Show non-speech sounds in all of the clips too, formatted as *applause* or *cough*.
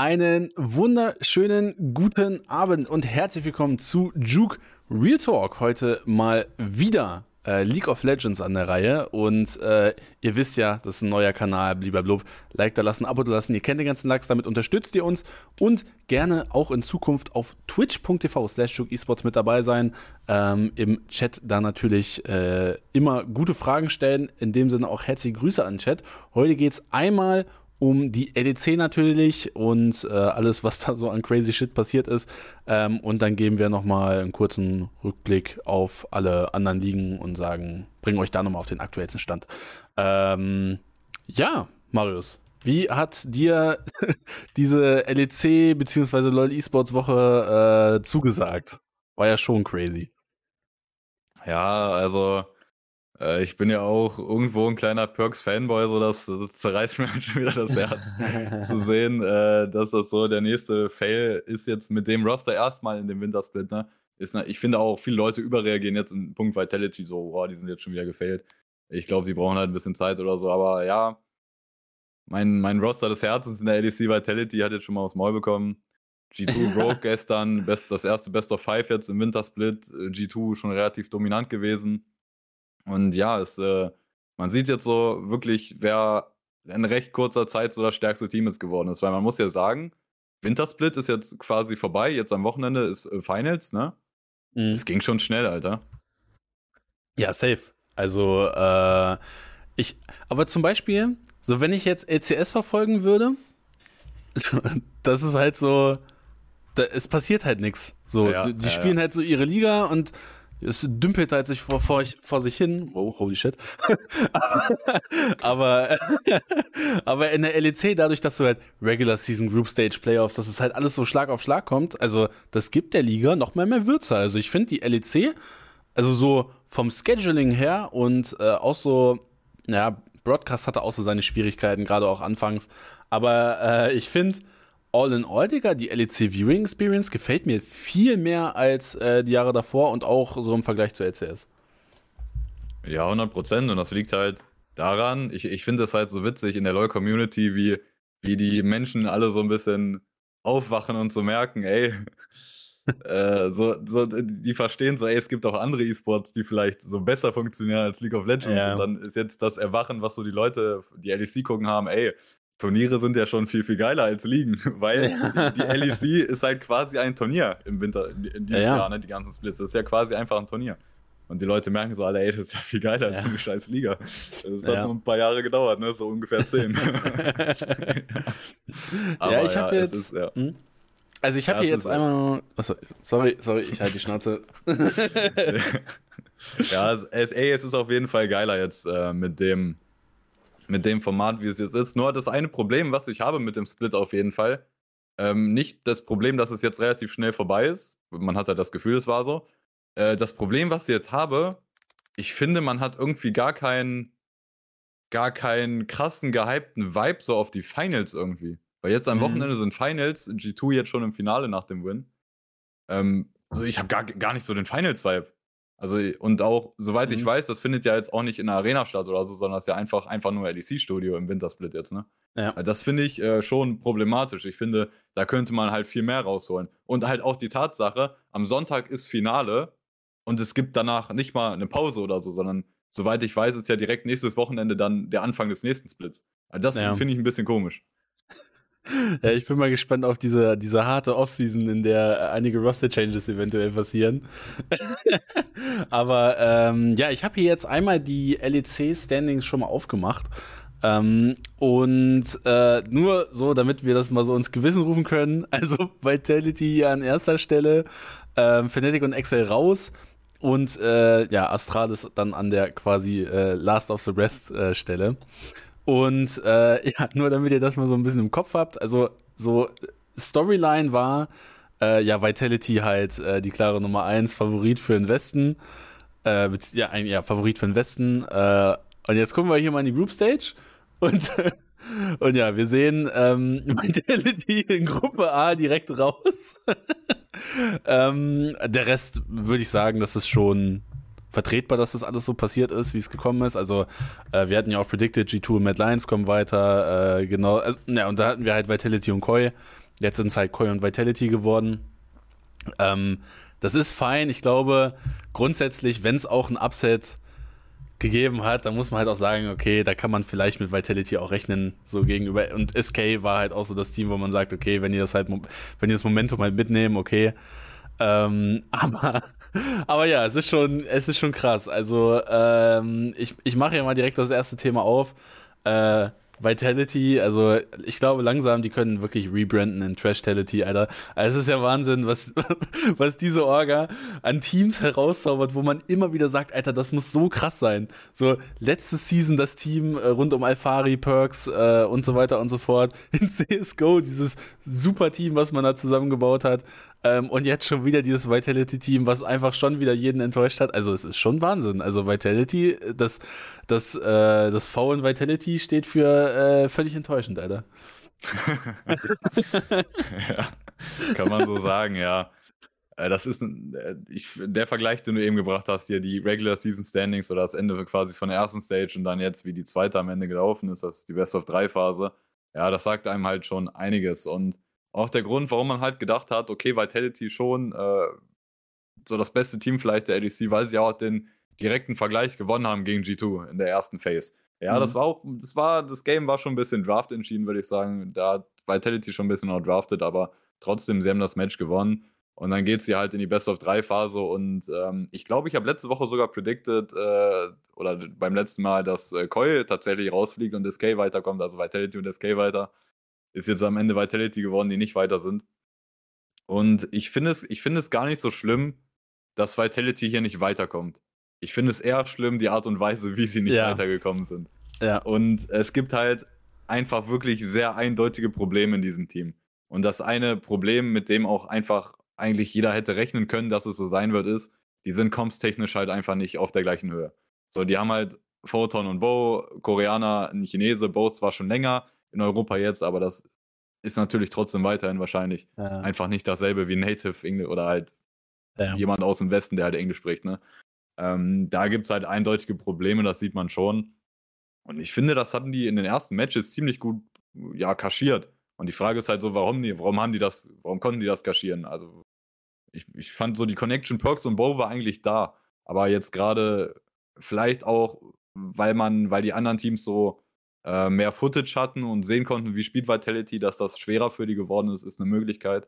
Einen wunderschönen guten Abend und herzlich willkommen zu Juke Real Talk. Heute mal wieder äh, League of Legends an der Reihe. Und äh, ihr wisst ja, das ist ein neuer Kanal, blub. Like da lassen, Abo da lassen. Ihr kennt den ganzen Lachs, damit unterstützt ihr uns. Und gerne auch in Zukunft auf twitch.tv slash esports mit dabei sein. Ähm, Im Chat da natürlich äh, immer gute Fragen stellen. In dem Sinne auch herzliche Grüße an den Chat. Heute geht es einmal um um die LEC natürlich und äh, alles, was da so an crazy shit passiert ist. Ähm, und dann geben wir nochmal einen kurzen Rückblick auf alle anderen Ligen und sagen, bringen euch da nochmal auf den aktuellsten Stand. Ähm, ja, Marius, wie hat dir *laughs* diese LEC bzw. LOL Esports Woche äh, zugesagt? War ja schon crazy. Ja, also äh, ich bin ja auch irgendwo ein kleiner Perks-Fanboy, so das, das, zerreißt mir *laughs* halt schon wieder das Herz zu *laughs* sehen, äh, dass das so der nächste Fail ist jetzt mit dem Roster erstmal in dem Wintersplit. Ne? Ist, ich finde auch, viele Leute überreagieren jetzt in Punkt Vitality so, boah, die sind jetzt schon wieder gefailt. Ich glaube, die brauchen halt ein bisschen Zeit oder so, aber ja, mein, mein Roster des Herzens in der ADC Vitality hat jetzt schon mal aufs Maul bekommen. G2 *laughs* Rogue gestern, best, das erste Best of Five jetzt im Wintersplit. Äh, G2 schon relativ dominant gewesen. Und ja, es, äh, man sieht jetzt so wirklich, wer in recht kurzer Zeit so das stärkste Team ist geworden ist. Weil man muss ja sagen, Wintersplit ist jetzt quasi vorbei. Jetzt am Wochenende ist äh, Finals, ne? Mhm. Es ging schon schnell, Alter. Ja, safe. Also, äh, ich, aber zum Beispiel, so wenn ich jetzt LCS verfolgen würde, *laughs* das ist halt so, da, es passiert halt nichts. So, ja, die, die ja, spielen ja. halt so ihre Liga und es dümpelt halt sich vor, vor, vor sich hin. Oh, holy shit. *laughs* aber, *laughs* aber in der LEC, dadurch, dass du halt Regular Season Group Stage Playoffs, dass es halt alles so Schlag auf Schlag kommt, also das gibt der Liga noch mal mehr Würze. Also ich finde die LEC, also so vom Scheduling her und äh, auch so, naja, Broadcast hatte auch so seine Schwierigkeiten, gerade auch anfangs. Aber äh, ich finde, all in all, Digga, die LEC Viewing Experience gefällt mir viel mehr als äh, die Jahre davor und auch so im Vergleich zu LCS. Ja, 100 Prozent. Und das liegt halt daran, ich, ich finde es halt so witzig in der LoL-Community, wie, wie die Menschen alle so ein bisschen aufwachen und so merken, ey, *laughs* äh, so, so, die verstehen so, ey, es gibt auch andere E-Sports, die vielleicht so besser funktionieren als League of Legends. Ja. Und dann ist jetzt das Erwachen, was so die Leute, die LEC gucken haben, ey, Turniere sind ja schon viel, viel geiler als Ligen, *laughs* weil die LEC ist halt quasi ein Turnier im Winter, in, diesem ja, Jahr, ne, die ganzen Splits. Das ist ja quasi einfach ein Turnier. Und die Leute merken so alle, ey, das ist ja viel geiler als eine scheiß Liga. Das hat nur ein paar Jahre gedauert, ne? So ungefähr zehn. *laughs* *laughs* ja, ich habe jetzt. Ist, hm? Also ich habe hier jetzt einmal. Achso, sorry, sorry, ich halte die Schnauze. ja, es, ey, es ist auf jeden Fall geiler jetzt äh, mit dem mit dem Format, wie es jetzt ist. Nur das eine Problem, was ich habe mit dem Split auf jeden Fall, ähm, nicht das Problem, dass es jetzt relativ schnell vorbei ist. Man hat ja das Gefühl, es war so. Äh, das Problem, was ich jetzt habe, ich finde, man hat irgendwie gar keinen, gar keinen krassen, gehypten Vibe so auf die Finals irgendwie. Weil jetzt am mhm. Wochenende sind Finals, G2 jetzt schon im Finale nach dem Win. Ähm, also ich habe gar, gar nicht so den Finals-Vibe. Also, und auch, soweit mhm. ich weiß, das findet ja jetzt auch nicht in der Arena statt oder so, sondern das ist ja einfach, einfach nur LEC-Studio im Wintersplit jetzt, ne? Ja. Das finde ich äh, schon problematisch. Ich finde, da könnte man halt viel mehr rausholen. Und halt auch die Tatsache, am Sonntag ist Finale und es gibt danach nicht mal eine Pause oder so, sondern soweit ich weiß, ist ja direkt nächstes Wochenende dann der Anfang des nächsten Splits. das ja. finde ich ein bisschen komisch. *laughs* Ja, ich bin mal gespannt auf diese, diese harte Offseason, in der einige Roster-Changes eventuell passieren. *laughs* Aber ähm, ja, ich habe hier jetzt einmal die LEC-Standings schon mal aufgemacht. Ähm, und äh, nur so, damit wir das mal so ins Gewissen rufen können. *laughs* Also Vitality hier an erster Stelle, ähm, Fnatic und Excel raus. Und äh, ja, Astralis dann an der quasi äh, Last of the Rest äh, Stelle. Und äh, *laughs* ja, nur damit ihr das mal so ein bisschen im Kopf habt, also so Storyline war, äh, ja, Vitality halt äh, die klare Nummer 1, Favorit für den Westen. Äh, ja, ein, ja, Favorit für den Westen. Äh, und jetzt gucken wir hier mal in die Group Stage. Und, *laughs* und ja, wir sehen ähm, *laughs* Vitality in Gruppe A direkt raus. ähm, der Rest würde ich sagen, das ist schon vertretbar, dass das alles so passiert ist, wie es gekommen ist. Also äh, wir hatten ja auch predicted, G2 und Mad Lions kommen weiter, äh, genau, also, ja, und da hatten wir halt Vitality und Koi. Jetzt sind es halt Koi und Vitality geworden. Ähm, das ist fein. Ich glaube, grundsätzlich, wenn es auch ein Upset gegeben hat, dann muss man halt auch sagen, okay, da kann man vielleicht mit Vitality auch rechnen, so gegenüber. Und SK war halt auch so das Team, wo man sagt, okay, wenn ihr das halt, wenn ihr das Momentum halt mitnehmen, okay. Ähm, *laughs* aber, aber ja, es ist schon, es ist schon krass. Also, ähm, ich, ich mache ja mal direkt das erste Thema auf. Äh, Vitality, also ich glaube langsam, die können wirklich rebranden in Trashtality, Alter. Also es ist ja Wahnsinn, was, *laughs* was diese Orga an Teams herauszaubert, wo man immer wieder sagt, Alter, das muss so krass sein. So, letzte Season das Team äh, rund um Alfari, Perks äh, und so weiter und so fort. *laughs* In CSGO, dieses super Team, was man da zusammengebaut hat. Ähm, und jetzt schon wieder dieses Vitality-Team, was einfach schon wieder jeden enttäuscht hat. Also es ist schon Wahnsinn. Also Vitality, das, das, äh, das V in Vitality steht für äh, völlig enttäuschend, Alter. *laughs* ja, kann man so sagen, ja. Äh, das ist ein, äh, ich, der Vergleich, den du eben gebracht hast, hier die Regular Season Standings oder das Ende quasi von der ersten Stage und dann jetzt, wie die zweite am Ende gelaufen ist, das ist die Best of 3 Phase. Ja, das sagt einem halt schon einiges. Und auch der Grund, warum man halt gedacht hat, okay, Vitality schon äh, so das beste Team vielleicht der ADC, weil sie auch den direkten Vergleich gewonnen haben gegen G2 in der ersten Phase. Ja, mhm. das war auch, das war, das Game war schon ein bisschen Draft entschieden, würde ich sagen. Da hat Vitality schon ein bisschen noch drafted, aber trotzdem, sie haben das Match gewonnen. Und dann geht sie halt in die Best of 3 Phase und ähm, ich glaube, ich habe letzte Woche sogar predicted, äh, oder beim letzten Mal, dass äh, Coil tatsächlich rausfliegt und SK weiterkommt, also Vitality und SK weiter ist jetzt am Ende Vitality geworden, die nicht weiter sind. Und ich finde es, ich finde es gar nicht so schlimm, dass Vitality hier nicht weiterkommt. Ich finde es eher schlimm, die Art und Weise, wie sie nicht ja. weitergekommen sind. Ja. Und es gibt halt einfach wirklich sehr eindeutige Probleme in diesem Team. Und das eine Problem, mit dem auch einfach eigentlich jeder hätte rechnen können, dass es so sein wird, ist, die sind comms-technisch halt einfach nicht auf der gleichen Höhe. So, die haben halt Photon und Bo, Koreaner, ein Chinese, Bo zwar schon länger, in Europa jetzt, aber das ist natürlich trotzdem weiterhin wahrscheinlich ja. einfach nicht dasselbe wie Native Englisch oder halt ja. jemand aus dem Westen, der halt Englisch spricht. Ne? Ähm, da gibt es halt eindeutige Probleme, das sieht man schon. Und ich finde, das hatten die in den ersten Matches ziemlich gut ja, kaschiert. Und die Frage ist halt so, warum die, warum haben die das, warum konnten die das kaschieren? Also ich, ich fand so die Connection Perks und Bow war eigentlich da. Aber jetzt gerade vielleicht auch, weil man, weil die anderen Teams so äh, mehr Footage hatten und sehen konnten, wie Speed Vitality, dass das schwerer für die geworden ist, ist eine Möglichkeit.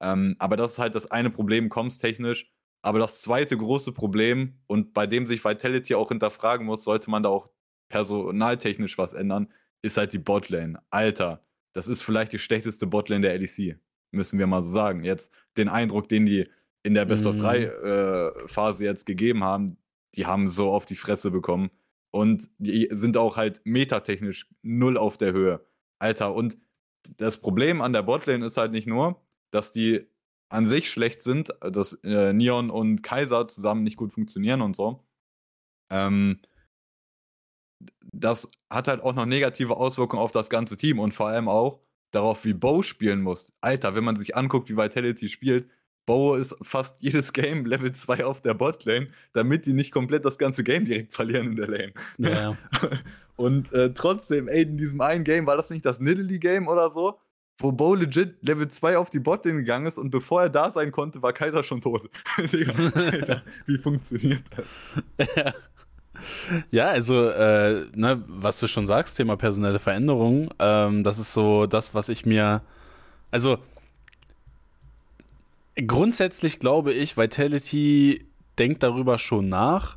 Ähm, aber das ist halt das eine Problem, kommst technisch. Aber das zweite große Problem, und bei dem sich Vitality auch hinterfragen muss, sollte man da auch personaltechnisch was ändern, ist halt die Botlane. Alter, das ist vielleicht die schlechteste Botlane der LEC. Müssen wir mal so sagen. Jetzt den Eindruck, den die in der Best of 3 mhm. äh, Phase jetzt gegeben haben, die haben so auf die Fresse bekommen. Und die sind auch halt metatechnisch null auf der Höhe. Alter, und das Problem an der Botlane ist halt nicht nur, dass die an sich schlecht sind, dass äh, Neon und Kaiser zusammen nicht gut funktionieren und so. Ähm, das hat halt auch noch negative Auswirkungen auf das ganze Team und vor allem auch darauf, wie Bo spielen muss. Alter, wenn man sich anguckt, wie Vitality spielt, Bo ist fast jedes Game Level 2 auf der Botlane, damit die nicht komplett das ganze Game direkt verlieren in der Lane. Ja. *laughs* Und äh, trotzdem, ey, in diesem einen Game war das nicht das Nidalee-Game oder so, wo Bo legit Level 2 auf die Botlane gegangen ist und bevor er da sein konnte, war Kaiser schon tot. *laughs* Alter, *laughs* wie funktioniert das? Ja. Ja, also, äh, ne, was du schon sagst, Thema personelle Veränderung, ähm, das ist so das, was ich mir. Also, grundsätzlich glaube ich, Vitality denkt darüber schon nach.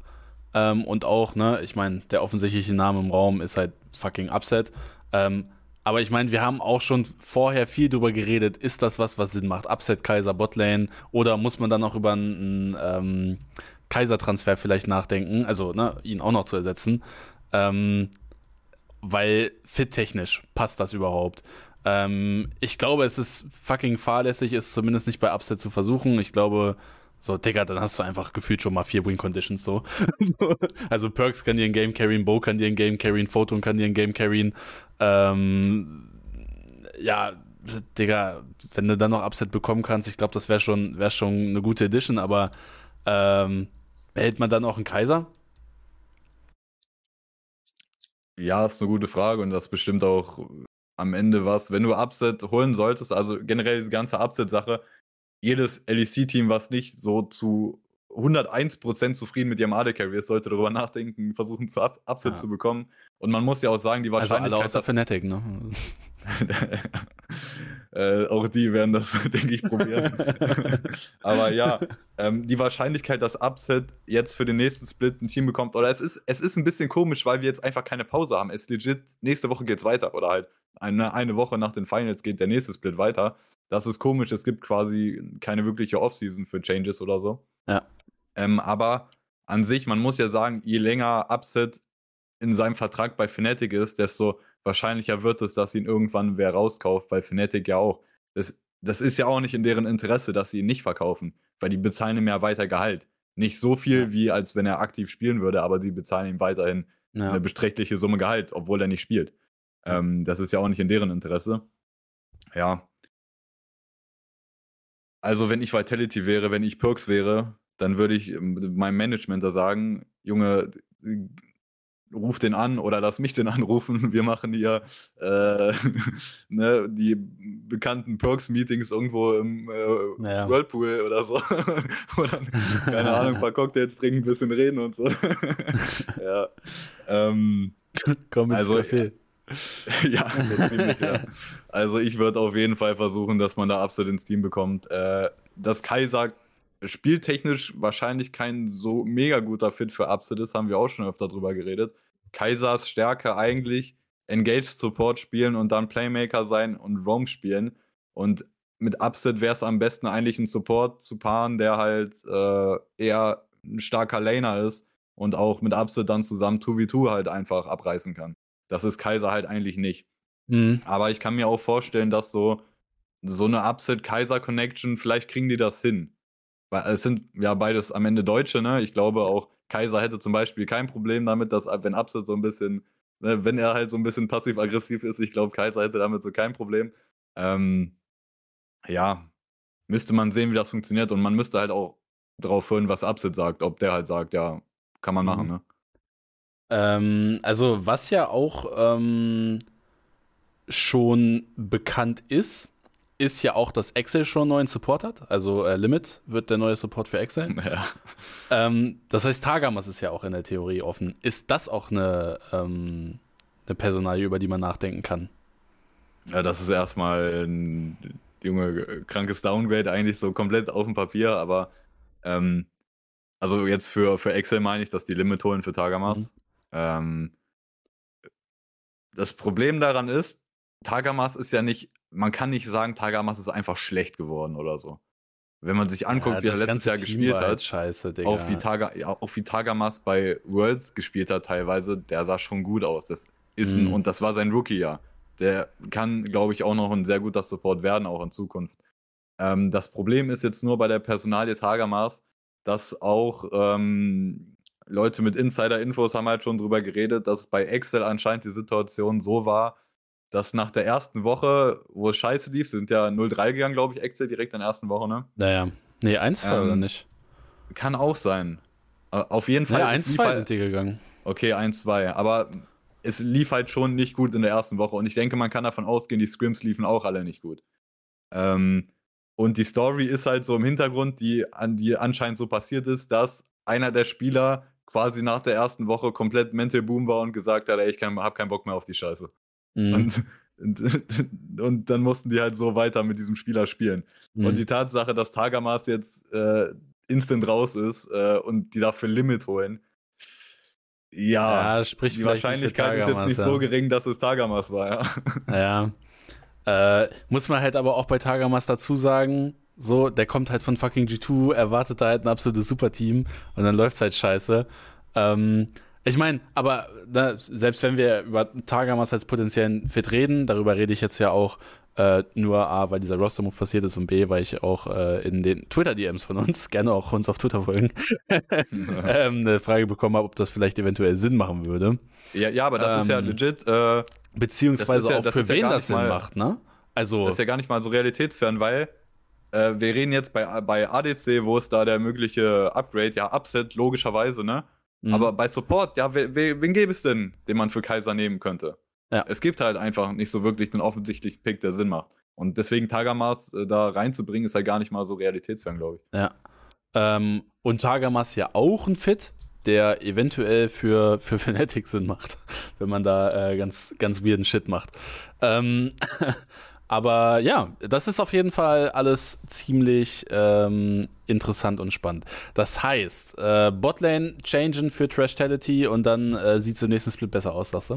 Ähm, und auch, ne, ich meine, der offensichtliche Name im Raum ist halt fucking Upset. Ähm, aber ich meine, wir haben auch schon vorher viel darüber geredet, ist das was, was Sinn macht? Upset, Kaiser, Botlane? Oder muss man dann auch über einen ähm, Kaiser-Transfer vielleicht nachdenken? Also, ne, ihn auch noch zu ersetzen. Ähm, weil fit-technisch passt das überhaupt. Ähm, ich glaube, es ist fucking fahrlässig, es zumindest nicht bei Upset zu versuchen. Ich glaube, so, Digga, dann hast du einfach gefühlt schon mal vier Win-Conditions *laughs* so. also Perks kann dir ein Game carryen, Bo kann dir ein Game carryen, Photon kann dir ein Game carryen. Ähm, ja, Digga, wenn du dann noch Upset bekommen kannst, ich glaube, das wäre schon, wär schon eine gute Edition, aber ähm, behält man dann auch einen Kaiser? Ja, ist eine gute Frage und das bestimmt auch am Ende was. Wenn du Upset holen solltest, also generell diese ganze Upset-Sache, jedes LEC-Team, was nicht so zu 101% zufrieden mit ihrem AD Carry ist, sollte darüber nachdenken, versuchen zu Up Upset ja. zu bekommen. Und man muss ja auch sagen, die Wahrscheinlichkeit. Also alle außer Fnatic, ne? *laughs* äh, auch die werden das, *laughs* denke ich, probieren. *laughs* Aber ja, ähm, die Wahrscheinlichkeit, dass Upset jetzt für den nächsten Split ein Team bekommt, oder es ist, es ist ein bisschen komisch, weil wir jetzt einfach keine Pause haben. Es ist legit, nächste Woche geht es weiter, oder halt eine, eine Woche nach den Finals geht der nächste Split weiter. Das ist komisch, es gibt quasi keine wirkliche Offseason für Changes oder so. Ja. Ähm, aber an sich, man muss ja sagen, je länger Upset in seinem Vertrag bei Fnatic ist, desto wahrscheinlicher wird es, dass ihn irgendwann wer rauskauft, weil Fnatic ja auch. Das, das ist ja auch nicht in deren Interesse, dass sie ihn nicht verkaufen, weil die bezahlen ihm ja weiter Gehalt. Nicht so viel, wie als wenn er aktiv spielen würde, aber sie bezahlen ihm weiterhin ja. eine beträchtliche Summe Gehalt, obwohl er nicht spielt. Ähm, das ist ja auch nicht in deren Interesse. Ja. Also, wenn ich Vitality wäre, wenn ich Perks wäre, dann würde ich ähm, meinem Management da sagen, Junge, ruf den an oder lass mich den *laughs* anrufen. Wir machen hier äh, *laughs* ne, die bekannten Perks-Meetings irgendwo im äh, naja. Whirlpool oder so. *laughs* Dann, keine Ahnung, ein paar Cocktails trinken, ein bisschen reden und so. ja. Ähm, Komm ins also, Café. *laughs* ja, ziemlich, ja. Also ich würde auf jeden Fall versuchen, dass man da absolut ins Team bekommt. Äh, dass Kai sagt, spieltechnisch wahrscheinlich kein so mega guter Fit für Upset ist, haben wir auch schon öfter drüber geredet. Kaisers Stärke eigentlich Engaged Support spielen und dann Playmaker sein und Roam spielen. Und mit Upset wäre es am besten eigentlich einen Support zu paaren, der halt äh, eher ein starker Laner ist und auch mit Upset dann zusammen 2v2 halt einfach abreißen kann. Das ist Kaiser halt eigentlich nicht. Mhm. Aber ich kann mir auch vorstellen, dass so, so eine Upset-Kaiser-Connection, vielleicht kriegen die das hin. Weil es sind ja beides am Ende Deutsche, ne? Ich glaube auch, Kaiser hätte zum Beispiel kein Problem damit, dass, wenn Upset so ein bisschen, ne, wenn er halt so ein bisschen passiv-aggressiv ist, ich glaube, Kaiser hätte damit so kein Problem. Ähm, ja, müsste man sehen, wie das funktioniert und man müsste halt auch drauf hören, was Upset sagt, ob der halt sagt, ja, kann man machen, mhm. ne? Ähm, also, was ja auch ähm, schon bekannt ist, ist ja auch, dass Excel schon einen neuen Support hat. Also äh, Limit wird der neue Support für Excel. Ja. Ähm, das heißt, Tagamas ist ja auch in der Theorie offen. Ist das auch eine, ähm, eine Personalie, über die man nachdenken kann? Ja, das ist erstmal ein junge, krankes Downgrade, eigentlich so komplett auf dem Papier, aber ähm, also jetzt für, für Excel meine ich, dass die Limit holen für Tagamas. Mhm. Ähm, das Problem daran ist, Tagamas ist ja nicht man kann nicht sagen, Tagamas ist einfach schlecht geworden oder so. Wenn man sich anguckt, ja, wie er letztes Jahr Team gespielt hat, halt scheiße, Digga. Auch, wie Taga, ja, auch wie Tagamas bei Worlds gespielt hat teilweise, der sah schon gut aus. Das ist ein, mhm. und das war sein Rookie-Jahr. Der kann, glaube ich, auch noch ein sehr guter Support werden, auch in Zukunft. Ähm, das Problem ist jetzt nur bei der Personalie Tagamas, dass auch ähm, Leute mit Insider-Infos haben halt schon drüber geredet, dass bei Excel anscheinend die Situation so war, dass nach der ersten Woche, wo es scheiße lief, sind ja 0-3 gegangen, glaube ich, Excel direkt in der ersten Woche, ne? Naja. Nee, 1-2 ähm, oder nicht? Kann auch sein. Äh, auf jeden Fall. Ja, 1-2 halt, sind die gegangen. Okay, 1-2. Aber es lief halt schon nicht gut in der ersten Woche. Und ich denke, man kann davon ausgehen, die Scrims liefen auch alle nicht gut. Ähm, und die Story ist halt so im Hintergrund, die, an, die anscheinend so passiert ist, dass einer der Spieler quasi nach der ersten Woche komplett Mental Boom war und gesagt hat, ey, ich kann, hab keinen Bock mehr auf die Scheiße. Mhm. Und, *laughs* und, *laughs* und, dann mussten die halt so weiter mit diesem Spieler spielen. Mhm. Und die Tatsache, dass Tagamas jetzt äh, instant raus ist äh, und die dafür Limit holen, ja, ja die Wahrscheinlichkeit Tagamas, ist jetzt nicht ja. so gering, dass es Tagamas war, ja. Ja. Äh, muss man halt aber auch bei Tagamas dazu sagen, so, der kommt halt von fucking G2, erwartet da halt ein absolutes Superteam und dann läuft's halt scheiße. Ähm, ich meine, aber ne, selbst wenn wir über Targamas als potenziellen Fit reden, darüber rede ich jetzt ja auch äh, nur A, weil dieser Roster-Move passiert ist und B, weil ich auch äh, in den Twitter-DMs von uns, *laughs* gerne auch uns auf Twitter folgen, *laughs* ähm, eine Frage bekommen habe, ob das vielleicht eventuell Sinn machen würde. Ja, ja aber das ähm, ist ja ähm, legit. Äh, beziehungsweise ja, auch für wen das Sinn macht, ne? Also, das ist ja gar nicht mal so realitätsfern, weil äh, wir reden jetzt bei, bei ADC, wo ist da der mögliche Upgrade? Ja, Upset, logischerweise, ne? Mhm. Aber bei Support, ja, wen, wen gäbe es denn, den man für Kaiser nehmen könnte? Ja. Es gibt halt einfach nicht so wirklich den offensichtlichen Pick, der Sinn macht. Und deswegen Tagamas äh, da reinzubringen, ist halt gar nicht mal so realitätsfern, glaube ich. Ja. Ähm, und Tagamas ja auch ein Fit, der eventuell für, für Fnatic Sinn macht, *laughs* wenn man da äh, ganz, ganz weirden Shit macht. Ähm, *laughs* aber ja, das ist auf jeden Fall alles ziemlich ähm, interessant und spannend. Das heißt, äh, Botlane changen für Trashtality und dann äh, sieht es im nächsten Split besser aus, sagst?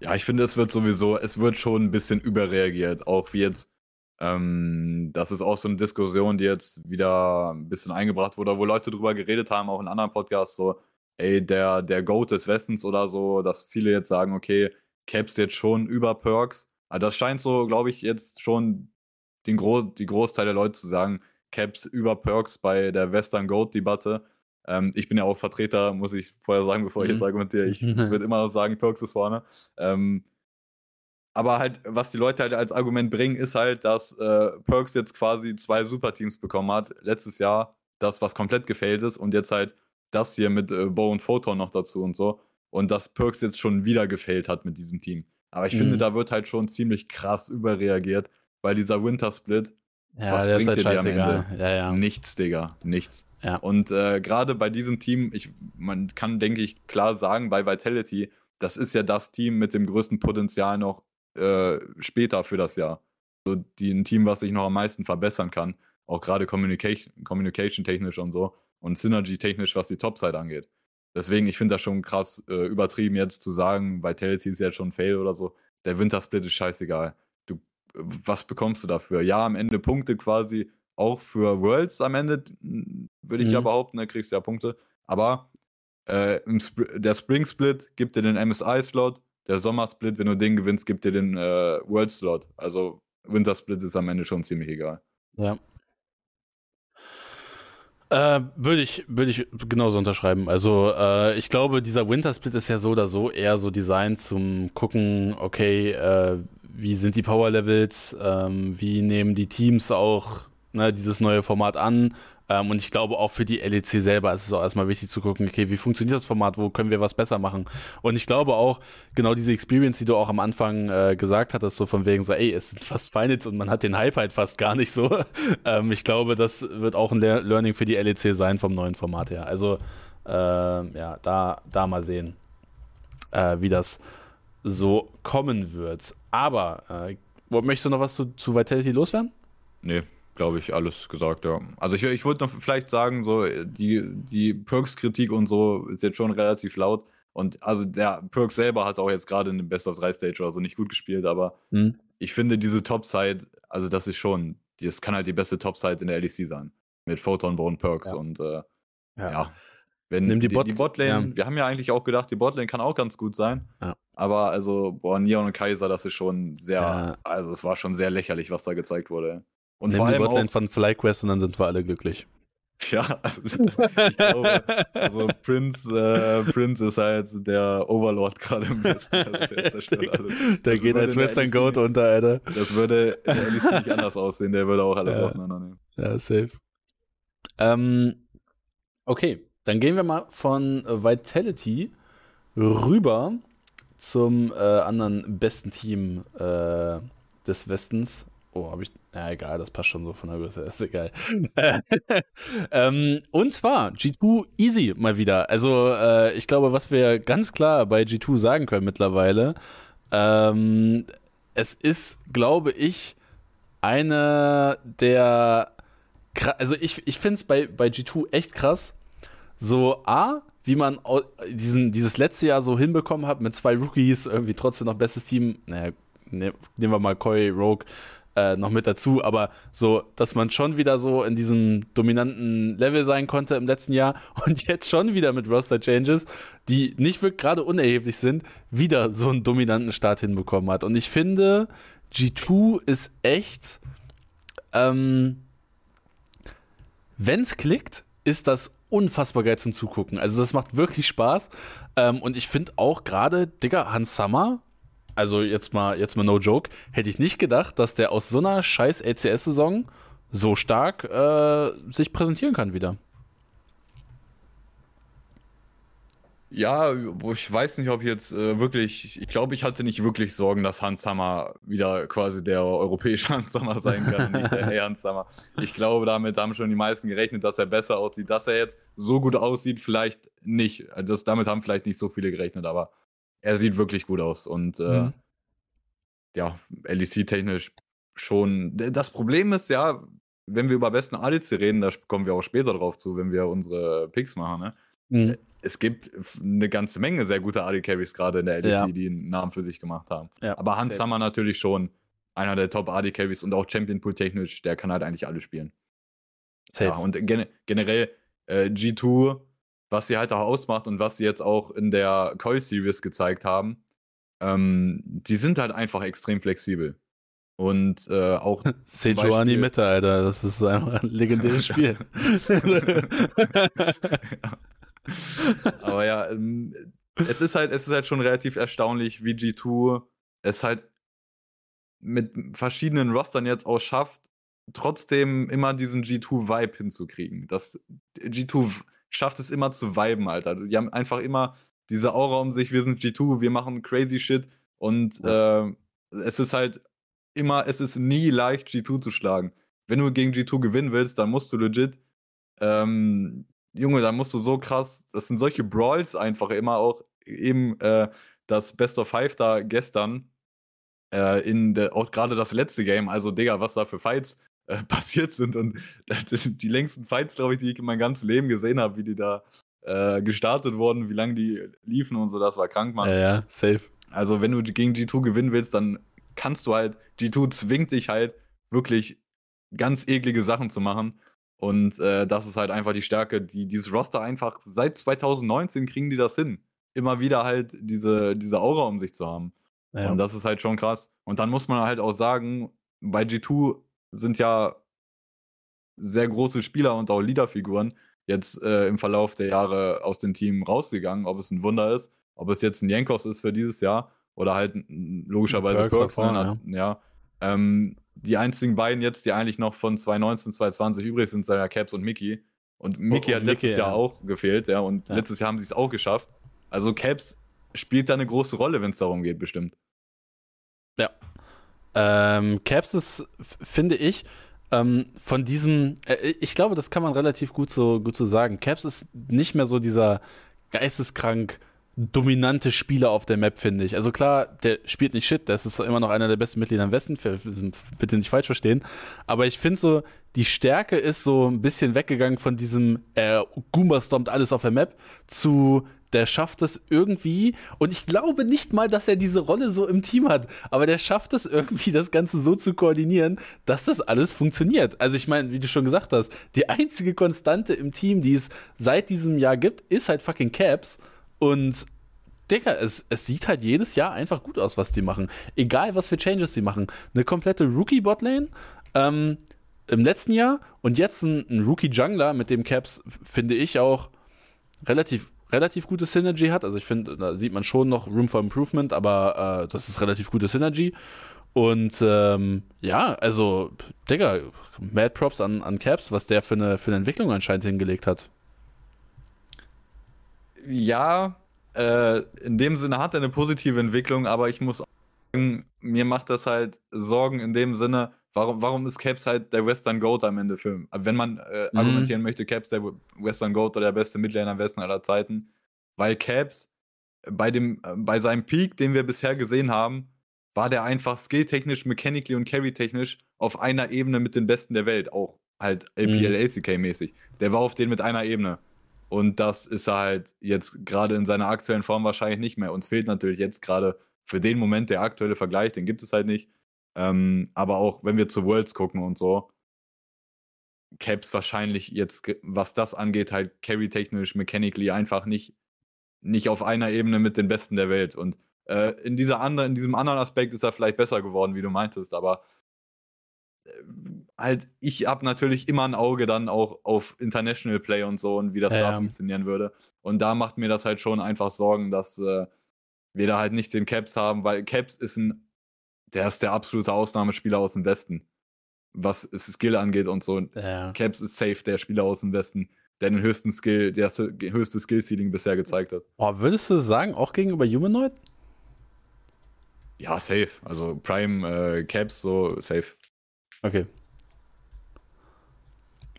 Ja, ich finde, es wird sowieso, es wird schon ein bisschen überreagiert. Auch wie jetzt, ähm, das ist auch so eine Diskussion, die jetzt wieder ein bisschen eingebracht wurde, wo Leute drüber geredet haben, auch in anderen Podcasts, so, ey, der, der Goat des Westens oder so, dass viele jetzt sagen, okay, Caps jetzt schon über Perks. Also das scheint so, glaube ich, jetzt schon den Gro die Großteil der Leute zu sagen, Caps über Perks bei der Western Goat-Debatte. Ähm, ich bin ja auch Vertreter, muss ich vorher sagen, bevor ich jetzt mhm. argumentiere. Ich *laughs* würde immer sagen, Perks ist vorne. Ähm, aber halt, was die Leute halt als Argument bringen, ist halt, dass äh, Perks jetzt quasi zwei Superteams bekommen hat. Letztes Jahr das, was komplett gefällt ist und jetzt halt das hier mit äh, Bow und Photon noch dazu und so. Und dass Perks jetzt schon wieder gefällt hat mit diesem Team. Aber ich mhm. finde, da wird halt schon ziemlich krass überreagiert, weil dieser Winter Split, ja, was bringt halt dir am Ende? Ja, ja. Nichts, Digga, nichts. Ja. Und äh, gerade bei diesem Team, ich, man kann, denke ich, klar sagen, bei Vitality, das ist ja das Team mit dem größten Potenzial noch äh, später für das Jahr. So die, ein Team, was sich noch am meisten verbessern kann. Auch gerade Communication, Communication technisch und so. Und Synergy technisch, was die Topside angeht. Deswegen, ich finde das schon krass äh, übertrieben, jetzt zu sagen, Vitality ist jetzt schon Fail oder so. Der Wintersplit ist scheißegal. Du, was bekommst du dafür? Ja, am Ende Punkte quasi auch für Worlds am Ende, würde ich mhm. ja behaupten, da kriegst du ja Punkte. Aber äh, Sp der Spring Split gibt dir den MSI-Slot, der Sommer Split, wenn du den gewinnst, gibt dir den äh, World Slot. Also Winter Split ist am Ende schon ziemlich egal. Ja. Äh, würde ich, würd ich genauso unterschreiben. Also äh, ich glaube, dieser Winter Split ist ja so oder so eher so designt zum gucken, okay, äh, wie sind die Power Levels, ähm, wie nehmen die Teams auch ne, dieses neue Format an. Ähm, und ich glaube auch für die LEC selber ist es auch erstmal wichtig zu gucken, okay, wie funktioniert das Format, wo können wir was besser machen. Und ich glaube auch, genau diese Experience, die du auch am Anfang äh, gesagt hattest, so von wegen so, ey, es sind fast Finals und man hat den Hype halt fast gar nicht so. *laughs* ähm, ich glaube, das wird auch ein Le Learning für die LEC sein vom neuen Format her. Also, äh, ja, da, da mal sehen, äh, wie das so kommen wird. Aber, äh, möchtest du noch was zu, zu Vitality loswerden? Nee, glaube ich, alles gesagt, ja. Also ich, ich würde noch vielleicht sagen, so die, die Perks-Kritik und so ist jetzt schon relativ laut. Und also der Perks selber hat auch jetzt gerade in dem Best of 3 Stage oder so nicht gut gespielt, aber mhm. ich finde diese Top-Side, also das ist schon, das kann halt die beste Top-Side in der LEC sein. Mit Photon Bone Perks ja. und äh, ja. ja. Wenn Nimm die, die, Bot die Botlane, ja. wir haben ja eigentlich auch gedacht, die Botlane kann auch ganz gut sein. Ja. Aber also, boah, Neon und Kaiser, das ist schon sehr, also es war schon sehr lächerlich, was da gezeigt wurde. Und Nimm vor allem die Botlane von FlyQuest und dann sind wir alle glücklich. *laughs* Ja, also, ich glaube, also Prince, äh, Prince ist halt der Overlord gerade im Westen. Also der *laughs* zerstört alles. Der das geht als Western Goat unter, Alter. Das würde nicht anders aussehen, der würde auch alles ja. auseinandernehmen. Ja, safe. Ähm, okay, dann gehen wir mal von Vitality rüber zum äh, anderen besten Team äh, des Westens. Oh, habe ich. Ja, egal, das passt schon so von der Größe, *laughs* ist egal. *laughs* ähm, und zwar G2 Easy mal wieder. Also, äh, ich glaube, was wir ganz klar bei G2 sagen können mittlerweile, ähm, es ist, glaube ich, eine der. Also, ich, ich finde es bei, bei G2 echt krass. So, A, wie man diesen, dieses letzte Jahr so hinbekommen hat mit zwei Rookies, irgendwie trotzdem noch bestes Team. Naja, ne, nehmen wir mal Koi, Rogue äh, noch mit dazu, aber so, dass man schon wieder so in diesem dominanten Level sein konnte im letzten Jahr *laughs* und jetzt schon wieder mit Roster-Changes, die nicht wirklich gerade unerheblich sind, wieder so einen dominanten Start hinbekommen hat. Und ich finde, G2 ist echt, ähm, wenn es klickt, ist das unfassbar geil zum Zugucken. Also das macht wirklich Spaß. Ähm, und ich finde auch gerade, Digga, Hans Summer also jetzt mal, jetzt mal no joke, hätte ich nicht gedacht, dass der aus so einer scheiß ACS-Saison so stark äh, sich präsentieren kann wieder. Ja, ich weiß nicht, ob jetzt äh, wirklich, ich glaube, ich hatte nicht wirklich Sorgen, dass Hans Hammer wieder quasi der europäische *laughs* Hans Hammer sein kann, nicht der hey Hans Hammer. Ich glaube, damit haben schon die meisten gerechnet, dass er besser aussieht. Dass er jetzt so gut aussieht, vielleicht nicht. Also das, damit haben vielleicht nicht so viele gerechnet, aber er sieht wirklich gut aus. Und äh, mhm. ja, LEC-technisch schon. Das Problem ist ja, wenn wir über besten ADC reden, da kommen wir auch später drauf zu, wenn wir unsere Picks machen, ne? Mhm es gibt eine ganze Menge sehr gute AD Carries gerade in der LEC, ja. die einen Namen für sich gemacht haben. Ja, Aber Hans Hammer natürlich schon einer der Top AD Carries und auch Champion Pool technisch, der kann halt eigentlich alle spielen. Safe. Ja, und gen generell äh, G2, was sie halt auch ausmacht und was sie jetzt auch in der Coil Series gezeigt haben, ähm, die sind halt einfach extrem flexibel. Und äh, auch. *laughs* Sejuani Mitte, Alter, das ist einfach ein legendäres *laughs* Spiel. *laughs* Aber ja, ähm, es ist halt, es ist halt schon relativ erstaunlich, wie G2 es halt mit verschiedenen Rostern jetzt auch schafft, trotzdem immer diesen G2-Vibe hinzukriegen. Das G2 schafft es immer zu viben, Alter. Die haben einfach immer diese Aura um sich, wir sind G2, wir machen crazy shit und ja. äh, es ist halt immer, es ist nie leicht, G2 zu schlagen. Wenn du gegen G2 gewinnen willst, dann musst du legit ähm, Junge, da musst du so krass, das sind solche Brawls einfach immer auch, eben äh, das Best of Five da gestern, äh, in der, auch gerade das letzte Game, also Digga, was da für Fights äh, *laughs* passiert sind und das sind die längsten Fights, glaube ich, die ich in meinem ganzen Leben gesehen habe, wie die da äh, gestartet wurden, wie lange die liefen und so, das war krank, Mann. Ja, ja, safe. Also, wenn du gegen G2 gewinnen willst, dann kannst du halt, G2 zwingt dich halt wirklich ganz eklige Sachen zu machen. Und äh, das ist halt einfach die Stärke, die dieses Roster einfach seit 2019 kriegen die das hin. Immer wieder halt diese, diese Aura um sich zu haben. Ja. Und das ist halt schon krass. Und dann muss man halt auch sagen, bei G2 sind ja sehr große Spieler und auch Leaderfiguren jetzt äh, im Verlauf der Jahre aus dem Team rausgegangen, ob es ein Wunder ist, ob es jetzt ein Jankos ist für dieses Jahr oder halt logischerweise Perks, ne? ja. ja. Ähm, die einzigen beiden jetzt, die eigentlich noch von 2019, 2020 übrig sind, sind ja Caps und Mickey. Und Mickey oh, hat letztes Mickey, Jahr ja. auch gefehlt, ja, und ja. letztes Jahr haben sie es auch geschafft. Also Caps spielt da eine große Rolle, wenn es darum geht, bestimmt. Ja. Ähm, Caps ist, finde ich, ähm, von diesem, äh, ich glaube, das kann man relativ gut so, gut so sagen. Caps ist nicht mehr so dieser geisteskrank dominante Spieler auf der Map, finde ich. Also klar, der spielt nicht shit, das ist immer noch einer der besten Mitglieder im Westen, bitte nicht falsch verstehen. Aber ich finde so, die Stärke ist so ein bisschen weggegangen von diesem äh, Goomba stompt alles auf der Map zu der schafft es irgendwie und ich glaube nicht mal, dass er diese Rolle so im Team hat, aber der schafft es irgendwie, das Ganze so zu koordinieren, dass das alles funktioniert. Also ich meine, wie du schon gesagt hast, die einzige Konstante im Team, die es seit diesem Jahr gibt, ist halt fucking Caps und Digga, es, es sieht halt jedes Jahr einfach gut aus, was die machen. Egal, was für Changes sie machen. Eine komplette Rookie-Botlane ähm, im letzten Jahr und jetzt ein, ein Rookie-Jungler, mit dem Caps, finde ich, auch relativ, relativ gute Synergy hat. Also ich finde, da sieht man schon noch Room for Improvement, aber äh, das ist relativ gute Synergy. Und ähm, ja, also, Digga, Mad Props an, an Caps, was der für eine, für eine Entwicklung anscheinend hingelegt hat ja, äh, in dem Sinne hat er eine positive Entwicklung, aber ich muss sagen, mir macht das halt Sorgen in dem Sinne, warum, warum ist Caps halt der Western Goat am Ende für, wenn man äh, mhm. argumentieren möchte, Caps der Western Goat oder der beste Midlaner am Westen aller Zeiten, weil Caps bei dem, äh, bei seinem Peak, den wir bisher gesehen haben, war der einfach skilltechnisch, mechanically und carry-technisch auf einer Ebene mit den Besten der Welt, auch halt LPL, mhm. ACK-mäßig. Der war auf denen mit einer Ebene. Und das ist er halt jetzt gerade in seiner aktuellen Form wahrscheinlich nicht mehr. Uns fehlt natürlich jetzt gerade für den Moment der aktuelle Vergleich, den gibt es halt nicht. Ähm, aber auch wenn wir zu Worlds gucken und so, Caps wahrscheinlich jetzt, was das angeht, halt carry-technisch, mechanically einfach nicht, nicht auf einer Ebene mit den Besten der Welt. Und äh, in, dieser andere, in diesem anderen Aspekt ist er vielleicht besser geworden, wie du meintest, aber halt, ich habe natürlich immer ein Auge dann auch auf International Play und so und wie das ja, da funktionieren würde. Und da macht mir das halt schon einfach Sorgen, dass, äh, wir da halt nicht den Caps haben, weil Caps ist ein, der ist der absolute Ausnahmespieler aus dem Westen. Was Skill angeht und so. Ja. Caps ist safe der Spieler aus dem Westen, der den höchsten Skill, der höchste Skill-Ceiling bisher gezeigt hat. Oh, würdest du sagen, auch gegenüber Humanoid? Ja, safe. Also Prime äh, Caps, so safe. Okay.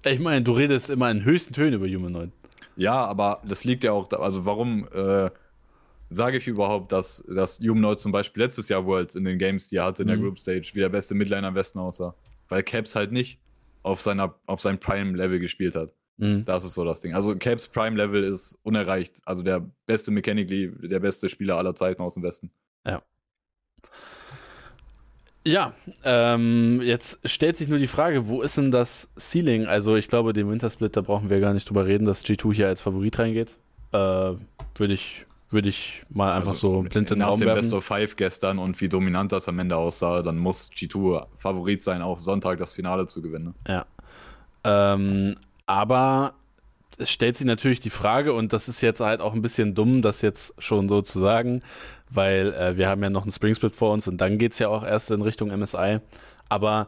Ich meine, du redest immer in höchsten Tönen über Humanoid. Ja, aber das liegt ja auch, da, also warum äh, sage ich überhaupt, dass, dass Humanoid zum Beispiel letztes Jahr Worlds in den Games, die er hatte in der mhm. Group Stage, wie der beste Midliner am Westen aussah? Weil Caps halt nicht auf, seiner, auf seinem Prime-Level gespielt hat. Mhm. Das ist so das Ding. Also Caps Prime-Level ist unerreicht. Also der beste Mechanically, der beste Spieler aller Zeiten aus dem Westen. Ja. Ja, ähm, jetzt stellt sich nur die Frage, wo ist denn das Ceiling? Also ich glaube, den Wintersplit, da brauchen wir gar nicht drüber reden, dass G2 hier als Favorit reingeht. Äh, Würde ich, würd ich mal einfach also, so blind in den Raum dem werfen. Best of Five gestern und wie dominant das am Ende aussah, dann muss G2 Favorit sein, auch Sonntag das Finale zu gewinnen. Ja. Ähm, aber es stellt sich natürlich die Frage, und das ist jetzt halt auch ein bisschen dumm, das jetzt schon so zu sagen, weil äh, wir haben ja noch einen Spring Split vor uns und dann geht es ja auch erst in Richtung MSI. Aber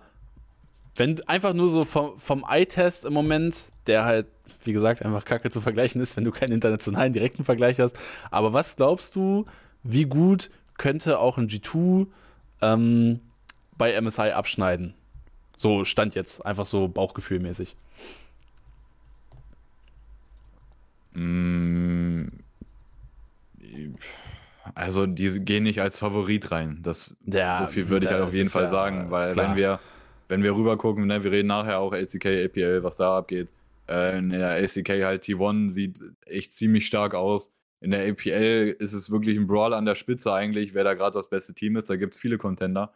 wenn einfach nur so vom, vom Eye-Test im Moment, der halt, wie gesagt, einfach kacke zu vergleichen ist, wenn du keinen internationalen direkten Vergleich hast. Aber was glaubst du, wie gut könnte auch ein G2 ähm, bei MSI abschneiden? So stand jetzt, einfach so bauchgefühlmäßig. Mmh also die gehen nicht als Favorit rein. Das, ja, so viel würde ich halt auf jeden Fall ja sagen, weil klar. wenn wir, wenn wir rüber gucken, ne, wir reden nachher auch LCK, APL, was da abgeht. Äh, in der LCK halt T1 sieht echt ziemlich stark aus. In der APL ist es wirklich ein Brawl an der Spitze eigentlich, wer da gerade das beste Team ist. Da gibt es viele Contender.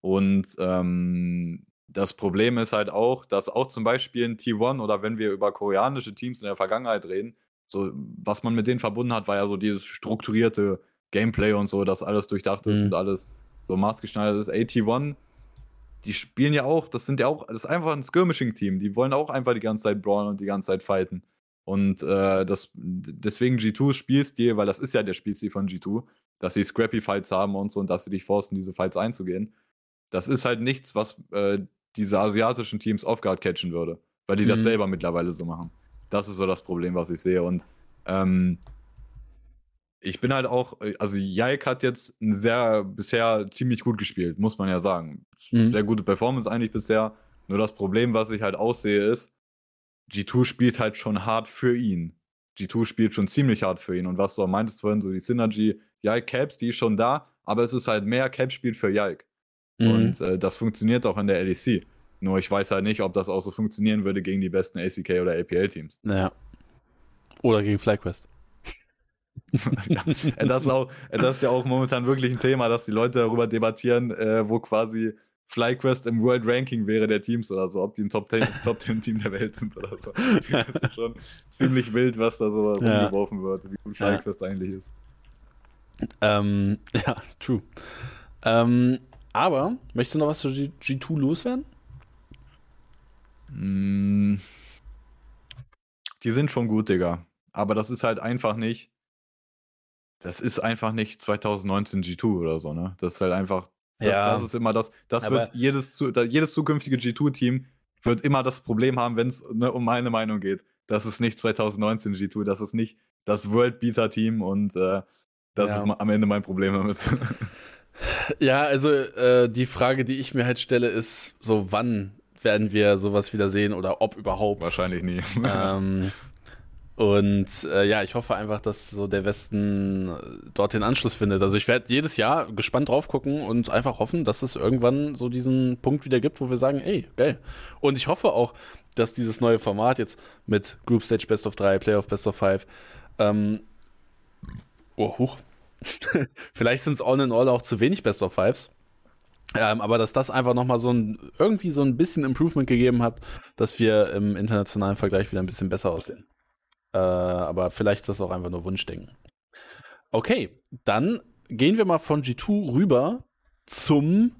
Und ähm, das Problem ist halt auch, dass auch zum Beispiel in T1 oder wenn wir über koreanische Teams in der Vergangenheit reden, so was man mit denen verbunden hat, war ja so dieses strukturierte Gameplay und so, dass alles durchdacht ist mhm. und alles so maßgeschneidert ist. AT1, die spielen ja auch, das sind ja auch, das ist einfach ein Skirmishing-Team. Die wollen auch einfach die ganze Zeit brawlen und die ganze Zeit fighten. Und äh, das, deswegen G2 Spielstil, weil das ist ja der Spielstil von G2, dass sie Scrappy Fights haben und so und dass sie dich forcen, diese Fights einzugehen. Das ist halt nichts, was äh, diese asiatischen Teams off-guard catchen würde, weil die mhm. das selber mittlerweile so machen. Das ist so das Problem, was ich sehe. Und ähm, ich bin halt auch, äh, also Jaik hat jetzt sehr, bisher ziemlich gut gespielt, muss man ja sagen. Mhm. Sehr gute Performance eigentlich bisher. Nur das Problem, was ich halt aussehe, ist, G2 spielt halt schon hart für ihn. G2 spielt schon ziemlich hart für ihn. Und was du auch meintest vorhin, so die Synergy, Jaik Caps, die ist schon da, aber es ist halt mehr Cap spielt für Jaik. Mhm. Und äh, das funktioniert auch in der LEC. Nur ich weiß halt nicht, ob das auch so funktionieren würde gegen die besten ACK oder APL-Teams. Naja. Oder gegen FlyQuest. *laughs* das, ist auch, das ist ja auch momentan wirklich ein Thema, dass die Leute darüber debattieren, äh, wo quasi FlyQuest im World Ranking wäre der Teams oder so, ob die ein Top 10, *laughs* Top 10 Team der Welt sind oder so. Das ist schon ziemlich wild, was da so ja. rumgeworfen wird, wie gut FlyQuest ja. eigentlich ist. Ähm, *laughs* ja, true. Ähm, aber, möchtest du noch was zu G 2 loswerden? Mm. Die sind schon gut, Digga. Aber das ist halt einfach nicht das ist einfach nicht 2019 G2 oder so, ne? Das ist halt einfach, das, ja. das ist immer das, das Aber wird jedes, jedes zukünftige G2-Team wird immer das Problem haben, wenn es ne, um meine Meinung geht. Das ist nicht 2019 G2, das ist nicht das World Beater Team und äh, das ja. ist am Ende mein Problem damit. *laughs* Ja, also äh, die Frage, die ich mir halt stelle, ist so, wann werden wir sowas wieder sehen oder ob überhaupt? Wahrscheinlich nie. Ähm, und äh, ja, ich hoffe einfach, dass so der Westen äh, dort den Anschluss findet. Also ich werde jedes Jahr gespannt drauf gucken und einfach hoffen, dass es irgendwann so diesen Punkt wieder gibt, wo wir sagen, ey, geil. Und ich hoffe auch, dass dieses neue Format jetzt mit Group Stage Best of 3, Playoff Best of 5, ähm, oh, huch. *laughs* Vielleicht sind es all in all auch zu wenig Best of Fives. Ähm, aber dass das einfach nochmal so ein, irgendwie so ein bisschen Improvement gegeben hat, dass wir im internationalen Vergleich wieder ein bisschen besser aussehen. Äh, aber vielleicht ist das auch einfach nur Wunschdenken. Okay, dann gehen wir mal von G2 rüber zum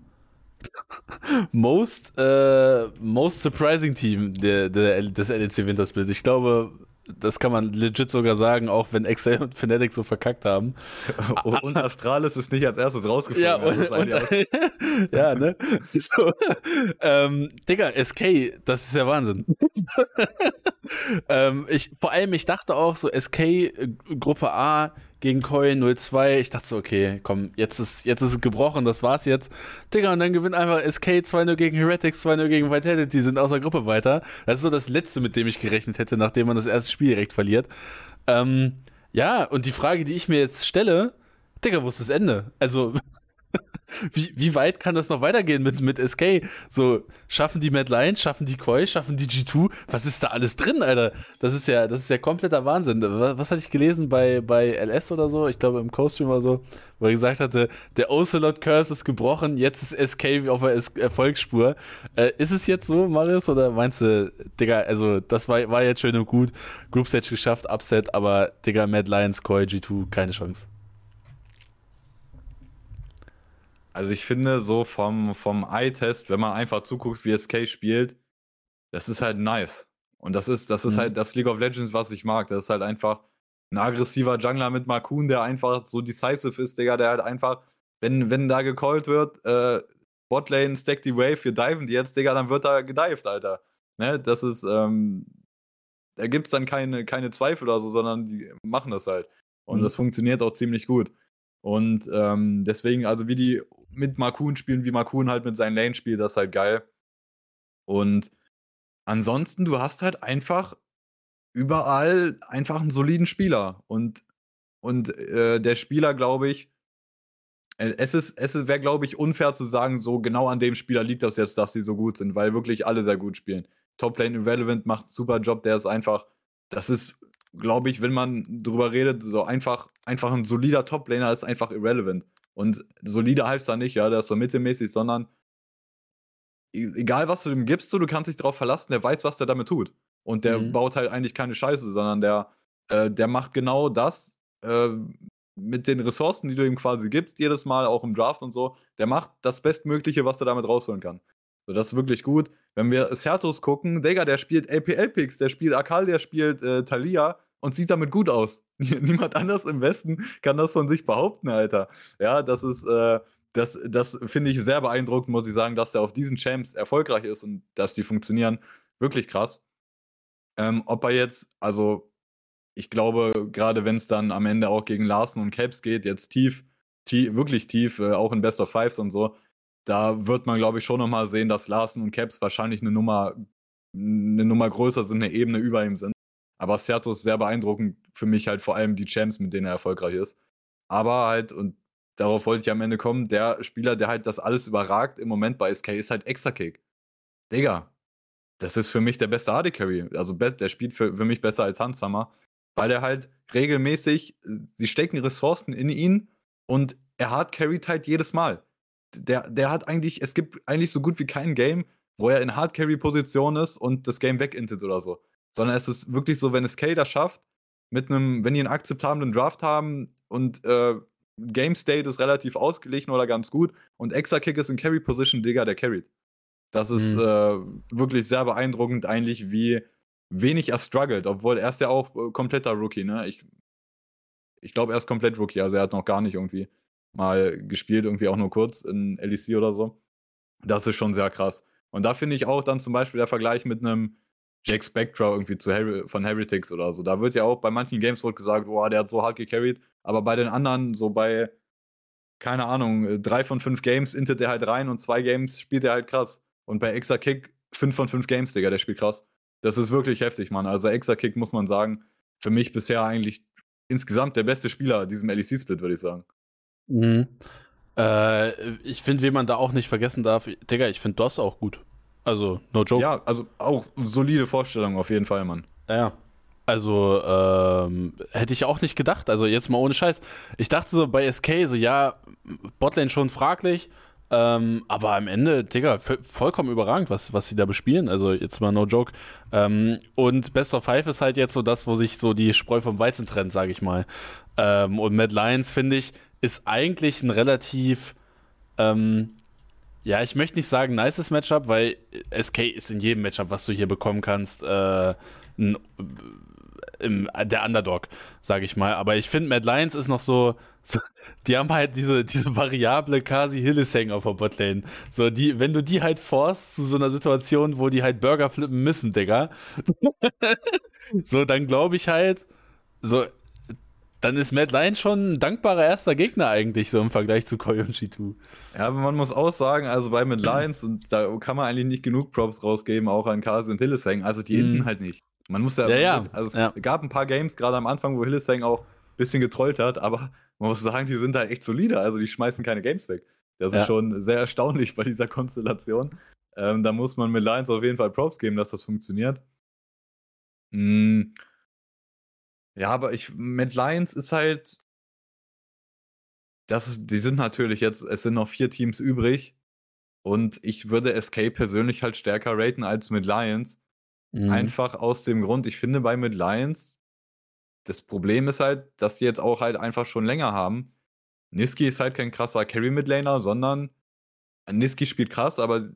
most, äh, most surprising Team der, der, des LEC Wintersplit. Ich glaube, das kann man legit sogar sagen, auch wenn Excel und Fnatic so verkackt haben. *laughs* und Astralis ist nicht als erstes rausgeflogen. Ja, und, und, *laughs* ja ne? So, ähm, Digga, SK, das ist ja Wahnsinn. *laughs* ähm, ich, vor allem, ich dachte auch so, SK äh, Gruppe A gegen Koi 02. Ich dachte so, okay, komm, jetzt ist, jetzt ist es gebrochen, das war's jetzt. Digga, und dann gewinnt einfach SK 2-0 gegen Heretics, 2-0 gegen Vitality, sind aus der Gruppe weiter. Das ist so das Letzte, mit dem ich gerechnet hätte, nachdem man das erste Spiel direkt verliert. Ähm, ja, und die Frage, die ich mir jetzt stelle, Digga, wo ist das Ende? Also, wie, wie weit kann das noch weitergehen mit, mit SK? So, schaffen die Mad Lions, schaffen die Koi, schaffen die G2? Was ist da alles drin, Alter? Das ist ja, das ist ja kompletter Wahnsinn. Was, was hatte ich gelesen bei, bei LS oder so? Ich glaube im Co-Stream oder so, wo er gesagt hatte, der Ocelot Curse ist gebrochen, jetzt ist SK auf der Erfolgsspur. Äh, ist es jetzt so, Marius, oder meinst du, Digga, also das war, war jetzt schön und gut, Group Stage geschafft, Upset, aber Digga, Mad Lions, Koi, G2, keine Chance. Also ich finde so vom, vom Eye-Test, wenn man einfach zuguckt, wie SK spielt, das ist halt nice. Und das ist, das ist mhm. halt das League of Legends, was ich mag. Das ist halt einfach ein aggressiver Jungler mit Markun, der einfach so decisive ist, Digga, der halt einfach, wenn, wenn da gecallt wird, äh, Botlane, stack die Wave, wir diven die jetzt, Digga, dann wird da gedived, Alter. Ne, das ist, ähm, da gibt es dann keine, keine Zweifel oder so, sondern die machen das halt. Und mhm. das funktioniert auch ziemlich gut. Und ähm, deswegen, also wie die mit Markun spielen, wie Markun halt mit seinen Lane spielt, das ist halt geil. Und ansonsten, du hast halt einfach überall einfach einen soliden Spieler. Und, und äh, der Spieler, glaube ich, äh, es ist, es wäre, glaube ich, unfair zu sagen, so genau an dem Spieler liegt das jetzt, dass sie so gut sind, weil wirklich alle sehr gut spielen. Top Lane Irrelevant macht einen super Job, der ist einfach, das ist glaube ich, wenn man drüber redet, so einfach, einfach ein solider Top-Laner ist einfach irrelevant. Und solider heißt da nicht, ja, der ist so mittelmäßig, sondern e-, egal was du dem gibst, so, du kannst dich darauf verlassen, der weiß, was der damit tut. Und der mhm. baut halt eigentlich keine Scheiße, sondern der, äh, der macht genau das äh, mit den Ressourcen, die du ihm quasi gibst, jedes Mal, auch im Draft und so. Der macht das Bestmögliche, was er damit rausholen kann. So, das ist wirklich gut. Wenn wir Certus gucken, Digga, der spielt LPL-Picks, der spielt Akal, der spielt äh, Thalia und sieht damit gut aus. *laughs* Niemand anders im Westen kann das von sich behaupten, Alter. Ja, das ist, äh, das, das finde ich sehr beeindruckend, muss ich sagen, dass er auf diesen Champs erfolgreich ist und dass die funktionieren. Wirklich krass. Ähm, ob er jetzt, also ich glaube, gerade wenn es dann am Ende auch gegen Larsen und Caps geht, jetzt tief, tief wirklich tief, äh, auch in Best of Fives und so, da wird man, glaube ich, schon nochmal sehen, dass Larsen und Caps wahrscheinlich eine Nummer, eine Nummer größer sind, eine Ebene über ihm sind. Aber Serto ist sehr beeindruckend für mich halt vor allem die Champs, mit denen er erfolgreich ist. Aber halt, und darauf wollte ich am Ende kommen, der Spieler, der halt das alles überragt im Moment bei SK, ist halt Exakick. Digga, das ist für mich der beste AD Carry. Also der spielt für, für mich besser als Hanshammer, weil er halt regelmäßig, sie stecken Ressourcen in ihn und er hard carryt halt jedes Mal der, der hat eigentlich, es gibt eigentlich so gut wie kein Game, wo er in Hard-Carry-Position ist und das Game wegintet oder so. Sondern es ist wirklich so, wenn es K das schafft, mit einem, wenn die einen akzeptablen Draft haben und äh, Game State ist relativ ausgeglichen oder ganz gut und Extra Kick ist in Carry Position, Digga, der carried. Das ist mhm. äh, wirklich sehr beeindruckend, eigentlich, wie wenig er struggelt, obwohl er ist ja auch äh, kompletter Rookie, ne? Ich, ich glaube, er ist komplett Rookie, also er hat noch gar nicht irgendwie mal gespielt, irgendwie auch nur kurz in LEC oder so. Das ist schon sehr krass. Und da finde ich auch dann zum Beispiel der Vergleich mit einem Jack Spectra irgendwie zu Harry, von Heretics oder so. Da wird ja auch bei manchen Games wird gesagt, boah, der hat so hart gecarried. Aber bei den anderen, so bei, keine Ahnung, drei von fünf Games intet er halt rein und zwei Games spielt er halt krass. Und bei Extra Kick fünf von fünf Games, Digga, der spielt krass. Das ist wirklich heftig, Mann. Also Extra Kick muss man sagen, für mich bisher eigentlich insgesamt der beste Spieler diesem LEC-Split, würde ich sagen. Mhm. Äh, ich finde, wen man da auch nicht vergessen darf, Digga, ich finde DOS auch gut. Also, no joke. Ja, also auch solide Vorstellung auf jeden Fall, Mann. Ja. Also, ähm, hätte ich auch nicht gedacht. Also, jetzt mal ohne Scheiß. Ich dachte so bei SK, so, ja, Botlane schon fraglich. Ähm, aber am Ende, Digga, vollkommen überragend, was, was sie da bespielen. Also jetzt mal no joke. Ähm, und Best of Five ist halt jetzt so das, wo sich so die Spreu vom Weizen trennt, sage ich mal. Ähm, und Mad Lions, finde ich, ist eigentlich ein relativ, ähm, ja, ich möchte nicht sagen nices Matchup, weil SK ist in jedem Matchup, was du hier bekommen kannst, äh, ein, im, der Underdog, sage ich mal. Aber ich finde, Mad Lions ist noch so, so, die haben halt diese, diese Variable Kasi Hillesang auf der Botlane. So, die, wenn du die halt forst zu so einer Situation, wo die halt Burger flippen müssen, Digga, *laughs* so, dann glaube ich halt, so, dann ist Mad Lions schon ein dankbarer erster Gegner eigentlich, so im Vergleich zu Koi und G2. Ja, aber man muss auch sagen, also bei Mad Lions, und da kann man eigentlich nicht genug Props rausgeben, auch an Kasi und Hillesang, also die hinten mm. halt nicht. Man muss ja, ja, ja. also ja. es gab ein paar Games gerade am Anfang, wo Hillesang auch ein bisschen getrollt hat, aber man muss sagen, die sind halt echt solide, also die schmeißen keine Games weg. Das ist schon sehr erstaunlich bei dieser Konstellation. Ähm, da muss man mit Lions auf jeden Fall Props geben, dass das funktioniert. Mm. Ja, aber ich, mit Lions ist halt, das ist, die sind natürlich jetzt, es sind noch vier Teams übrig. Und ich würde SK persönlich halt stärker raten als mit Lions. Mhm. Einfach aus dem Grund, ich finde bei Mid Lions, das Problem ist halt, dass sie jetzt auch halt einfach schon länger haben. Niski ist halt kein krasser Carry-Midlaner, sondern Niski spielt krass, aber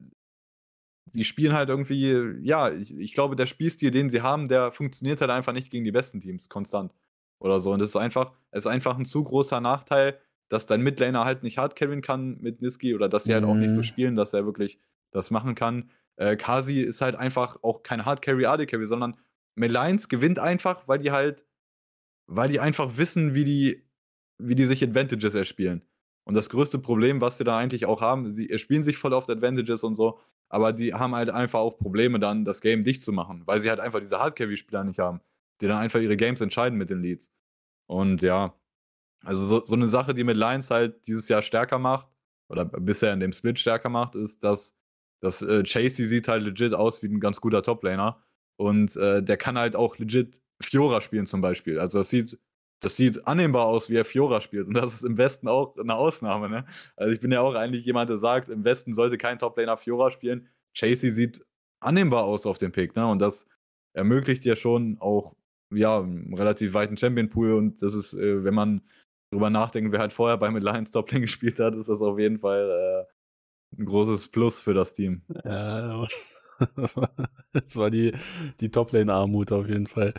sie spielen halt irgendwie, ja, ich, ich, glaube, der Spielstil, den sie haben, der funktioniert halt einfach nicht gegen die besten Teams konstant oder so. Und das ist einfach, es ist einfach ein zu großer Nachteil, dass dein Midlaner halt nicht hard carryen kann mit Niski oder dass sie mhm. halt auch nicht so mhm. spielen, dass er wirklich das machen kann. Äh, Kasi ist halt einfach auch kein Hard Carry, AD Carry, sondern Melines gewinnt einfach, weil die halt, weil die einfach wissen, wie die, wie die sich Advantages erspielen. Und das größte Problem, was sie da eigentlich auch haben, sie erspielen sich voll auf Advantages und so, aber die haben halt einfach auch Probleme dann, das Game dicht zu machen, weil sie halt einfach diese Hard-Carry-Spieler nicht haben, die dann einfach ihre Games entscheiden mit den Leads. Und ja, also so, so eine Sache, die mit Lions halt dieses Jahr stärker macht, oder bisher in dem Split stärker macht, ist, dass das äh, Chasey sieht halt legit aus wie ein ganz guter Toplaner. Und äh, der kann halt auch legit Fiora spielen zum Beispiel. Also das sieht, das sieht annehmbar aus, wie er Fiora spielt. Und das ist im Westen auch eine Ausnahme. Ne? Also ich bin ja auch eigentlich jemand, der sagt, im Westen sollte kein Toplaner Fiora spielen. Chasey sieht annehmbar aus auf dem Pick. Ne? Und das ermöglicht ja schon auch ja, einen relativ weiten Champion-Pool. Und das ist, äh, wenn man drüber nachdenkt, wer halt vorher bei mit Lions Toplane gespielt hat, ist das auf jeden Fall äh, ein großes Plus für das Team. Ja, *laughs* das war die, die Top-Lane-Armut auf jeden Fall.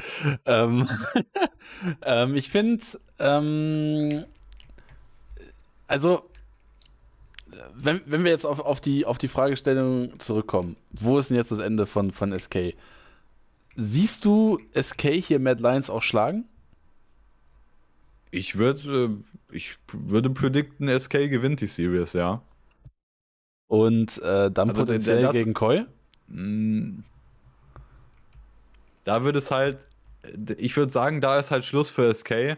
Ähm, *laughs* ähm, ich finde, ähm, also, wenn, wenn wir jetzt auf, auf, die, auf die Fragestellung zurückkommen, wo ist denn jetzt das Ende von, von SK? Siehst du SK hier Mad Lions auch schlagen? Ich würde, ich würde predikten, SK gewinnt die Series, ja. Und äh, dann also potenziell das, gegen Koi? Da würde es halt, ich würde sagen, da ist halt Schluss für SK.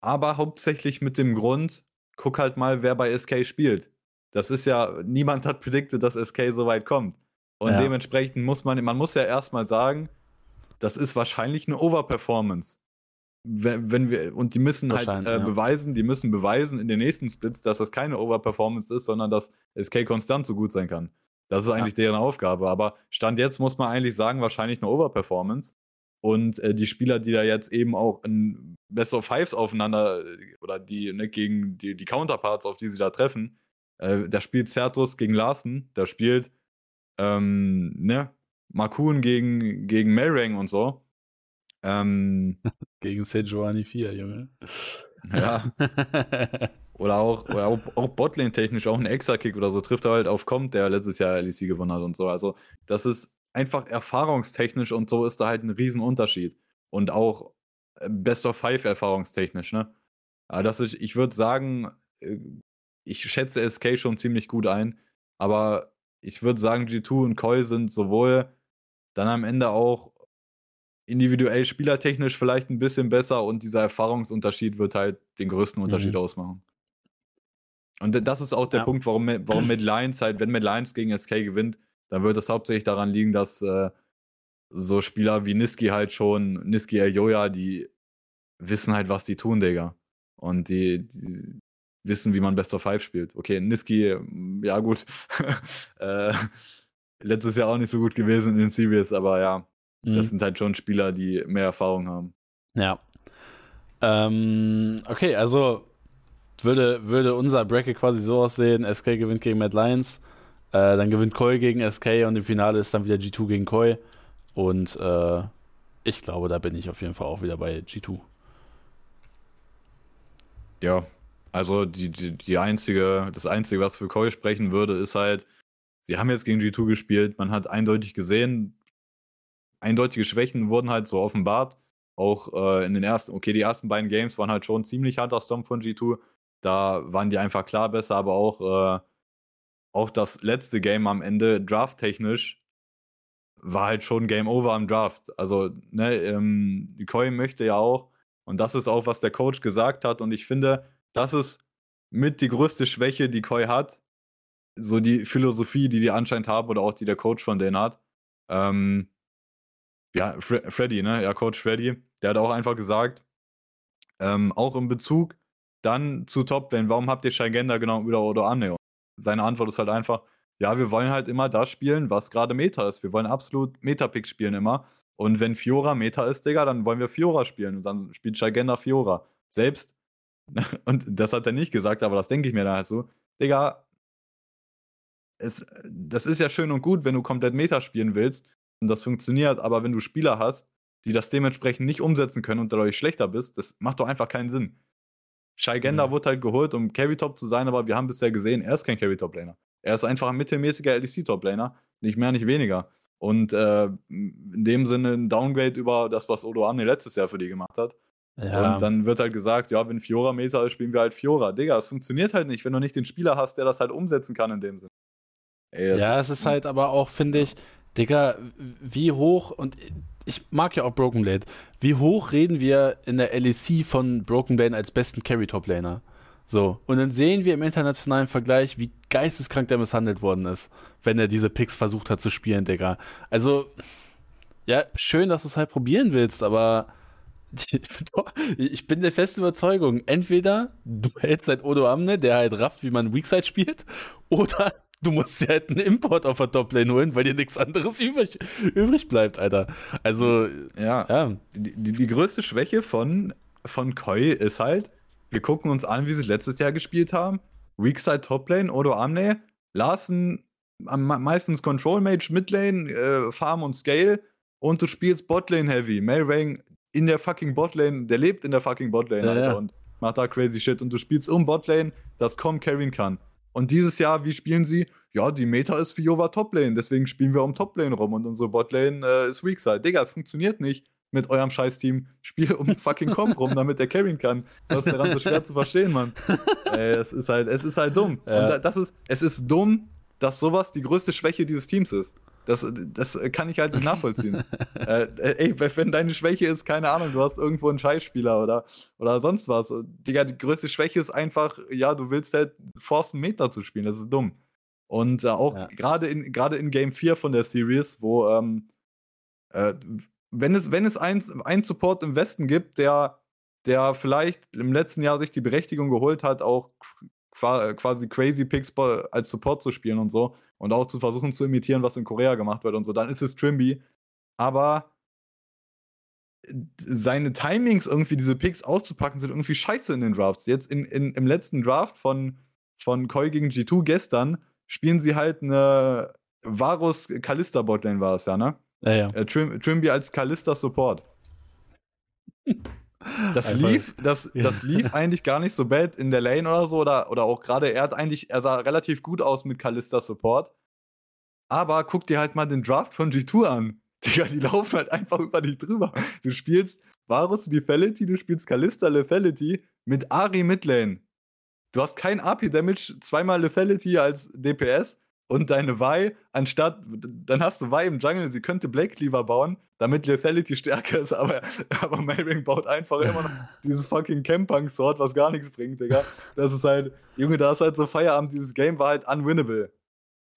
Aber hauptsächlich mit dem Grund, guck halt mal, wer bei SK spielt. Das ist ja, niemand hat prediktet, dass SK so weit kommt. Und ja. dementsprechend muss man, man muss ja erstmal sagen, das ist wahrscheinlich eine Overperformance wenn, wenn wir, und die müssen halt äh, ja. beweisen, die müssen beweisen in den nächsten Splits, dass das keine Overperformance ist, sondern dass SK konstant so gut sein kann. Das ist eigentlich ja. deren Aufgabe. Aber Stand jetzt muss man eigentlich sagen, wahrscheinlich eine Overperformance. Und äh, die Spieler, die da jetzt eben auch in Best of Fives aufeinander oder die ne, gegen die, die Counterparts, auf die sie da treffen, äh, da spielt Certus gegen Larsen, da spielt ähm, ne, Makun gegen, gegen Melrang und so. Ähm, *laughs* Gegen Sejuani 4, Junge. Ja. *laughs* oder auch, oder auch, auch Botlane-technisch, auch ein Extra-Kick oder so, trifft er halt auf Kommt, der letztes Jahr LEC gewonnen hat und so. Also, das ist einfach erfahrungstechnisch und so ist da halt ein Riesenunterschied. Und auch äh, Best of Five erfahrungstechnisch, ne? Aber das ist, ich würde sagen, äh, ich schätze SK schon ziemlich gut ein, aber ich würde sagen, G2 und Koi sind sowohl dann am Ende auch individuell spielertechnisch vielleicht ein bisschen besser und dieser Erfahrungsunterschied wird halt den größten Unterschied mhm. ausmachen. Und das ist auch der ja. Punkt, warum, warum Mid Lions halt, wenn Mid Lions gegen SK gewinnt, dann wird es hauptsächlich daran liegen, dass äh, so Spieler wie Niski halt schon, Niski Eljoya, die wissen halt, was die tun, Digga. Und die, die wissen, wie man Best of Five spielt. Okay, Niski, ja gut. *laughs* äh, letztes Jahr auch nicht so gut gewesen in den Series, aber ja, Mhm. Das sind halt schon Spieler, die mehr Erfahrung haben. Ja. Ähm, okay, also würde, würde unser Bracket quasi so aussehen: SK gewinnt gegen Mad Lions, äh, dann gewinnt Koi gegen SK und im Finale ist dann wieder G2 gegen Koi. Und äh, ich glaube, da bin ich auf jeden Fall auch wieder bei G2. Ja, also die, die, die einzige, das Einzige, was für Koi sprechen würde, ist halt, sie haben jetzt gegen G2 gespielt, man hat eindeutig gesehen, eindeutige Schwächen wurden halt so offenbart. Auch äh, in den ersten, okay, die ersten beiden Games waren halt schon ziemlich harter Stomp von G2. Da waren die einfach klar besser, aber auch, äh, auch das letzte Game am Ende, drafttechnisch, war halt schon Game Over am Draft. Also, ne, ähm, Koi möchte ja auch, und das ist auch, was der Coach gesagt hat, und ich finde, das ist mit die größte Schwäche, die Koi hat. So die Philosophie, die die anscheinend haben, oder auch die der Coach von denen hat. Ähm, ja, Fre Freddy, ne? Ja, Coach Freddy, der hat auch einfach gesagt, ähm, auch im Bezug dann zu Toplane, warum habt ihr Shaigenda genommen oder Odo Anneo? Seine Antwort ist halt einfach, ja, wir wollen halt immer das spielen, was gerade Meta ist. Wir wollen absolut Meta-Pick spielen immer. Und wenn Fiora Meta ist, Digga, dann wollen wir Fiora spielen. Und dann spielt Shaigenda Fiora. Selbst, *laughs* und das hat er nicht gesagt, aber das denke ich mir dann halt so, Digga, es, das ist ja schön und gut, wenn du komplett Meta spielen willst, und das funktioniert, aber wenn du Spieler hast, die das dementsprechend nicht umsetzen können und dadurch schlechter bist, das macht doch einfach keinen Sinn. Shai Gender mhm. wurde halt geholt, um Carry-Top zu sein, aber wir haben bisher gesehen, er ist kein Carry-Top-Laner. Er ist einfach ein mittelmäßiger LEC-Top-Laner, nicht mehr, nicht weniger. Und äh, in dem Sinne ein Downgrade über das, was Odo Amne letztes Jahr für die gemacht hat. Ja. Und dann wird halt gesagt, ja, wenn Fiora Meta ist, spielen wir halt Fiora. Digga, das funktioniert halt nicht, wenn du nicht den Spieler hast, der das halt umsetzen kann in dem Sinne. Ey, ja, es ist halt aber auch, finde ich, Digga, wie hoch, und ich mag ja auch Broken Blade, wie hoch reden wir in der LEC von Broken Blade als besten Carry-Top-Laner? So, und dann sehen wir im internationalen Vergleich, wie geisteskrank der misshandelt worden ist, wenn er diese Picks versucht hat zu spielen, Digga. Also, ja, schön, dass du es halt probieren willst, aber *laughs* ich bin der festen Überzeugung, entweder du hältst halt Odo Amne, der halt rafft, wie man Weakside spielt, oder du musst dir halt einen Import auf der Toplane holen, weil dir nichts anderes übrig, übrig bleibt, Alter. Also, ja. ja. Die, die, größte Schwäche von, von Koi ist halt, wir gucken uns an, wie sie letztes Jahr gespielt haben. Weakside Toplane, Odo Amne, Larsen meistens Control Mage, Midlane, äh, Farm und Scale und du spielst Botlane Heavy. Melrang in der fucking Botlane, der lebt in der fucking Botlane, ja, ja. und macht da crazy shit und du spielst um Botlane, das kaum carryen kann. Und dieses Jahr, wie spielen sie? Ja, die Meta ist für Jova Toplane, deswegen spielen wir um Toplane rum und unsere Botlane äh, ist Weakside. Digga, es funktioniert nicht mit eurem Scheiß-Team. Spiel um *laughs* fucking Comp rum, damit der carryen kann. Das ist daran so schwer zu verstehen, Mann. *laughs* Ey, es ist halt, es ist halt dumm. Ja. Und das ist, es ist dumm, dass sowas die größte Schwäche dieses Teams ist. Das, das kann ich halt nicht nachvollziehen. *laughs* äh, ey, wenn deine Schwäche ist, keine Ahnung, du hast irgendwo einen Scheißspieler oder, oder sonst was. Digga, die größte Schwäche ist einfach, ja, du willst halt forcen, Meter zu spielen. Das ist dumm. Und äh, auch ja. gerade in, in Game 4 von der Series, wo, ähm, äh, wenn es, wenn es einen Support im Westen gibt, der, der vielleicht im letzten Jahr sich die Berechtigung geholt hat, auch quasi Crazy Picks als Support zu spielen und so und auch zu versuchen zu imitieren, was in Korea gemacht wird und so, dann ist es Trimby. Aber seine Timings, irgendwie diese Picks auszupacken, sind irgendwie scheiße in den Drafts. Jetzt in, in, im letzten Draft von, von Koi gegen G2 gestern spielen sie halt eine Varus Kalista Botlane war es ja, ne? Ja, ja. Äh, Trim, Trimby als Kalista Support. *laughs* Das Einfach, lief, das, *laughs* das lief eigentlich gar nicht so bad in der Lane oder so, oder, oder auch gerade, er hat eigentlich, er sah relativ gut aus mit Kalista Support. Aber guck dir halt mal den Draft von G2 an. *laughs* Digga, die laufen halt einfach über dich drüber. Du spielst Varus Lethality, du spielst Kalista Lethality mit Ari Midlane. Du hast kein AP-Damage, zweimal Lethality als DPS und deine Vi, anstatt, dann hast du Vi im Jungle, sie könnte Black Cleaver bauen, damit Lethality stärker ist, aber, aber Mayring baut einfach immer noch *laughs* dieses fucking Campang-Sword, was gar nichts bringt, Digga. Das ist halt, Junge, da ist halt so Feierabend, dieses Game war halt unwinnable.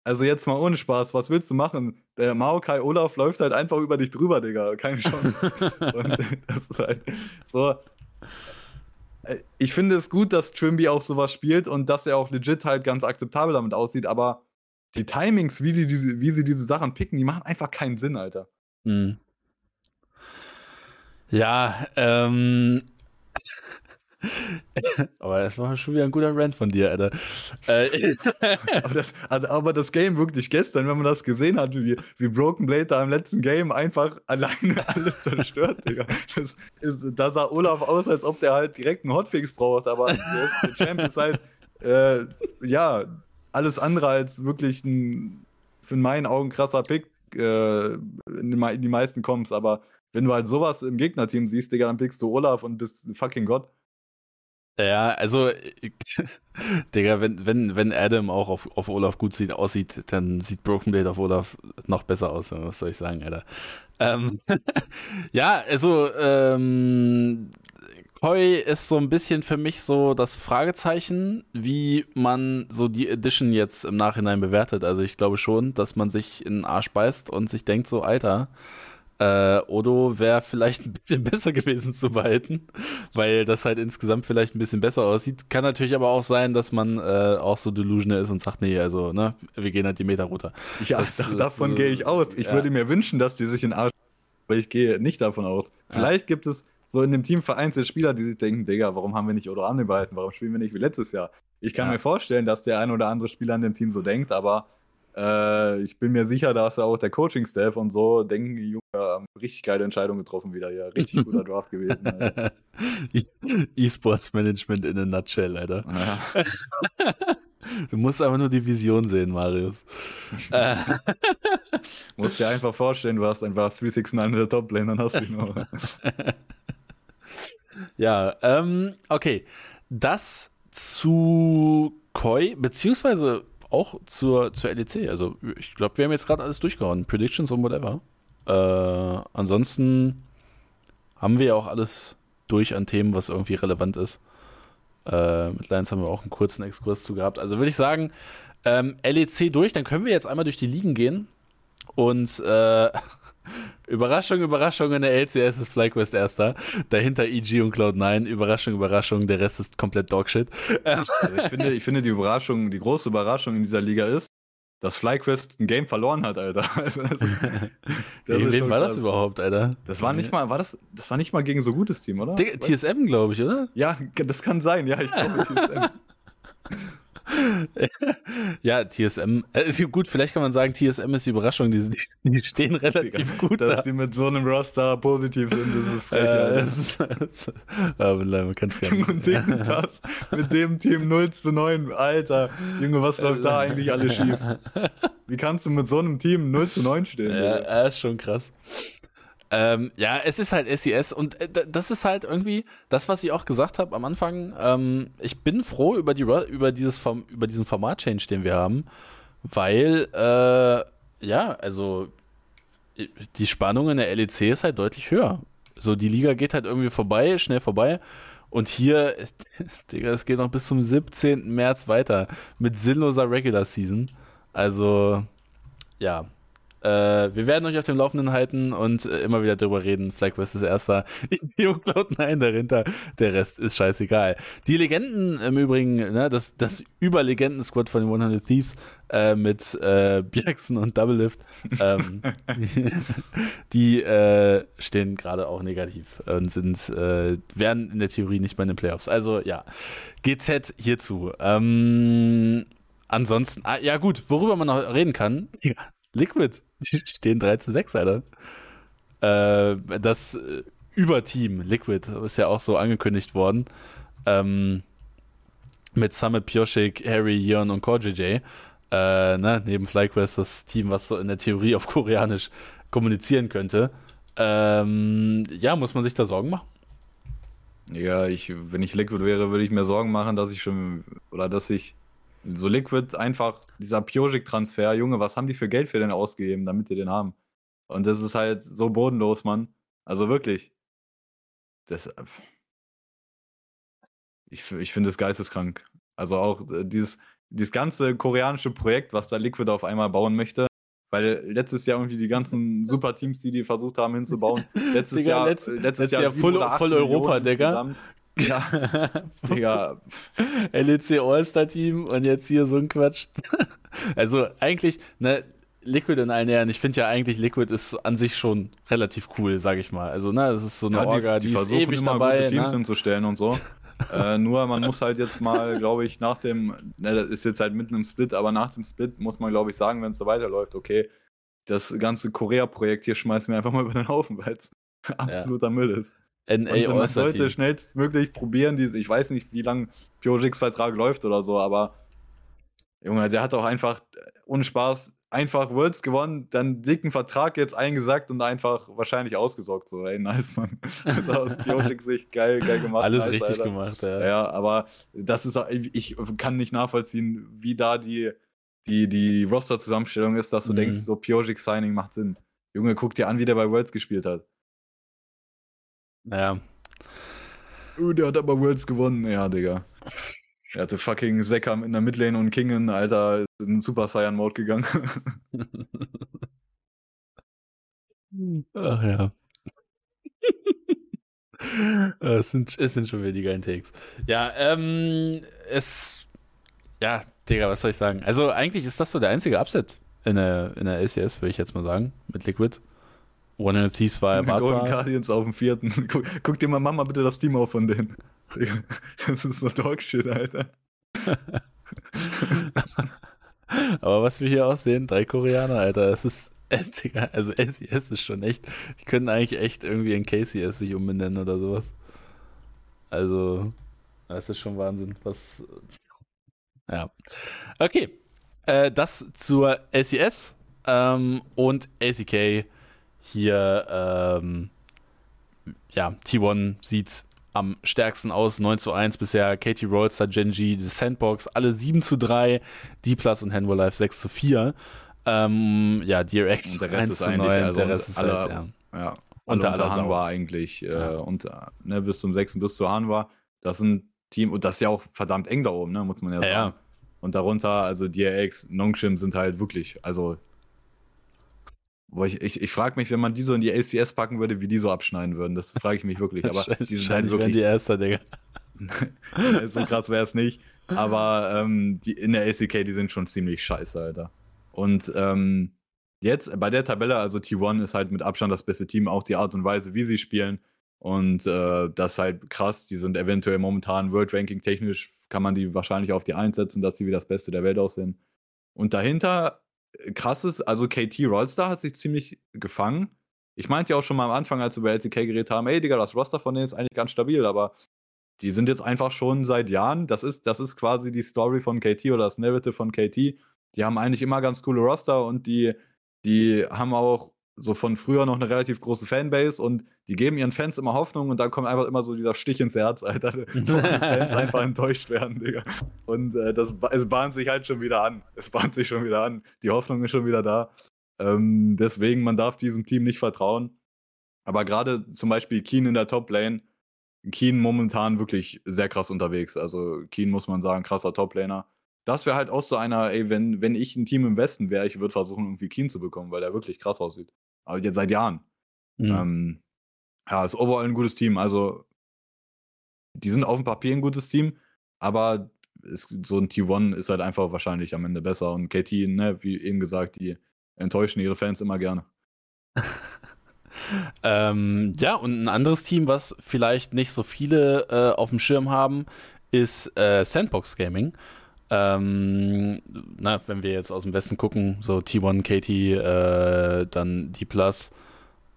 Also jetzt mal ohne Spaß, was willst du machen? Der Maokai Olaf läuft halt einfach über dich drüber, Digga. Keine Chance. *laughs* Und das ist halt so. Äh, ich finde es gut, dass Trimby auch sowas spielt und dass er auch legit halt ganz akzeptabel damit aussieht, aber die Timings, wie, die diese, wie sie diese Sachen picken, die machen einfach keinen Sinn, Alter. Hm. Ja, ähm. *laughs* aber das war schon wieder ein guter Rant von dir, Alter. Äh, *laughs* aber, das, also, aber das Game wirklich gestern, wenn man das gesehen hat, wie, wie Broken Blade da im letzten Game einfach alleine *laughs* alles zerstört, Digga. Das ist, da sah Olaf aus, als ob der halt direkt einen Hotfix braucht, aber der, Champ ist halt, äh, ja, alles andere als wirklich ein, in meinen Augen krasser Pick äh, in, die, in die meisten Comps, aber wenn du halt sowas im Gegnerteam siehst, Digga, dann pickst du Olaf und bist fucking Gott. Ja, also, *laughs* Digga, wenn, wenn, wenn Adam auch auf, auf Olaf gut sieht, aussieht, dann sieht Broken Blade auf Olaf noch besser aus, was soll ich sagen, Alter. Ähm, *laughs* ja, also, ähm, Koi ist so ein bisschen für mich so das Fragezeichen, wie man so die Edition jetzt im Nachhinein bewertet. Also ich glaube schon, dass man sich in den Arsch beißt und sich denkt so, Alter, äh, Odo wäre vielleicht ein bisschen *laughs* besser gewesen zu behalten, weil das halt insgesamt vielleicht ein bisschen besser aussieht. Kann natürlich aber auch sein, dass man äh, auch so delusional ist und sagt, nee, also, ne, wir gehen halt die Meter runter. Ja, das, davon das, gehe ich aus. Ich ja. würde mir wünschen, dass die sich in Arsch, aber ich gehe nicht davon aus. Vielleicht ja. gibt es so in dem Team vereinzelte Spieler, die sich denken, Digga, warum haben wir nicht Odo Ane behalten? Warum spielen wir nicht wie letztes Jahr? Ich kann ja. mir vorstellen, dass der ein oder andere Spieler in dem Team so denkt, aber äh, ich bin mir sicher, dass auch der Coaching-Staff und so denken, die Junge haben richtig geile Entscheidung getroffen wieder hier. Richtig guter *laughs* Draft gewesen. *laughs* E-Sports-Management in a nutshell, Alter. Ja. *laughs* Du musst aber nur die Vision sehen, Marius. musst dir einfach vorstellen, du hast einfach 369 in der Top-Lane, dann hast du ihn nur. ja, ähm, okay. Das zu Koi, beziehungsweise auch zur, zur LEC. Also ich glaube, wir haben jetzt gerade alles durchgehauen. Predictions und whatever. Äh, ansonsten haben wir ja auch alles durch an Themen, was irgendwie relevant ist. Äh, mit Lions haben wir auch einen kurzen Exkurs zu gehabt. Also würde ich sagen, ähm, LEC durch, dann können wir jetzt einmal durch die Ligen gehen. Und äh, *laughs* Überraschung, Überraschung, in der LCS ist FlyQuest erster. Dahinter EG und Cloud9. Überraschung, Überraschung, der Rest ist komplett Dogshit. Also ich, finde, ich finde, die Überraschung, die große Überraschung in dieser Liga ist, dass FlyQuest ein Game verloren hat, Alter. *laughs* Also das ist, *laughs* das wen war krass. das überhaupt, Alter? Das war nicht mal, war das, das war nicht mal gegen so gutes Team, oder? TSM, glaube ich, oder? Ja, das kann sein, ja, ich glaube TSM. *laughs* ja, TSM. Äh, ist gut, vielleicht kann man sagen, TSM ist die Überraschung. Die, die stehen relativ Digga, gut dass da. die mit so einem Roster positiv sind, das ist frech. Äh, ist, das, aber man kann es gar nicht. Und *laughs* das mit dem Team 0 zu 9, Alter. Junge, was läuft da eigentlich alles schief? Wie kannst du mit so einem Team 0 zu 9 stehen? Ja, ja ist schon krass. Ähm, ja, es ist halt SES und äh, das ist halt irgendwie das, was ich auch gesagt habe am Anfang. Ähm, ich bin froh über, die, über, dieses, über diesen Format-Change, den wir haben, weil, äh, ja, also die Spannung in der LEC ist halt deutlich höher. So, die Liga geht halt irgendwie vorbei, schnell vorbei. Und hier, *laughs* Digga, es geht noch bis zum 17. März weiter mit sinnloser Regular Season. Also, ja, äh, wir werden euch auf dem Laufenden halten und äh, immer wieder darüber reden. FlagQuest ist erster. Ich bin Cloud9 dahinter. Der Rest ist scheißegal. Die Legenden im Übrigen, ne, das, das Überlegenden-Squad von den 100 Thieves äh, mit äh, Bjergsen und Double Lift, ähm, *laughs* die äh, stehen gerade auch negativ und sind, äh, werden in der Theorie nicht mehr in den Playoffs. Also ja, GZ hierzu. Ähm, ansonsten, ah, ja gut, worüber man noch reden kann, Liquid, die stehen 3 zu 6, Alter. Äh, das äh, Überteam Liquid ist ja auch so angekündigt worden. Ähm, mit Summit, Pioshik, Harry, Yeon und KoJJ. Äh, ne, neben FlyQuest das Team, was so in der Theorie auf Koreanisch kommunizieren könnte. Ähm, ja, muss man sich da Sorgen machen? Ja, ich, wenn ich Liquid wäre, würde ich mir Sorgen machen, dass ich schon, oder dass ich so Liquid einfach, dieser Piojic-Transfer, Junge, was haben die für Geld für den ausgegeben, damit die den haben? Und das ist halt so bodenlos, Mann. Also wirklich. Das, ich ich finde es geisteskrank. Also auch äh, dieses, dieses ganze koreanische Projekt, was da Liquid auf einmal bauen möchte, weil letztes Jahr irgendwie die ganzen *laughs* Superteams, die die versucht haben hinzubauen, letztes Digga, Jahr, letzt, letztes, letztes Jahr, Jahr voll, voll Europa, Digga. Ja, *laughs* Digga. LEC All-Star-Team und jetzt hier so ein Quatsch. *laughs* also eigentlich, ne, Liquid in allen Ehren, ich finde ja eigentlich Liquid ist an sich schon relativ cool, sag ich mal. Also, ne, das ist so eine ja, Orga, die, die, die ist ewig immer dabei. Gute Teams ne? hinzustellen und so. *laughs* äh, nur man muss halt jetzt mal, glaube ich, nach dem, ne, das ist jetzt halt mitten im Split, aber nach dem Split muss man, glaube ich, sagen, wenn es so weiterläuft, okay, das ganze Korea-Projekt hier schmeißen wir einfach mal über den Haufen, weil es absoluter ja. Müll ist. NA und man sollte schnellstmöglich probieren, diese, ich weiß nicht, wie lange Piojiks Vertrag läuft oder so, aber Junge, der hat auch einfach ohne Spaß einfach Worlds gewonnen, dann dicken Vertrag jetzt eingesagt und einfach wahrscheinlich ausgesorgt. So, ey, nice, Mann. Das *laughs* ist aus Piojiks Sicht geil, geil gemacht. Alles nice, richtig Alter. gemacht, ja. Ja, aber das ist, ich kann nicht nachvollziehen, wie da die, die, die Roster-Zusammenstellung ist, dass du mhm. denkst, so Piojiks Signing macht Sinn. Junge, guck dir an, wie der bei Worlds gespielt hat. Ja. Uh, der hat aber Worlds gewonnen. Ja, Digga. Er hatte fucking Sekam in der Midlane und Kingen, Alter, in Super Saiyan Mode gegangen. *laughs* Ach ja. *laughs* es, sind, es sind schon wieder die geilen Takes. Ja, ähm, es. Ja, Digga, was soll ich sagen? Also, eigentlich ist das so der einzige Upset in der, in der LCS, würde ich jetzt mal sagen, mit Liquid. One of Thieves war erwartbar. Golden Guardians auf dem vierten. *laughs* Guck, guck, dir mal, mach mal bitte das Team auf von denen. *laughs* Das ist so Dogshit, Alter. *laughs* Aber was wir hier aussehen, drei Koreaner, Alter, das ist, also SES ist schon echt, die können eigentlich echt irgendwie in KCS sich umbenennen oder sowas. Also, das ist schon Wahnsinn, was, ja. Okay, äh, das zur SES ähm, und ACK hier, ähm, ja, T1 sieht am stärksten aus, 9 zu 1 bisher, Katie Rolster, Genji, die Sandbox, alle 7 zu 3, D-Plus und Handball Life 6 zu 4. Ähm, ja, DRX und der Rest 1 ist zu 9, also der Rest ist alle, halt, ja. ja unter, unter Hanwha eigentlich, äh, ja. und, ne, bis zum 6. bis zu Hanwha, das ist ein Team, und das ist ja auch verdammt eng da oben, ne, muss man ja sagen. Ja, Und darunter, also DRX, Nongshim sind halt wirklich, also Boah, ich, ich, ich frage mich, wenn man die so in die LCS packen würde, wie die so abschneiden würden. Das frage ich mich wirklich. *laughs* Aber die sind halt wirklich. die Erster, Digga. *laughs* so krass wäre es nicht. Aber ähm, die, in der LCK, die sind schon ziemlich scheiße, Alter. Und ähm, jetzt bei der Tabelle, also T1 ist halt mit Abstand das beste Team, auch die Art und Weise, wie sie spielen. Und äh, das ist halt krass. Die sind eventuell momentan World Ranking technisch, kann man die wahrscheinlich auf die einsetzen, dass sie wie das Beste der Welt aussehen. Und dahinter krasses, also KT Rollstar hat sich ziemlich gefangen. Ich meinte ja auch schon mal am Anfang, als wir über LCK geredet haben, ey Digga, das Roster von denen ist eigentlich ganz stabil, aber die sind jetzt einfach schon seit Jahren, das ist, das ist quasi die Story von KT oder das Narrative von KT. Die haben eigentlich immer ganz coole Roster und die, die haben auch so von früher noch eine relativ große Fanbase und die geben ihren Fans immer Hoffnung und dann kommt einfach immer so dieser Stich ins Herz, Alter, *laughs* die Fans einfach enttäuscht werden, Digga. Und äh, das, es bahnt sich halt schon wieder an. Es bahnt sich schon wieder an. Die Hoffnung ist schon wieder da. Ähm, deswegen, man darf diesem Team nicht vertrauen. Aber gerade zum Beispiel Keen in der Top-Lane, Keen momentan wirklich sehr krass unterwegs. Also Keen muss man sagen, krasser Top-Laner. Das wäre halt auch so einer, ey, wenn, wenn ich ein Team im Westen wäre, ich würde versuchen, irgendwie Keen zu bekommen, weil der wirklich krass aussieht. Aber jetzt seit Jahren. Mhm. Ähm, ja, ist overall ein gutes Team. Also, die sind auf dem Papier ein gutes Team, aber ist, so ein T1 ist halt einfach wahrscheinlich am Ende besser. Und KT, ne, wie eben gesagt, die enttäuschen ihre Fans immer gerne. *laughs* ähm, ja, und ein anderes Team, was vielleicht nicht so viele äh, auf dem Schirm haben, ist äh, Sandbox Gaming. Ähm, na, wenn wir jetzt aus dem Westen gucken, so T1, KT, äh, dann D Plus,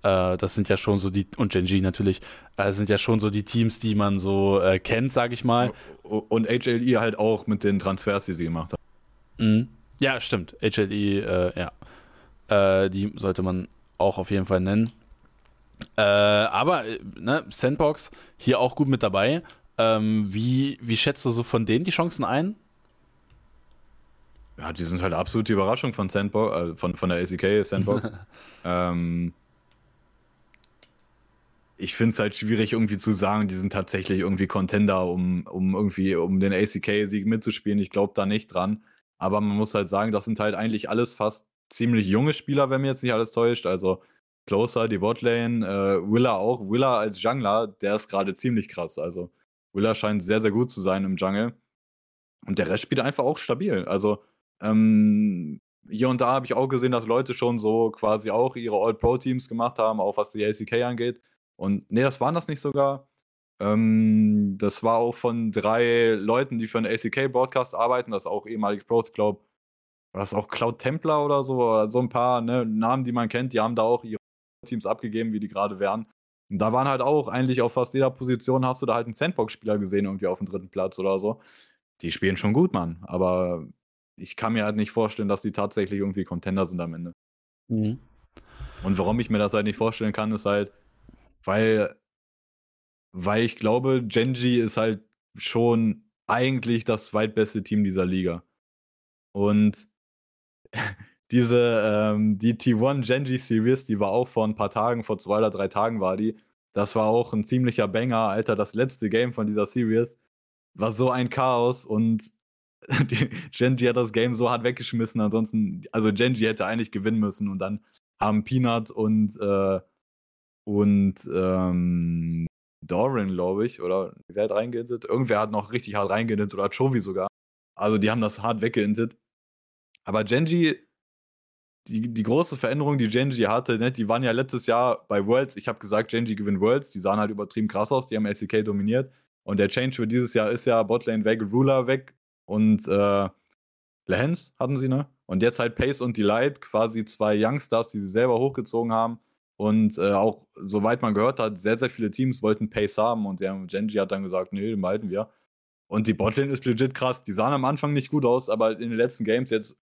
äh, das sind ja schon so die, und Genji natürlich, äh, sind ja schon so die Teams, die man so äh, kennt, sag ich mal. Und HLE halt auch mit den Transfers, die sie gemacht haben. Mhm. Ja, stimmt. HLE, äh, ja. Äh, die sollte man auch auf jeden Fall nennen. aber, ne, Sandbox hier auch gut mit dabei. Ähm, wie, wie schätzt du so von denen die Chancen ein? Ja, die sind halt absolute Überraschung von Sandbox, äh, von, von der ACK Sandbox. *laughs* ähm, ich finde es halt schwierig irgendwie zu sagen, die sind tatsächlich irgendwie Contender, um, um irgendwie um den ACK-Sieg mitzuspielen. Ich glaube da nicht dran. Aber man muss halt sagen, das sind halt eigentlich alles fast ziemlich junge Spieler, wenn mir jetzt nicht alles täuscht. Also Closer, die Botlane, äh, Willa auch. Willa als Jungler, der ist gerade ziemlich krass. Also Willa scheint sehr, sehr gut zu sein im Jungle. Und der Rest spielt einfach auch stabil. Also ähm, hier und da habe ich auch gesehen, dass Leute schon so quasi auch ihre All-Pro-Teams gemacht haben, auch was die LCK angeht. Und nee, das waren das nicht sogar. Ähm, das war auch von drei Leuten, die für einen ACK-Broadcast arbeiten, das auch ehemalige Pros, glaube war das auch Cloud Templar oder so, oder so ein paar ne, Namen, die man kennt, die haben da auch ihre Teams abgegeben, wie die gerade wären. Und da waren halt auch eigentlich auf fast jeder Position hast du da halt einen Sandbox-Spieler gesehen, irgendwie auf dem dritten Platz oder so. Die spielen schon gut, Mann. Aber ich kann mir halt nicht vorstellen, dass die tatsächlich irgendwie Contender sind am Ende. Mhm. Und warum ich mir das halt nicht vorstellen kann, ist halt, weil, weil ich glaube, Genji ist halt schon eigentlich das zweitbeste Team dieser Liga. Und *laughs* diese, ähm, die T1 Genji Series, die war auch vor ein paar Tagen, vor zwei oder drei Tagen war die. Das war auch ein ziemlicher Banger, Alter. Das letzte Game von dieser Series war so ein Chaos und die, Genji hat das Game so hart weggeschmissen. Ansonsten, also Genji hätte eigentlich gewinnen müssen und dann haben Peanut und, äh, und ähm, Doran, glaube ich, oder wer hat reingeintet? Irgendwer hat noch richtig hart reingeintet oder Chovy sogar. Also die haben das hart weggeintet. Aber Genji, die, die große Veränderung, die Genji hatte, ne, die waren ja letztes Jahr bei Worlds. Ich habe gesagt, Genji gewinnt Worlds. Die sahen halt übertrieben krass aus. Die haben SCK dominiert. Und der Change für dieses Jahr ist ja Botlane weg, Ruler weg und äh, Lance hatten sie, ne? Und jetzt halt Pace und Delight, quasi zwei Youngstars, die sie selber hochgezogen haben. Und äh, auch, soweit man gehört hat, sehr, sehr viele Teams wollten Pace haben und der Genji hat dann gesagt, nee, den behalten wir. Und die Botlane ist legit krass. Die sahen am Anfang nicht gut aus, aber in den letzten Games jetzt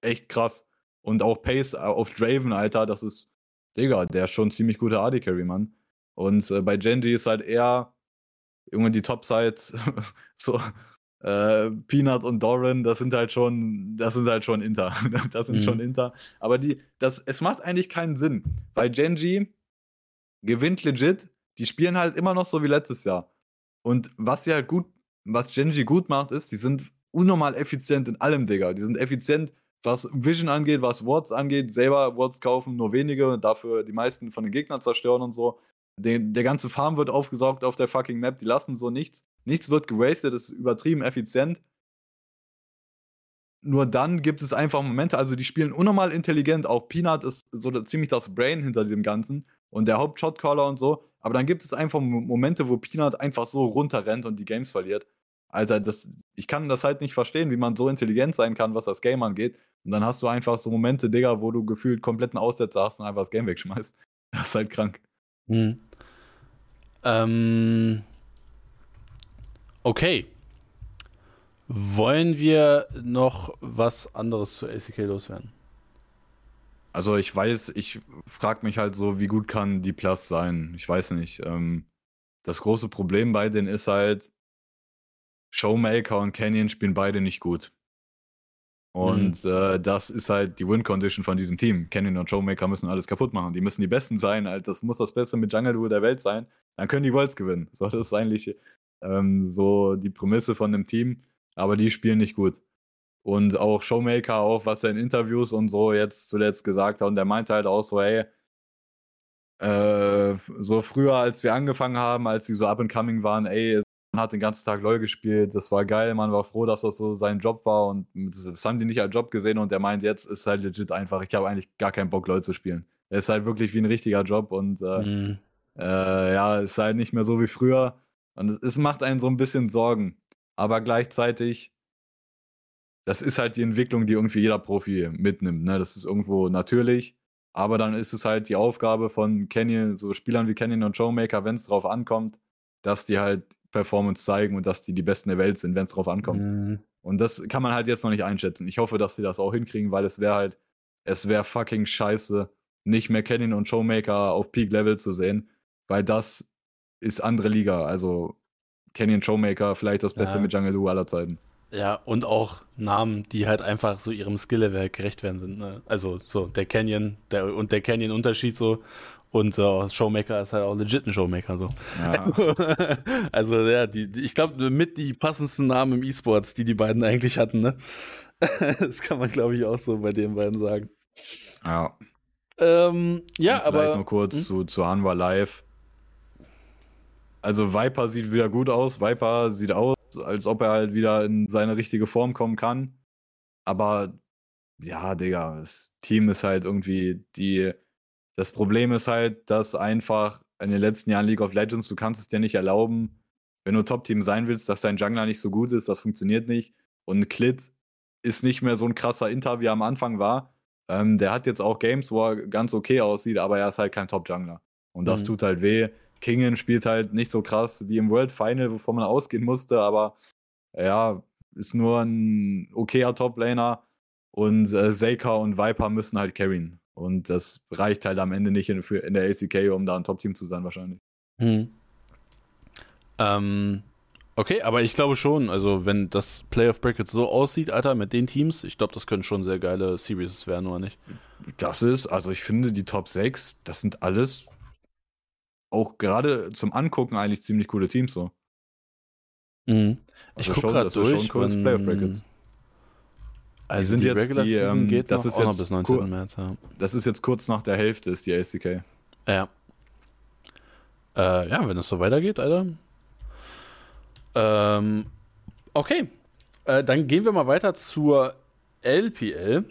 echt krass. Und auch Pace auf Draven, Alter, das ist, Digga, der ist schon ziemlich guter AD-Carry, Mann. Und äh, bei Genji ist halt eher irgendwann die Top-Sides, *laughs* so äh, Peanut und Doran, das sind halt schon, das sind halt schon Inter. *laughs* das sind mhm. schon Inter. Aber die, das, es macht eigentlich keinen Sinn, weil Genji gewinnt legit, die spielen halt immer noch so wie letztes Jahr. Und was sie halt gut, was Genji gut macht, ist, die sind unnormal effizient in allem, Digga. Die sind effizient was Vision angeht, was Wards angeht, selber Wards kaufen, nur wenige, dafür die meisten von den Gegnern zerstören und so. Den, der ganze Farm wird aufgesaugt auf der fucking Map, die lassen so nichts. Nichts wird gewastet, ist übertrieben effizient. Nur dann gibt es einfach Momente, also die spielen unnormal intelligent. Auch Peanut ist so ziemlich das Brain hinter dem Ganzen und der Hauptshotcaller und so. Aber dann gibt es einfach Momente, wo Peanut einfach so runterrennt und die Games verliert. Alter, das, ich kann das halt nicht verstehen, wie man so intelligent sein kann, was das Game angeht. Und dann hast du einfach so Momente, Digga, wo du gefühlt kompletten Aussetzer hast und einfach das Game wegschmeißt. *laughs* Das ist halt krank. Hm. Ähm. Okay. Wollen wir noch was anderes zu ACK loswerden? Also ich weiß, ich frage mich halt so, wie gut kann die Plus sein? Ich weiß nicht. Ähm, das große Problem bei denen ist halt, Showmaker und Canyon spielen beide nicht gut. Und mhm. äh, das ist halt die Win-Condition von diesem Team. Canyon und Showmaker müssen alles kaputt machen. Die müssen die Besten sein. Halt, das muss das Beste mit Jungle Duo der Welt sein. Dann können die Worlds gewinnen. So, das ist eigentlich ähm, so die Prämisse von dem Team. Aber die spielen nicht gut. Und auch Showmaker, auch was er in Interviews und so jetzt zuletzt gesagt hat. Und der meinte halt auch so, hey, äh, so früher, als wir angefangen haben, als die so up and coming waren, ey, man hat den ganzen Tag LOL gespielt, das war geil, man war froh, dass das so sein Job war und das haben die nicht als Job gesehen und der meint, jetzt ist halt legit einfach, ich habe eigentlich gar keinen Bock, LOL zu spielen. Er ist halt wirklich wie ein richtiger Job und äh, mhm. äh, ja, ist halt nicht mehr so wie früher und es, es macht einen so ein bisschen Sorgen, aber gleichzeitig, das ist halt die Entwicklung, die irgendwie jeder Profi mitnimmt, ne? das ist irgendwo natürlich, aber dann ist es halt die Aufgabe von Canyon, so Spielern wie Canyon und Showmaker, wenn es drauf ankommt, dass die halt Performance zeigen und dass die die Besten der Welt sind, wenn es drauf ankommt. Mhm. Und das kann man halt jetzt noch nicht einschätzen. Ich hoffe, dass sie das auch hinkriegen, weil es wäre halt, es wäre fucking scheiße, nicht mehr Canyon und Showmaker auf Peak Level zu sehen, weil das ist andere Liga. Also Canyon Showmaker, vielleicht das Beste ja. mit Jungle Lu aller Zeiten. Ja, und auch Namen, die halt einfach so ihrem Skill-Level gerecht werden sind. Ne? Also so der Canyon der, und der Canyon-Unterschied so und äh, Showmaker ist halt auch legit ein Showmaker. So. Ja. *laughs* Also, also, ja, die, die ich glaube, mit die passendsten Namen im E-Sports, die die beiden eigentlich hatten. Ne? *laughs* das kann man, glaube ich, auch so bei den beiden sagen. Ja. Ähm, ja, Und aber. Vielleicht nur kurz hm? zu, zu Anwar Live. Also, Viper sieht wieder gut aus. Viper sieht aus, als ob er halt wieder in seine richtige Form kommen kann. Aber ja, Digga, das Team ist halt irgendwie die das Problem ist halt, dass einfach in den letzten Jahren League of Legends, du kannst es dir nicht erlauben, wenn du Top-Team sein willst, dass dein Jungler nicht so gut ist, das funktioniert nicht. Und Klit ist nicht mehr so ein krasser Inter, wie er am Anfang war. Ähm, der hat jetzt auch Games, wo er ganz okay aussieht, aber er ist halt kein Top-Jungler. Und das mhm. tut halt weh. Kingen spielt halt nicht so krass wie im World Final, wovon man ausgehen musste, aber ja, ist nur ein okayer Top-Laner. Und äh, Seika und Viper müssen halt carryen. Und das reicht halt am Ende nicht in, für, in der ACK, um da ein Top-Team zu sein, wahrscheinlich. Hm. Ähm, okay, aber ich glaube schon, also wenn das Playoff Bracket so aussieht, Alter, mit den Teams, ich glaube, das können schon sehr geile Series werden, oder nicht? Das ist, also ich finde, die Top 6, das sind alles auch gerade zum Angucken eigentlich ziemlich coole Teams so. Mhm. Ich also gucke gerade durch. Wenn. Also sind die jetzt Regular die, Season ähm, geht das noch, ist jetzt bis 19. März. Ja. Das ist jetzt kurz nach der Hälfte, ist die ACK. Ja. Äh, ja, wenn es so weitergeht, Alter. Ähm, okay. Äh, dann gehen wir mal weiter zur LPL.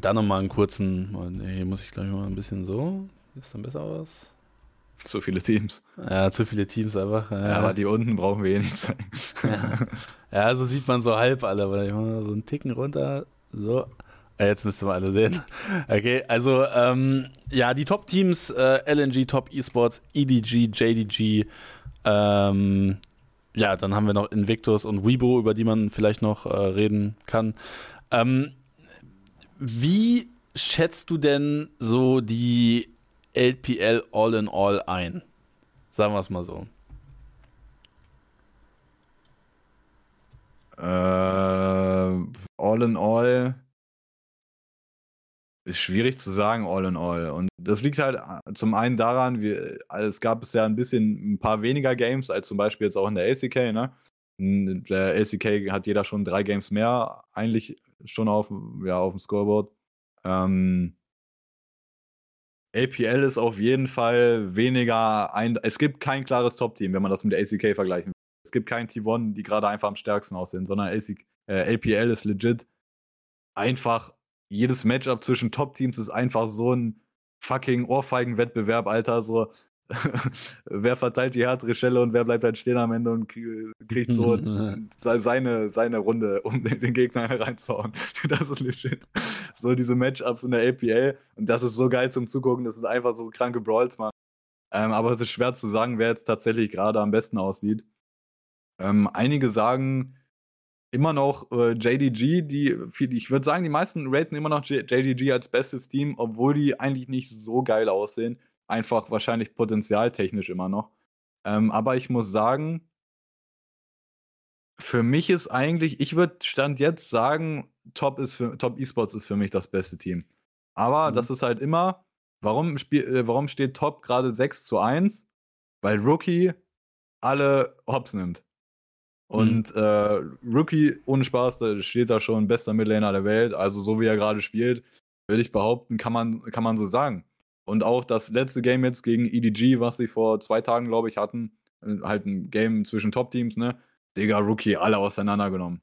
Da nochmal einen kurzen. Oh, nee, muss ich gleich mal ein bisschen so. Ist dann besser aus? Zu viele Teams. Ja, zu viele Teams einfach. Ja, ja aber die unten brauchen wir eh nicht zeigen. ja. so sieht man so halb alle, weil ich mal so einen Ticken runter. So. Ja, jetzt müssten wir alle sehen. Okay, also ähm, ja, die Top-Teams, äh, LNG, Top Esports, EDG, JDG, ähm, ja, dann haben wir noch Invictus und Weibo, über die man vielleicht noch äh, reden kann. Ähm, wie schätzt du denn so die LPL All in All ein? Sagen wir es mal so. Äh, all in All ist schwierig zu sagen, all in all. Und das liegt halt äh, zum einen daran, wir, es gab ja ein bisschen ein paar weniger Games als zum Beispiel jetzt auch in der LCK, ne? In der LCK hat jeder schon drei Games mehr, eigentlich schon auf, ja, auf dem Scoreboard. Ähm, APL ist auf jeden Fall weniger ein. Es gibt kein klares Top-Team, wenn man das mit der ACK vergleichen will. Es gibt kein T1, die gerade einfach am stärksten aussehen, sondern AC, äh, LPL ist legit einfach. Jedes Matchup zwischen Top-Teams ist einfach so ein fucking Ohrfeigen-Wettbewerb, Alter. So, *laughs* wer verteilt die härtere Schelle und wer bleibt halt stehen am Ende und kriegt so *laughs* seine, seine Runde, um den, den Gegner hereinzuhauen. *laughs* Das ist legit. So diese Matchups in der APL und das ist so geil zum Zugucken, das ist einfach so kranke Brawls, man. Ähm, aber es ist schwer zu sagen, wer jetzt tatsächlich gerade am besten aussieht. Ähm, einige sagen immer noch äh, JDG, die, ich würde sagen, die meisten raten immer noch JDG als bestes Team, obwohl die eigentlich nicht so geil aussehen einfach wahrscheinlich potenzialtechnisch immer noch. Ähm, aber ich muss sagen, für mich ist eigentlich, ich würde Stand jetzt sagen, Top, ist für, Top Esports ist für mich das beste Team. Aber mhm. das ist halt immer, warum, spiel, äh, warum steht Top gerade 6 zu 1? Weil Rookie alle Hops nimmt. Und mhm. äh, Rookie, ohne Spaß, da steht da schon bester Midlaner der Welt. Also so wie er gerade spielt, würde ich behaupten, kann man, kann man so sagen. Und auch das letzte Game jetzt gegen EDG, was sie vor zwei Tagen, glaube ich, hatten, äh, halt ein Game zwischen Top-Teams, ne? Digga, Rookie, alle auseinandergenommen.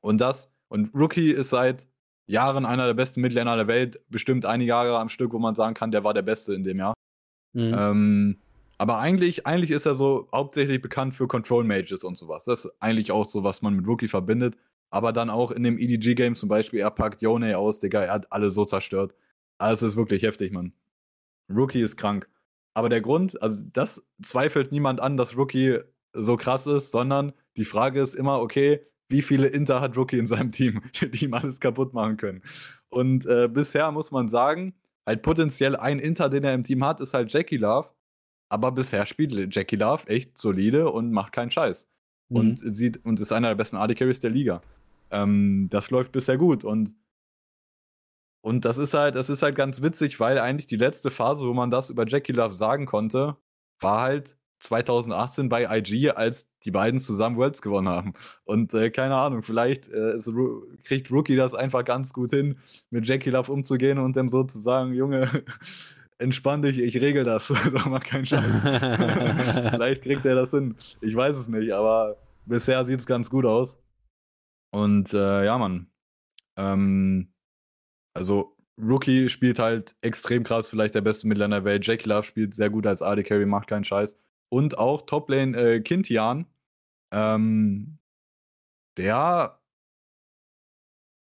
Und das, und Rookie ist seit Jahren einer der besten Midlaner der Welt, bestimmt einige Jahre am Stück, wo man sagen kann, der war der Beste in dem Jahr. Mhm. Ähm, aber eigentlich, eigentlich ist er so hauptsächlich bekannt für Control Mages und sowas. Das ist eigentlich auch so, was man mit Rookie verbindet. Aber dann auch in dem EDG-Game zum Beispiel, er packt Yone aus, Digga, er hat alle so zerstört. Also es ist wirklich heftig, Mann. Rookie ist krank. Aber der Grund, also das zweifelt niemand an, dass Rookie so krass ist, sondern die Frage ist immer, okay, wie viele Inter hat Rookie in seinem Team, *laughs* die ihm alles kaputt machen können? Und äh, bisher muss man sagen, halt potenziell ein Inter, den er im Team hat, ist halt Jackie Love. Aber bisher spielt Jackie Love echt solide und macht keinen Scheiß. Mhm. Und, sieht, und ist einer der besten AD Carries der Liga. Ähm, das läuft bisher gut. Und und das ist halt, das ist halt ganz witzig, weil eigentlich die letzte Phase, wo man das über Jackie Love sagen konnte, war halt 2018 bei IG, als die beiden zusammen Worlds gewonnen haben. Und äh, keine Ahnung, vielleicht äh, ist, kriegt Rookie das einfach ganz gut hin, mit Jackie Love umzugehen und dann so zu sagen, Junge, *laughs* entspann dich, ich regel das. *laughs* Mal keinen Scheiß. *laughs* vielleicht kriegt er das hin. Ich weiß es nicht, aber bisher sieht es ganz gut aus. Und äh, ja, Mann. Ähm, also Rookie spielt halt extrem krass, vielleicht der beste Midlaner der Welt. Jackie Love spielt sehr gut als AD Carry, macht keinen Scheiß. und auch Toplane äh, Kintian. Ähm, der,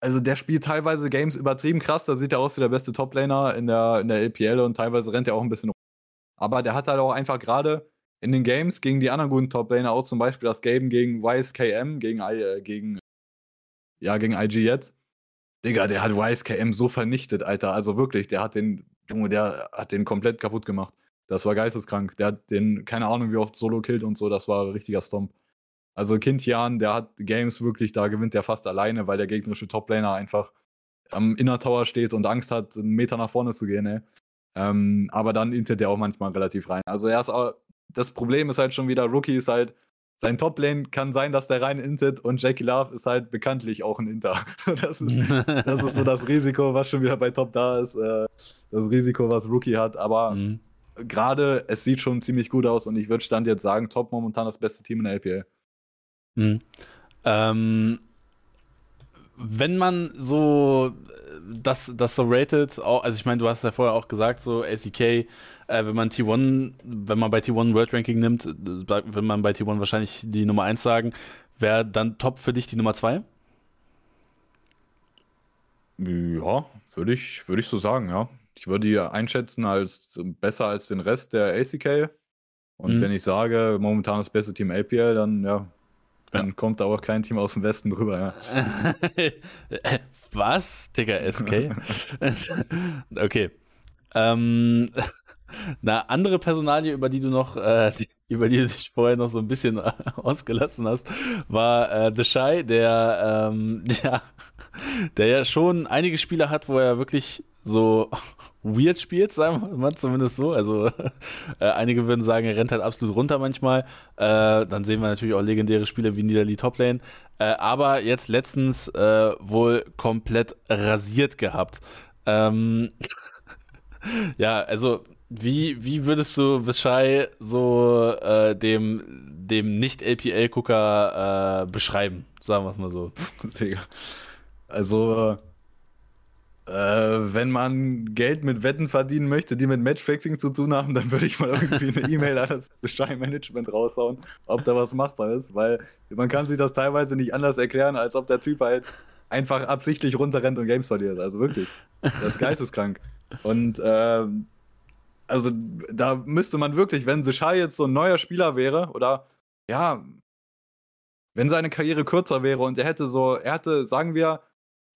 also der spielt teilweise Games übertrieben krass. Da sieht er aus wie der beste Toplaner in der, in der LPL und teilweise rennt er auch ein bisschen. Aber der hat halt auch einfach gerade in den Games gegen die anderen guten Toplaner, auch zum Beispiel das Game gegen YSKM, gegen, äh, gegen, ja, gegen IG jetzt. Digga, der hat YSKM so vernichtet, Alter. Also wirklich, der hat den, Junge, der hat den komplett kaputt gemacht. Das war geisteskrank. Der hat den, keine Ahnung, wie oft Solo killt und so, das war ein richtiger Stomp. Also Kintian, der hat Games wirklich, da gewinnt der fast alleine, weil der gegnerische Toplaner einfach am Inner Tower steht und Angst hat, einen Meter nach vorne zu gehen, ey. Ähm, aber dann intet der auch manchmal relativ rein. Also er ist auch, das Problem ist halt schon wieder, Rookie ist halt, sein Top-Lane kann sein, dass der rein intet und Jackie Love ist halt bekanntlich auch ein Inter. *laughs* Das ist, *laughs* das ist so das Risiko, was schon wieder bei Top da ist. Äh, das Risiko, was Rookie hat. Aber mhm. gerade, es sieht schon ziemlich gut aus und ich würde Stand jetzt sagen, Top momentan das beste Team in der LPL. Mhm. Ähm, wenn man so das, das so rated, also ich meine, du hast ja vorher auch gesagt, so ACK, äh, wenn man T1, wenn man bei T1 World Ranking nimmt, will man bei T1 wahrscheinlich die Nummer 1 sagen, wäre dann top für dich die Nummer 2? Ja, würde ich, würd ich so sagen, ja. Ich würde die einschätzen als besser als den Rest der ACK. Und mhm. wenn ich sage, momentan das beste Team APL, dann ja, dann ja. kommt da auch kein Team aus dem Westen drüber, ja. *laughs* Was? Digga, SK? *laughs* *laughs* okay. Ähm, eine andere Personalie, über die du noch, äh, die, über die du dich vorher noch so ein bisschen äh, *laughs* ausgelassen hast, war äh, The Shy, der, ähm, *laughs* ja, der ja schon einige Spiele hat, wo er wirklich so *laughs* weird spielt, sagen wir mal zumindest so. Also äh, einige würden sagen, er rennt halt absolut runter manchmal. Äh, dann sehen wir natürlich auch legendäre Spiele wie Niederli Toplane. Äh, aber jetzt letztens äh, wohl komplett rasiert gehabt. Ähm, ja, also wie, wie würdest du Vishai so äh, dem, dem Nicht-LPL-Gucker äh, beschreiben? Sagen wir es mal so. *laughs* Digga. Also äh, wenn man Geld mit Wetten verdienen möchte, die mit Matchfixing zu tun haben, dann würde ich mal irgendwie eine E-Mail an das Stein-Management raushauen, ob da was machbar ist, weil man kann sich das teilweise nicht anders erklären, als ob der Typ halt einfach absichtlich runterrennt und Games verliert. Also wirklich. Das ist geisteskrank. Und äh, also da müsste man wirklich, wenn Sechai jetzt so ein neuer Spieler wäre, oder ja, wenn seine Karriere kürzer wäre und er hätte so, er hatte, sagen wir,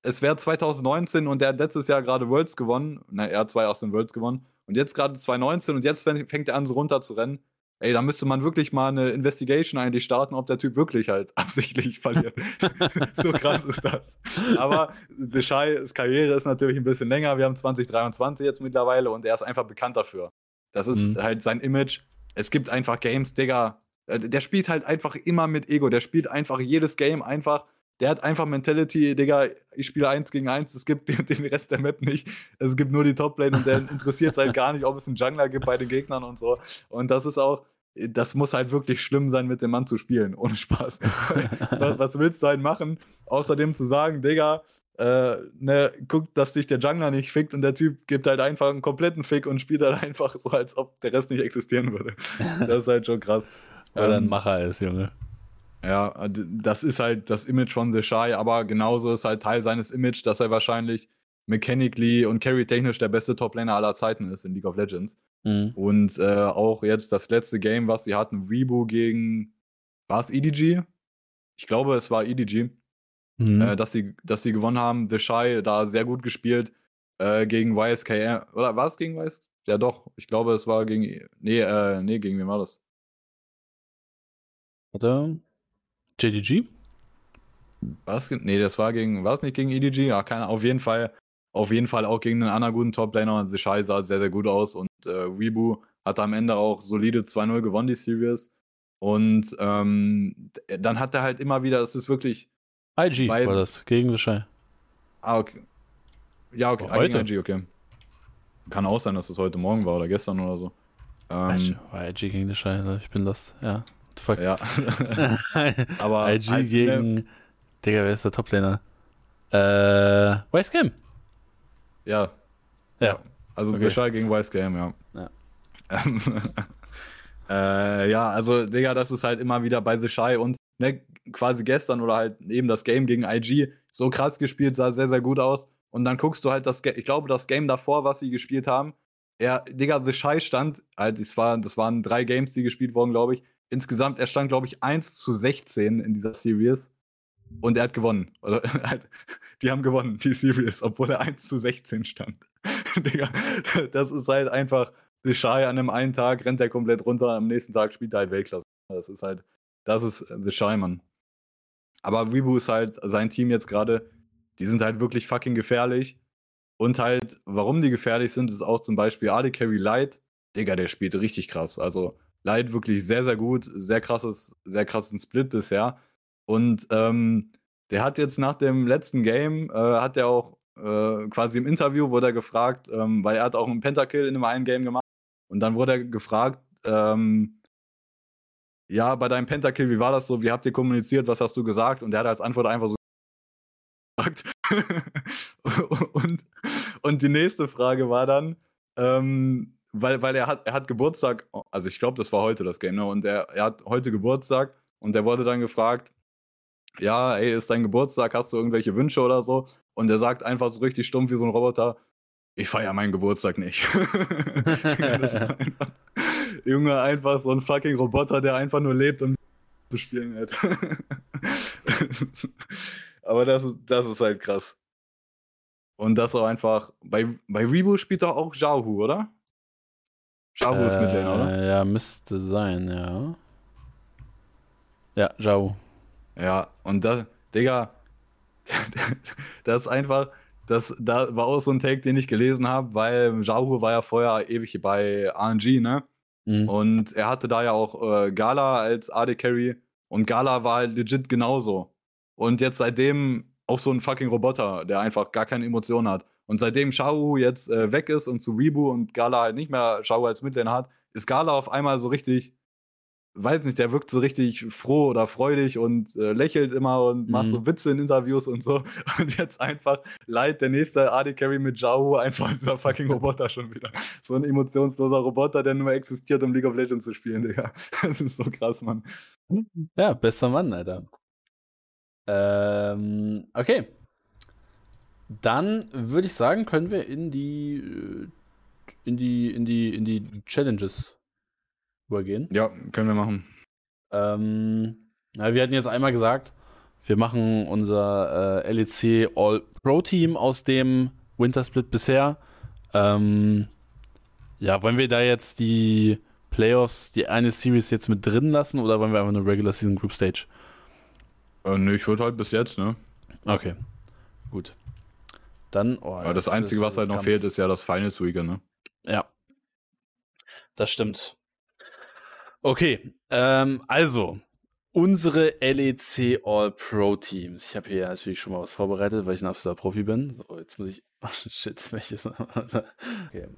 es wäre 2019 und der hat letztes Jahr gerade Worlds gewonnen. Na, er hat zwei aus den Worlds gewonnen. Und jetzt gerade 2019 und jetzt fängt er an, so runter zu rennen. Ey, da müsste man wirklich mal eine Investigation eigentlich starten, ob der Typ wirklich halt *laughs* absichtlich verliert. *laughs* so krass ist das. Aber Deschais Karriere ist natürlich ein bisschen länger. Wir haben 2023 jetzt mittlerweile und er ist einfach bekannt dafür. Das ist mhm. halt sein Image. Es gibt einfach Games, Digga. Äh, der spielt halt einfach immer mit Ego. Der spielt einfach jedes Game einfach der hat einfach Mentality, Digga, ich spiele eins gegen eins, es gibt *laughs* den, Rest der Map nicht. Es gibt nur die Toplane und der *laughs* interessiert es halt gar nicht, ob es einen Jungler gibt bei den Gegnern und so. Und das ist auch, das muss halt wirklich schlimm sein, mit dem Mann zu spielen, ohne Spaß. *laughs* was, was, willst du halt machen, außerdem zu sagen, Digga, äh, ne, guck, dass sich der Jungler nicht fickt und der Typ gibt halt einfach einen kompletten Fick und spielt halt einfach so, als ob der Rest nicht existieren würde. Das ist halt schon krass. Weil er ein ähm, Macher ist, Junge. Ja, das ist halt das Image von The Shy, aber genauso ist halt Teil seines Image, dass er wahrscheinlich mechanically und carry-technisch der beste Top-Laner aller Zeiten ist in League of Legends. Mhm. Und äh, auch jetzt das letzte Game, was sie hatten, Rebo gegen, war es EDG? Ich glaube, es war EDG, mhm. äh, dass, sie, dass sie gewonnen haben. The Shy da sehr gut gespielt äh, gegen YSKM. Oder war es gegen YSKM? Ja, doch. Ich glaube, es war gegen. Nee, äh, nee, gegen wen war das? Warte. JDG? Was? Nee, das war gegen, war es nicht gegen EDG? Ja, keine, auf jeden Fall, auf jeden Fall auch gegen einen anderen guten Top-Laner und Sechai sah sehr, sehr gut aus und äh, Weebu hat am Ende auch solide 2-0 gewonnen, die Series. Und ähm, dann hat er halt immer wieder, es ist wirklich. IG war das, gegen Sechai. Ah, okay. Ja, okay, heute? IG, okay. Kann auch sein, dass es heute Morgen war oder gestern oder so. Ähm, war IG gegen Sechai, ich bin das, ja fuck. Ja. *laughs* Aber IG halt, gegen. Ne, Digga, wer ist der Toplaner? Äh. Wise Ja. Ja. Also okay. Vishal gegen Wise Game, ja. ja. *laughs* Äh, ja, also, Digga, das ist halt immer wieder bei The Shy und ne, quasi gestern oder halt eben das Game gegen IG so krass gespielt, sah sehr, sehr gut aus. Und dann guckst du halt das, ich glaube, das Game davor, was sie gespielt haben, er, Digga, The Shy stand, halt, das, war, das waren drei Games, die gespielt wurden, glaube ich. Insgesamt, er stand, glaube ich, 1 zu 16 in dieser Series. Und er hat gewonnen. Oder, *laughs* die haben gewonnen, die Series, obwohl er 1 zu 16 stand. *laughs* Digga, das ist halt einfach, The Shy an einem einen Tag rennt er komplett runter, am nächsten Tag spielt er halt Weltklasse. Das ist halt, das ist The Shy, Mann. Aber Weebu ist halt, sein Team jetzt gerade, die sind halt wirklich fucking gefährlich. Und halt, warum die gefährlich sind, ist auch zum Beispiel AD Carry Light. Digga, der spielt richtig krass. Also Light wirklich sehr, sehr gut. Sehr krasses, sehr krassen Split bisher. Und ähm, der hat jetzt nach dem letzten Game, äh, hat er auch äh, quasi im Interview, wurde er gefragt, ähm, weil er hat auch einen Pentakill in einem einen Game gemacht. Und dann wurde er gefragt, ähm, ja, bei deinem Pentakill, wie war das so? Wie habt ihr kommuniziert? Was hast du gesagt? Und er hat als Antwort einfach so gesagt. *laughs* und, und die nächste Frage war dann, ähm, weil, weil er hat, er hat Geburtstag, also ich glaube, das war heute das Game, ne? Und er, er hat heute Geburtstag und er wurde dann gefragt, ja, ey, ist dein Geburtstag, hast du irgendwelche Wünsche oder so? Und er sagt einfach so richtig stumpf wie so ein Roboter, ich feiere meinen Geburtstag nicht. einfach, *laughs* *laughs* Junge, einfach so ein fucking Roboter, der einfach nur lebt und zu spielen hat. *laughs* Aber das, das ist halt krass. Und das auch einfach. Bei, bei Rebo spielt doch auch Jahu, oder? Jahu äh, ist mit denen, oder? Ja, müsste sein, ja. Ja, Jahu. Ja, und das, Digga, *laughs* das ist einfach, das da war auch so ein Take, den ich gelesen habe, weil Jahu war ja vorher ewig bei RNG, ne? Mhm. Und er hatte da ja auch äh, Gala als AD Carry und Gala war halt legit genauso. Und jetzt seitdem auch so ein fucking Roboter, der einfach gar keine Emotionen hat. Und seitdem Shao jetzt äh, weg ist und zu Weebu und Gala halt nicht mehr Shao als Midlane hat, ist Gala auf einmal so richtig, weiß nicht, der wirkt so richtig froh oder freudig und äh, lächelt immer und mhm. macht so Witze in Interviews und so. *laughs* Und jetzt einfach leid der nächste AD Carry mit Zhao einfach dieser fucking Roboter schon wieder. So ein emotionsloser Roboter, der nur existiert, um League of Legends zu spielen, Digga. *laughs* Das ist so krass, Mann. Ja, bester Mann, Alter. Ähm, okay. Dann würde ich sagen, können wir in die äh, in die in die in die Challenges übergehen. Ja, können wir machen. Ähm, na, wir hatten jetzt einmal gesagt, wir machen unser äh, LEC All Pro Team aus dem Winter Split bisher. Ähm, ja, wollen wir da jetzt die Playoffs, die eine Series jetzt mit drin lassen oder wollen wir einfach eine Regular Season Group Stage? Äh, ne, ich würde halt bis jetzt, ne? Okay. Gut. Dann. Oh, Aber das, das Einzige, was halt noch fehlt, ist ja das Finals Weekend, ne? Ja. Das stimmt. Okay. Ähm, also, unsere LEC All Pro Teams. Ich habe hier natürlich schon mal was vorbereitet, weil ich ein absoluter Profi bin. So, jetzt muss ich. *laughs* Oh, shit, welches. okay.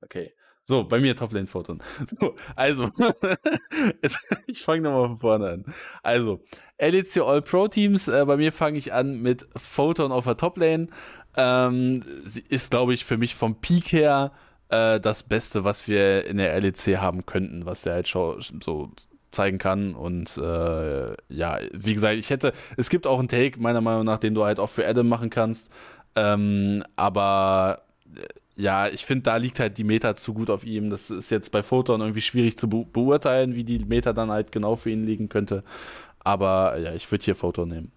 Okay. So, bei mir Toplane Photon. *laughs* So, also, *laughs* ich fange nochmal von vorne an. Also, LEC All Pro Teams, äh, bei mir fange ich an mit Photon auf der Toplane. Ähm, ist, glaube ich, für mich vom Peak her äh, das Beste, was wir in der LEC haben könnten, was der halt schon so zeigen kann. Und äh, ja, wie gesagt, ich hätte, es gibt auch einen Take, meiner Meinung nach, den du halt auch für Adam machen kannst. Ähm, aber äh, ja, ich finde, da liegt halt die Meta zu gut auf ihm. Das ist jetzt bei Photon irgendwie schwierig zu be beurteilen, wie die Meta dann halt genau für ihn liegen könnte. Aber ja, ich würde hier Photon nehmen.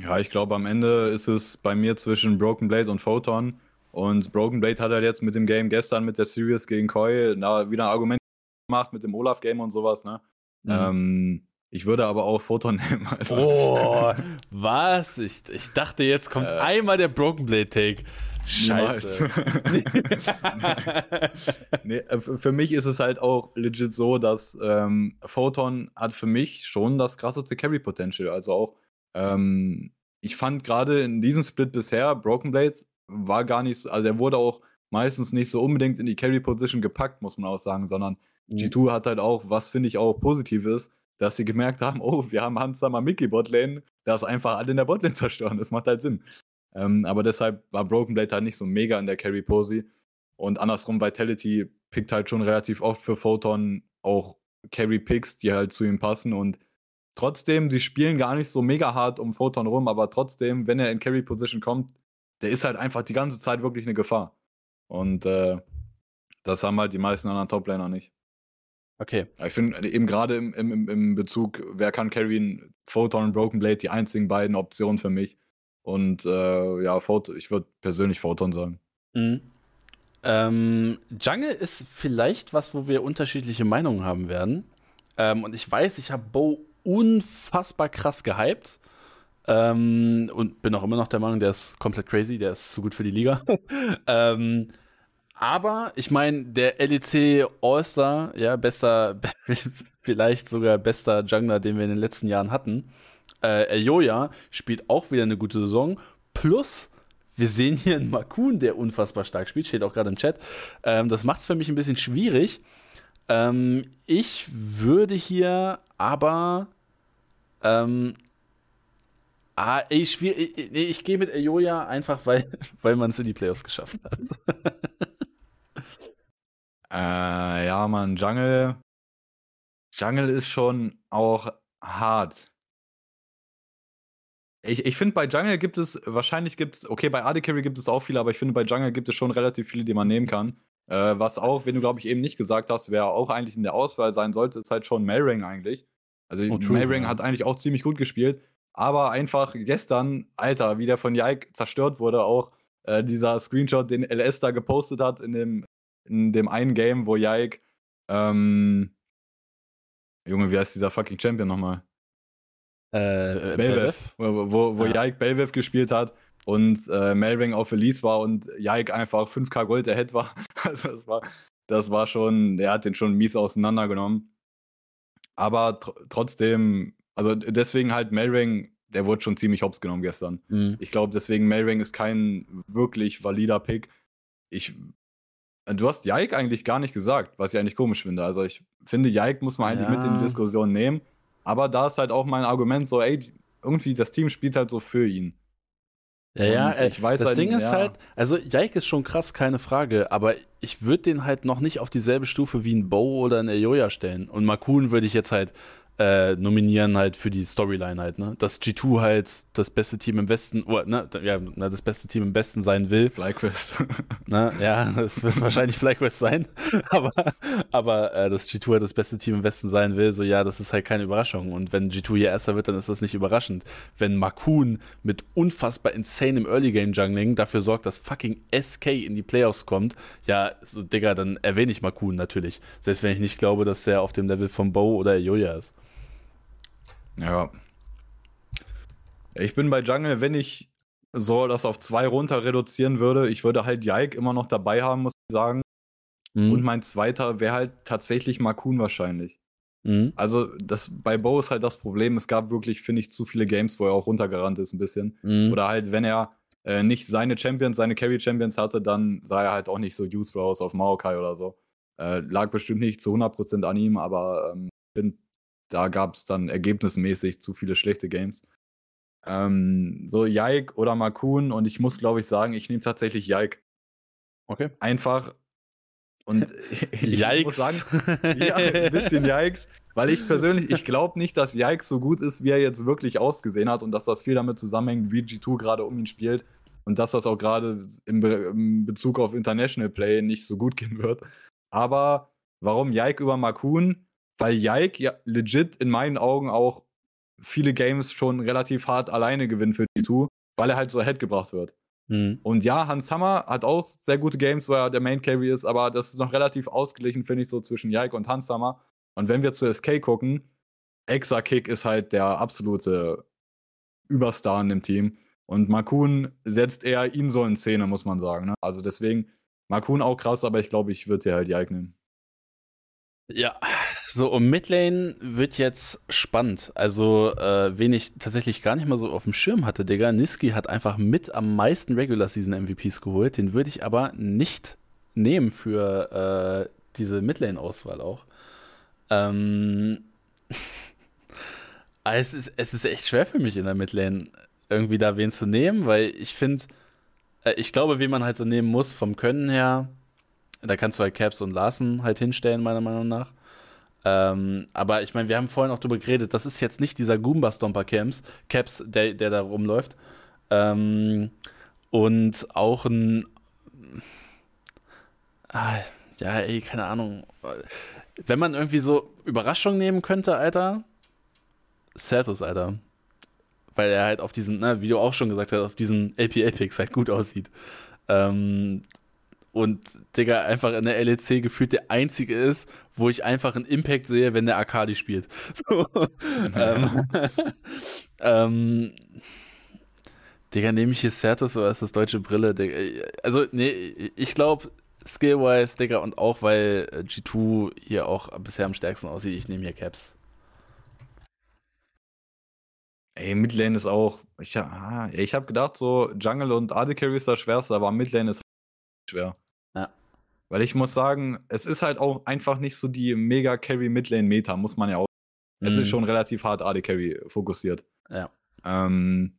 Ja, ich glaube, am Ende ist es bei mir zwischen Broken Blade und Photon. Und Broken Blade hat halt jetzt mit dem Game gestern mit der Series gegen Koi na, wieder ein Argument gemacht mit dem Olaf-Game und sowas, ne? Mhm. Ähm, ich würde aber auch Photon *laughs* nehmen. Also. Oh, was? Ich, ich dachte, jetzt kommt äh, einmal der Broken Blade Take. Scheiße. *laughs* nee, äh, für mich ist es halt auch legit so, dass ähm, Photon hat für mich schon das krasseste Carry Potential. Also auch, ähm, ich fand gerade in diesem Split bisher, Broken Blade war gar nicht so, also er wurde auch meistens nicht so unbedingt in die Carry Position gepackt, muss man auch sagen, sondern mhm. G2 hat halt auch, was finde ich auch positiv ist, dass sie gemerkt haben, oh, wir haben Hansamer Mickey Botlane, das einfach alle in der Botlane *laughs* zerstören. Das macht halt Sinn. Ähm, aber deshalb war Broken Blade halt nicht so mega in der Carry-Posi. Und andersrum, Vitality pickt halt schon relativ oft für Photon auch Carry-Picks, die halt zu ihm passen und trotzdem, sie spielen gar nicht so mega hart um Photon rum, aber trotzdem, wenn er in Carry-Position kommt, der ist halt einfach die ganze Zeit wirklich eine Gefahr. Und äh, das haben halt die meisten anderen Top-Laner nicht. Okay. Ich finde eben gerade im, im, im Bezug, wer kann carryen, Photon und Broken Blade, die einzigen beiden Optionen für mich. Und äh, ja, Photon, ich würde persönlich Photon sagen. Mhm. Ähm, Jungle ist vielleicht was, wo wir unterschiedliche Meinungen haben werden. Ähm, und ich weiß, ich habe Bo unfassbar krass gehypt. Ähm, und bin auch immer noch der Meinung, der ist komplett crazy, der ist zu gut für die Liga. *laughs* ähm, aber ich meine, der LEC All-Star, ja, bester, *laughs* vielleicht sogar bester Jungler, den wir in den letzten Jahren hatten, äh, Ayoya spielt auch wieder eine gute Saison. Plus, wir sehen hier einen Makun, der unfassbar stark spielt, steht auch gerade im Chat. Ähm, das macht es für mich ein bisschen schwierig. Ähm, ich würde hier aber. Ähm, ah, ich, ich, nee, ich gehe mit Ayoya einfach, weil, *laughs* weil man es in die Playoffs geschafft hat. *laughs* Äh, ja, man, Jungle. Jungle ist schon auch hart. Ich, ich finde, bei Jungle gibt es, wahrscheinlich gibt es, okay, bei AD Carry gibt es auch viele, aber ich finde, bei Jungle gibt es schon relativ viele, die man nehmen kann. Äh, was auch, wenn du, glaube ich, eben nicht gesagt hast, wer auch eigentlich in der Auswahl sein sollte, ist halt schon Mayring eigentlich. Also oh, Mayring ja. hat eigentlich auch ziemlich gut gespielt, aber einfach gestern, Alter, wie der von Yike zerstört wurde, auch äh, dieser Screenshot, den LS da gepostet hat in dem in dem einen Game, wo Jaik, ähm, Junge, wie heißt dieser fucking Champion nochmal? Äh, Belvev. Wo, wo, wo ja. Jaik Belvev gespielt hat und äh, Melring auf Release war und Jaik einfach 5k Gold ahead war. *laughs* Also das war, das war schon, der hat den schon mies auseinandergenommen. Aber tr trotzdem, also deswegen halt Melring, der wurde schon ziemlich hops genommen gestern. Mhm. Ich glaube, deswegen Melring ist kein wirklich valider Pick. Ich Du hast Jaik eigentlich gar nicht gesagt, was ich eigentlich komisch finde. Also ich finde, Jaik muss man eigentlich ja. mit in die Diskussion nehmen. Aber da ist halt auch mein Argument so, ey, irgendwie das Team spielt halt so für ihn. Ja, ja, äh, ich weiß das halt, Ding ist ja. halt, also Jaik ist schon krass, keine Frage, aber ich würde den halt noch nicht auf dieselbe Stufe wie ein Bo oder ein Ayoya stellen. Und Makun würde ich jetzt halt äh, nominieren halt für die Storyline halt, ne? Dass G2 halt das beste Team im Westen, oder, ne, ja, das beste Team im Westen sein will. FlyQuest. *laughs* ne? Ja, das wird wahrscheinlich FlyQuest sein, *laughs* aber, aber äh, dass G2 halt das beste Team im Westen sein will, so ja, das ist halt keine Überraschung. Und wenn G2 hier Erster wird, dann ist das nicht überraschend. Wenn Makun mit unfassbar insane im Early Game Jungling dafür sorgt, dass fucking SK in die Playoffs kommt, ja, so Digga, dann erwähne ich Makun natürlich. Selbst wenn ich nicht glaube, dass der auf dem Level von Bo oder Joja ist. Ja. Ich bin bei Jungle, wenn ich so das auf zwei runter reduzieren würde, ich würde halt Yike immer noch dabei haben, muss ich sagen. Mhm. Und mein zweiter wäre halt tatsächlich Makun wahrscheinlich. Mhm. Also, das, bei Bo ist halt das Problem, es gab wirklich, finde ich, zu viele Games, wo er auch runtergerannt ist ein bisschen. Mhm. Oder halt, wenn er äh, nicht seine Champions, seine Carry-Champions hatte, dann sah er halt auch nicht so useful aus auf Maokai oder so. Äh, lag bestimmt nicht zu 100% an ihm, aber ähm, finde da gab es dann ergebnismäßig zu viele schlechte Games. Ähm, so Jaik oder Makun und ich muss, glaube ich, sagen, ich nehme tatsächlich Jaik. Okay. Einfach. Und *laughs* *laughs* ich muss sagen, *laughs* ja, ein bisschen Yikes, weil ich persönlich, ich glaube nicht, dass Yikes so gut ist, wie er jetzt wirklich ausgesehen hat und dass das viel damit zusammenhängt, wie G2 gerade um ihn spielt und dass das auch gerade im, Be im Bezug auf International Play nicht so gut gehen wird. Aber warum Yike über Makun? Weil Yike ja legit in meinen Augen auch viele Games schon relativ hart alleine gewinnt für G2, weil er halt so ahead gebracht wird. Mhm. Und ja, Hans Hammer hat auch sehr gute Games, wo er der Main Carry ist, aber das ist noch relativ ausgeglichen, finde ich, so zwischen Yike und Hans Hammer. Und wenn wir zu SK gucken, Exa Kick ist halt der absolute Überstar in dem Team. Und Makun setzt eher ihn so in Szene, muss man sagen. Ne? Also deswegen, Makun auch krass, aber ich glaube, ich würde hier halt Yike nehmen. Ja, so, um Midlane wird jetzt spannend. Also, äh, wen ich tatsächlich gar nicht mal so auf dem Schirm hatte, Digga. Niski hat einfach mit am meisten Regular Season MVPs geholt. Den würde ich aber nicht nehmen für äh, diese Midlane-Auswahl auch. Ähm. *laughs* es, ist, es ist echt schwer für mich in der Midlane irgendwie da wen zu nehmen, weil ich finde, äh, ich glaube, wie man halt so nehmen muss vom Können her, da kannst du halt Caps und Larsen halt hinstellen, meiner Meinung nach. Ähm, aber ich meine, wir haben vorhin auch drüber geredet, das ist jetzt nicht dieser Goomba Stomper Camps, Caps, der, der da rumläuft. Ähm, und auch ein. Ah, ja, ey, keine Ahnung. Wenn man irgendwie so Überraschung nehmen könnte, Alter. Certus, Alter. Weil er halt auf diesen, ne, wie du auch schon gesagt hast, auf diesen LPL-Picks halt gut aussieht. Ähm, und Digga, einfach in der LEC gefühlt der einzige ist, wo ich einfach einen Impact sehe, wenn der Akali spielt. *laughs* So. ähm, *laughs* ähm, Digga, nehme ich hier Certus oder ist das deutsche Brille? Digga? Also, nee, ich glaube, Skillwise, Digga, und auch weil äh, G2 hier auch bisher am stärksten aussieht, ich nehme hier Caps. Ey, Midlane ist auch. Ich, ah, ich habe gedacht, so Jungle und AD Carry ist das schwerste, aber Midlane ist schwer. Weil ich muss sagen, es ist halt auch einfach nicht so die mega Carry Midlane Meta, muss man ja auch. Mhm. Es ist mhm. schon relativ hart AD Carry fokussiert. Ja. Ähm,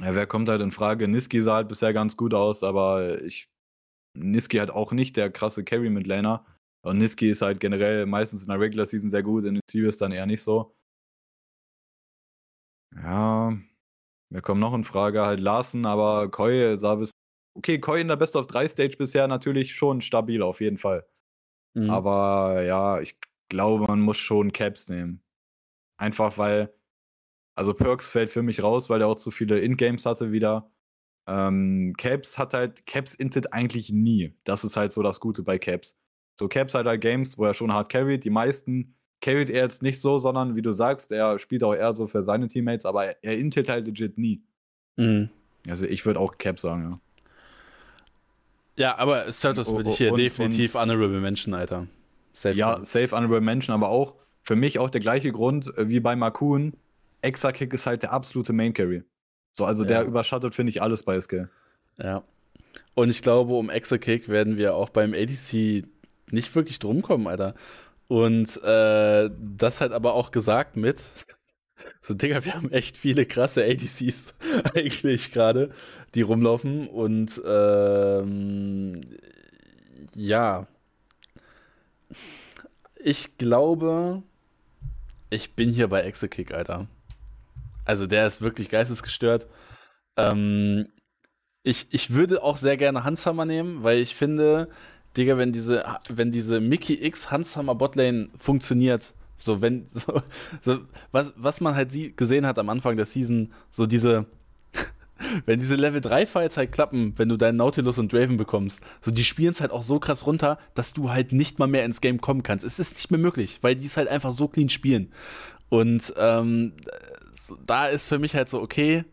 ja, wer kommt halt in Frage? Niski sah halt bisher ganz gut aus, aber ich. Niski hat auch nicht der krasse Carry Midlaner. Und Niski ist halt generell meistens in der Regular Season sehr gut, in den Series dann eher nicht so. Ja, wir kommen noch in Frage, halt Larsen, aber Koi sah bis. Okay, Koi in der Best of 3 Stage bisher natürlich schon stabil, auf jeden Fall. Mhm. Aber ja, ich glaube, man muss schon Caps nehmen. Einfach weil. Also Perks fällt für mich raus, weil er auch zu viele In-Games hatte wieder. Ähm, Caps hat halt, Caps intet eigentlich nie. Das ist halt so das Gute bei Caps. So Caps hat halt Games, wo er schon hart carried. Die meisten carried er jetzt nicht so, sondern wie du sagst, er spielt auch eher so für seine Teammates, aber er intet halt legit nie. Mhm. Also ich würde auch Cap sagen, ja. Ja, aber Certus würde ich hier und, definitiv und, Honorable Mention, Alter. Safe ja, Mention. safe Honorable Mention, aber auch für mich auch der gleiche Grund äh, wie bei Makun. Exa-Kick ist halt der absolute Main Carry. So, also ja. der überschattet, finde ich, alles bei SK. Ja. Und ich glaube, um Exa-Kick werden wir auch beim ADC nicht wirklich drum kommen, Alter. Und äh, das halt aber auch gesagt mit, so Digga, wir haben echt viele krasse ADCs *laughs* eigentlich gerade, die rumlaufen. Und ähm, ja, ich glaube, ich bin hier bei Exekick, Alter. Also der ist wirklich geistesgestört. Ähm, ich, ich würde auch sehr gerne Hanshammer nehmen, weil ich finde, Digga, wenn diese, wenn diese Mickey X Hanshammer Botlane funktioniert, so wenn, *laughs* so, so, was, was man halt sie, gesehen hat am Anfang der Season, so diese, *laughs* wenn diese Level 3 Fights halt klappen, wenn du deinen Nautilus und Draven bekommst, so die spielen es halt auch so krass runter, dass du halt nicht mal mehr ins Game kommen kannst. Es ist nicht mehr möglich, weil die es halt einfach so clean spielen. Und ähm, so, da ist für mich halt so, okay,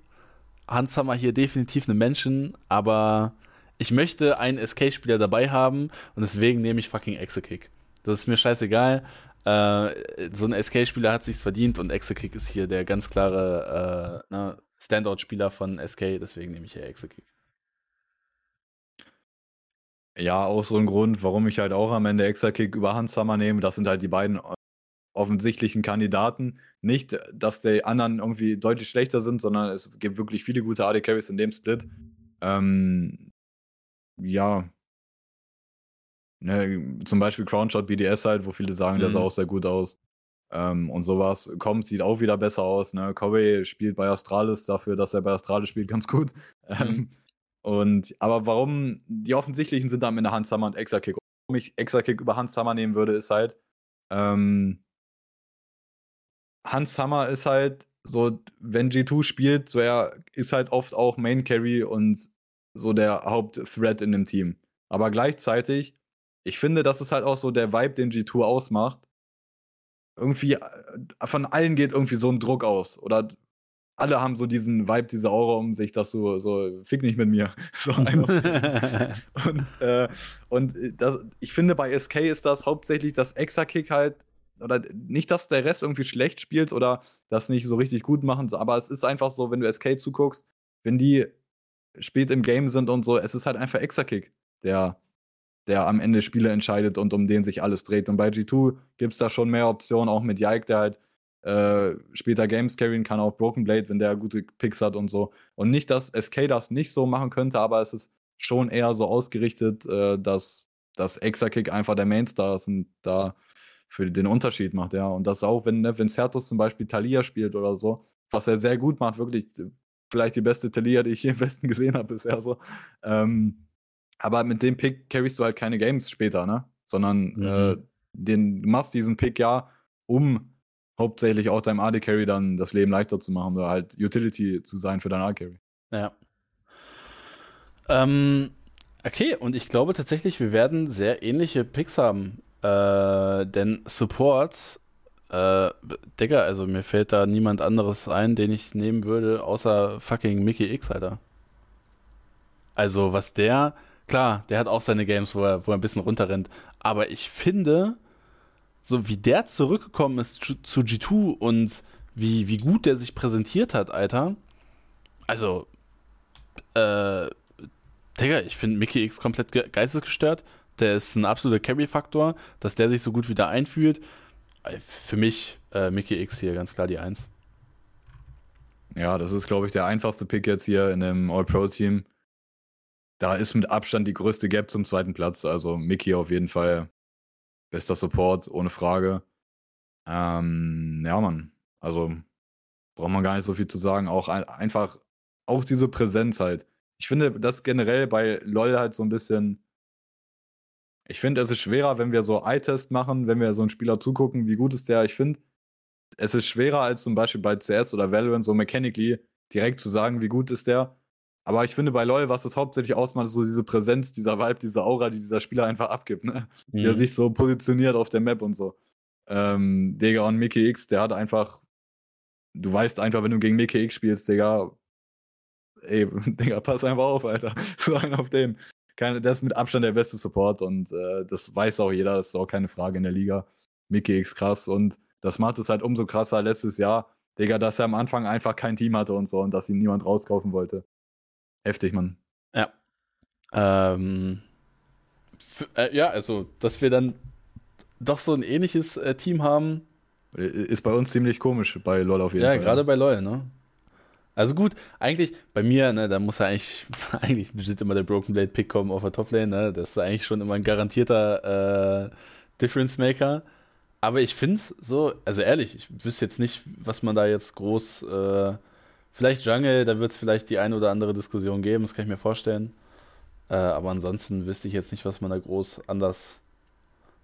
Hanshammer hier definitiv eine Menschen, aber ich möchte einen SK-Spieler dabei haben und deswegen nehme ich fucking Exekick. Das ist mir scheißegal. Äh, so ein SK-Spieler hat sich's verdient und Exekick ist hier der ganz klare äh, ne, Standout-Spieler von SK, deswegen nehme ich hier Exekick. Ja, auch so ein Grund, warum ich halt auch am Ende Exekick über Hanshammer nehme. Das sind halt die beiden offensichtlichen Kandidaten. Nicht, dass die anderen irgendwie deutlich schlechter sind, sondern es gibt wirklich viele gute AD Carries in dem Split. Ähm, ja, ne, zum Beispiel Crownshot BDS halt, wo viele sagen, mhm. der sah mhm. auch sehr gut aus. Ähm, und sowas. Kommt, sieht auch wieder besser aus. Ne? Corey spielt bei Astralis dafür, dass er bei Astralis spielt, ganz gut. *laughs* Mhm. Ähm, und, aber warum die offensichtlichen sind dann in der Handhammer und Exakick. Warum ich Exakick über Handhammer nehmen würde, ist halt, ähm, Hans Hammer ist halt so, wenn G2 spielt, so er ist halt oft auch Main Carry und so der Hauptthread in dem Team. Aber gleichzeitig, ich finde, das ist halt auch so der Vibe, den G2 ausmacht. Irgendwie, äh, von allen geht irgendwie so ein Druck aus. Oder alle haben so diesen Vibe, diese Aura um sich, dass du so, fick nicht mit mir. *laughs* So *laughs* und äh, und äh, das, ich finde, bei SK ist das hauptsächlich das Exa-Kick halt, oder nicht, dass der Rest irgendwie schlecht spielt oder das nicht so richtig gut machen, aber es ist einfach so, wenn du SK zuguckst, wenn die spät im Game sind und so, es ist halt einfach Extra-Kick, der, der am Ende Spiele entscheidet und um den sich alles dreht. Und bei G2 gibt es da schon mehr Optionen, auch mit Yike, der halt äh, später Games carryen kann, auch Broken Blade, wenn der gute Picks hat und so. Und nicht, dass SK das nicht so machen könnte, aber es ist schon eher so ausgerichtet, äh, dass dass Exakick einfach der Mainstar ist und da für den Unterschied macht, ja. Und das auch, wenn, ne, wenn Certus zum Beispiel Talia spielt oder so, was er sehr gut macht, wirklich vielleicht die beste Talia, die ich hier im Westen *laughs* gesehen habe bisher so. Ähm, aber mit dem Pick carryst du halt keine Games später, ne? Sondern mhm. äh, den, du machst diesen Pick ja, um hauptsächlich auch deinem AD Carry dann das Leben leichter zu machen oder halt Utility zu sein für deinen AD Carry. Ja. Ähm, okay, und ich glaube tatsächlich, wir werden sehr ähnliche Picks haben. Äh, denn Support, äh, Digga, also mir fällt da niemand anderes ein, den ich nehmen würde, außer fucking Mickey X, Alter. Also, was der, klar, der hat auch seine Games, wo er, wo er ein bisschen runterrennt, aber ich finde, so wie der zurückgekommen ist zu G2 und wie, wie gut der sich präsentiert hat, Alter. Also, äh, Digga, ich finde Mickey X komplett ge geistesgestört. Der ist ein absoluter Carry-Faktor, dass der sich so gut wieder einfühlt. Äh, für mich äh, Mickey X hier ganz klar die Eins. Ja, das ist, glaube ich, der einfachste Pick jetzt hier in dem All-Pro-Team. Da ist mit Abstand die größte Gap zum zweiten Platz. Also Mickey auf jeden Fall bester Support, ohne Frage. Ähm, ja, Mann. Also braucht man gar nicht so viel zu sagen. Auch ein, einfach, auch diese Präsenz halt. Ich finde das generell bei LOL halt so ein bisschen. Ich finde, es ist schwerer, wenn wir so Eye-Test machen, wenn wir so einen Spieler zugucken, wie gut ist der. Ich finde, es ist schwerer als zum Beispiel bei CS oder Valorant so mechanically direkt zu sagen, wie gut ist der. Aber ich finde bei LoL, was das hauptsächlich ausmacht, ist so diese Präsenz, dieser Vibe, diese Aura, die dieser Spieler einfach abgibt, ne? Mhm. Er mhm. sich so positioniert auf der Map und so. Ähm, Digga, und Mickey X, der hat einfach, du weißt einfach, wenn du gegen Mickey X spielst, Digga, ey, *laughs* Digga, pass einfach auf, Alter. *laughs* So ein auf den. Keine, der ist mit Abstand der beste Support und äh, das weiß auch jeder, das ist auch keine Frage in der Liga. Mickey X krass und das macht es halt umso krasser letztes Jahr, Digga, dass er am Anfang einfach kein Team hatte und so und dass ihn niemand rauskaufen wollte. Heftig, Mann. Ja. Ähm, äh, ja, also, dass wir dann doch so ein ähnliches äh, Team haben. Ist bei uns ziemlich komisch, bei LOL auf jeden ja, Fall. Ja, gerade bei LOL, ne? Also gut, eigentlich bei mir, ne, da muss ja eigentlich, *laughs* eigentlich legit immer der Broken Blade Pick kommen auf der Toplane, ne? Das ist eigentlich schon immer ein garantierter äh, Difference Maker. Aber ich finde so, also ehrlich, ich wüsste jetzt nicht, was man da jetzt groß äh, Vielleicht Jungle, da wird es vielleicht die eine oder andere Diskussion geben, das kann ich mir vorstellen. Äh, aber ansonsten wüsste ich jetzt nicht, was man da groß anders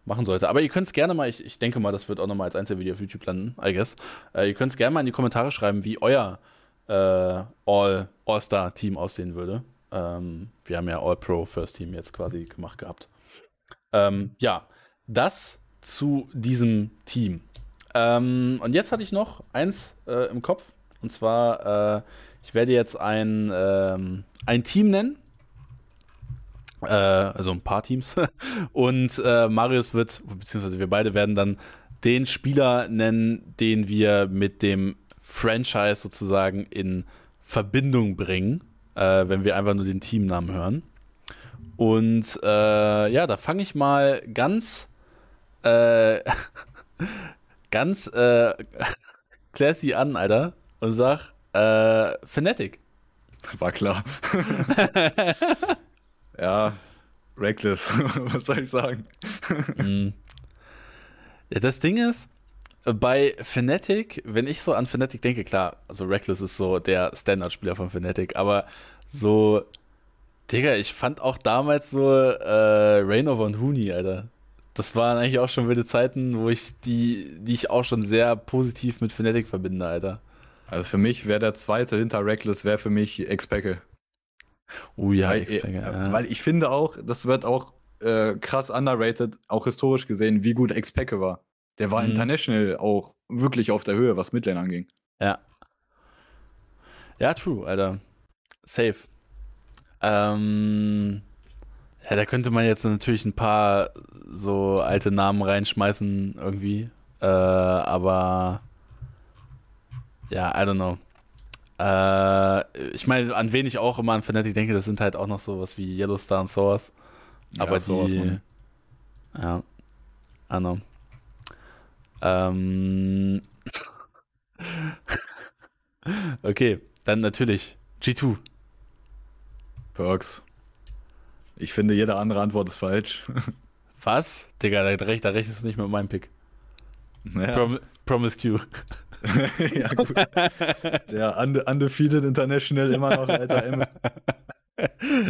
machen sollte. Aber ihr könnt es gerne mal, ich, ich denke mal, das wird auch nochmal als Einzelvideo auf YouTube landen, I guess. Äh, ihr könnt es gerne mal in die Kommentare schreiben, wie euer äh, All, All-Star-Team aussehen würde. Ähm, wir haben ja All-Pro First Team jetzt quasi gemacht gehabt. Ähm, ja, das zu diesem Team. Ähm, und jetzt hatte ich noch eins äh, im Kopf, und zwar, äh, ich werde jetzt ein, ähm, ein Team nennen. Äh, also ein paar Teams. *laughs* Und äh, Marius wird, beziehungsweise wir beide werden dann den Spieler nennen, den wir mit dem Franchise sozusagen in Verbindung bringen, äh, wenn wir einfach nur den Teamnamen hören. Und äh, ja, da fange ich mal ganz, äh, *laughs* ganz äh, *laughs* classy an, Alter und sag, äh, Fnatic. War klar. *laughs* ja, Reckless, *laughs* was soll ich sagen? mm. ja, das Ding ist, bei Fnatic, wenn ich so an Fnatic denke, klar, also Reckless ist so der Standardspieler von Fnatic, aber so, Digga, ich fand auch damals so äh, Rainover und Huni, Alter. Das waren eigentlich auch schon wilde Zeiten, wo ich die, die ich auch schon sehr positiv mit Fnatic verbinde, Alter. Also für mich wäre der zweite hinter Reckless, wäre für mich Expecke. Oh ja, weil, Expecke, ja. Weil ich finde auch, das wird auch äh, krass underrated, auch historisch gesehen, wie gut Expecke war. Der war mhm. international auch wirklich auf der Höhe, was Midlane anging. Ja. Ja, true, Alter. Safe. Ähm, ja, da könnte man jetzt natürlich ein paar so alte Namen reinschmeißen irgendwie. Äh, aber ja, I don't know. Äh, ich meine, an wen ich auch immer an Fnatic denke, das sind halt auch noch sowas wie Yellowstar und Source. Aber ja, die. Man. Ja. I know. Ähm. *laughs* okay, dann natürlich G2. Perks. Ich finde, jede andere Antwort ist falsch. Was? Digga, da, rech, da rechnest du nicht mit meinem Pick. Ja, Prom Promise Q. *laughs* ja gut. Der unde Undefeated International immer noch, Alter. M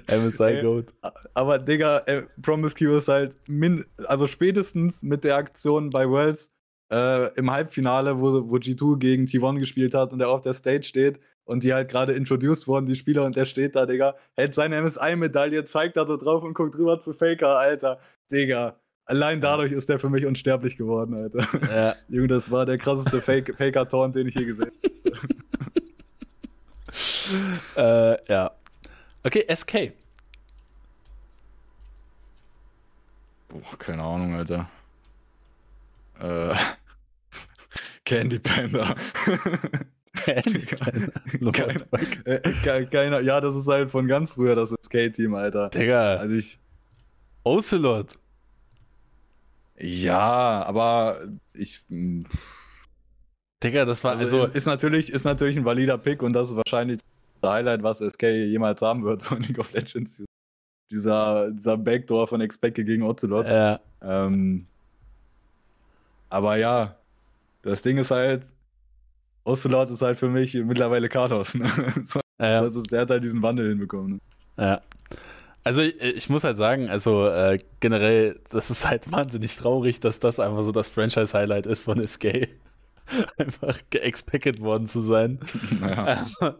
MSI. Goat. Aber Digga, äh, Promiscuous ist halt, min also spätestens mit der Aktion bei Worlds äh, im Halbfinale, wo, wo G2 gegen T1 gespielt hat und er auf der Stage steht und die halt gerade introduced wurden, die Spieler, und der steht da, Digga, hält seine MSI-Medaille, zeigt da so drauf und guckt rüber zu Faker, Alter. Digga, allein dadurch ist der für mich unsterblich geworden, Alter. Ja. *laughs* Junge, das war der krasseste Fake Faker-Taunt, den ich je gesehen habe. *laughs* Äh, ja. Okay, SK. Boah, keine Ahnung, Alter. Äh, *laughs* Candy Panda. Keine, äh, ke- keiner, ja, das ist halt von ganz früher das SK-Team, Alter. Digga, Also ich, Ocelot. Ja, aber ich, mh, Digga, das war also, also. ist, natürlich, ist natürlich ein valider Pick und das ist wahrscheinlich das Highlight, was SK jemals haben wird, *laughs* so in League of Legends. Dieser, dieser Backdoor von Expecke gegen Ocelot. Ja, Ähm, aber ja, das Ding ist halt, Ocelot ist halt für mich mittlerweile Carlos. Ne? *laughs* ja, der hat halt diesen Wandel hinbekommen. Ne? ja. Also ich, ich muss halt sagen, also äh, generell, das ist halt wahnsinnig traurig, dass das einfach so das Franchise-Highlight ist von SK. *laughs* einfach geexpected worden zu sein. *laughs* Naja. *laughs*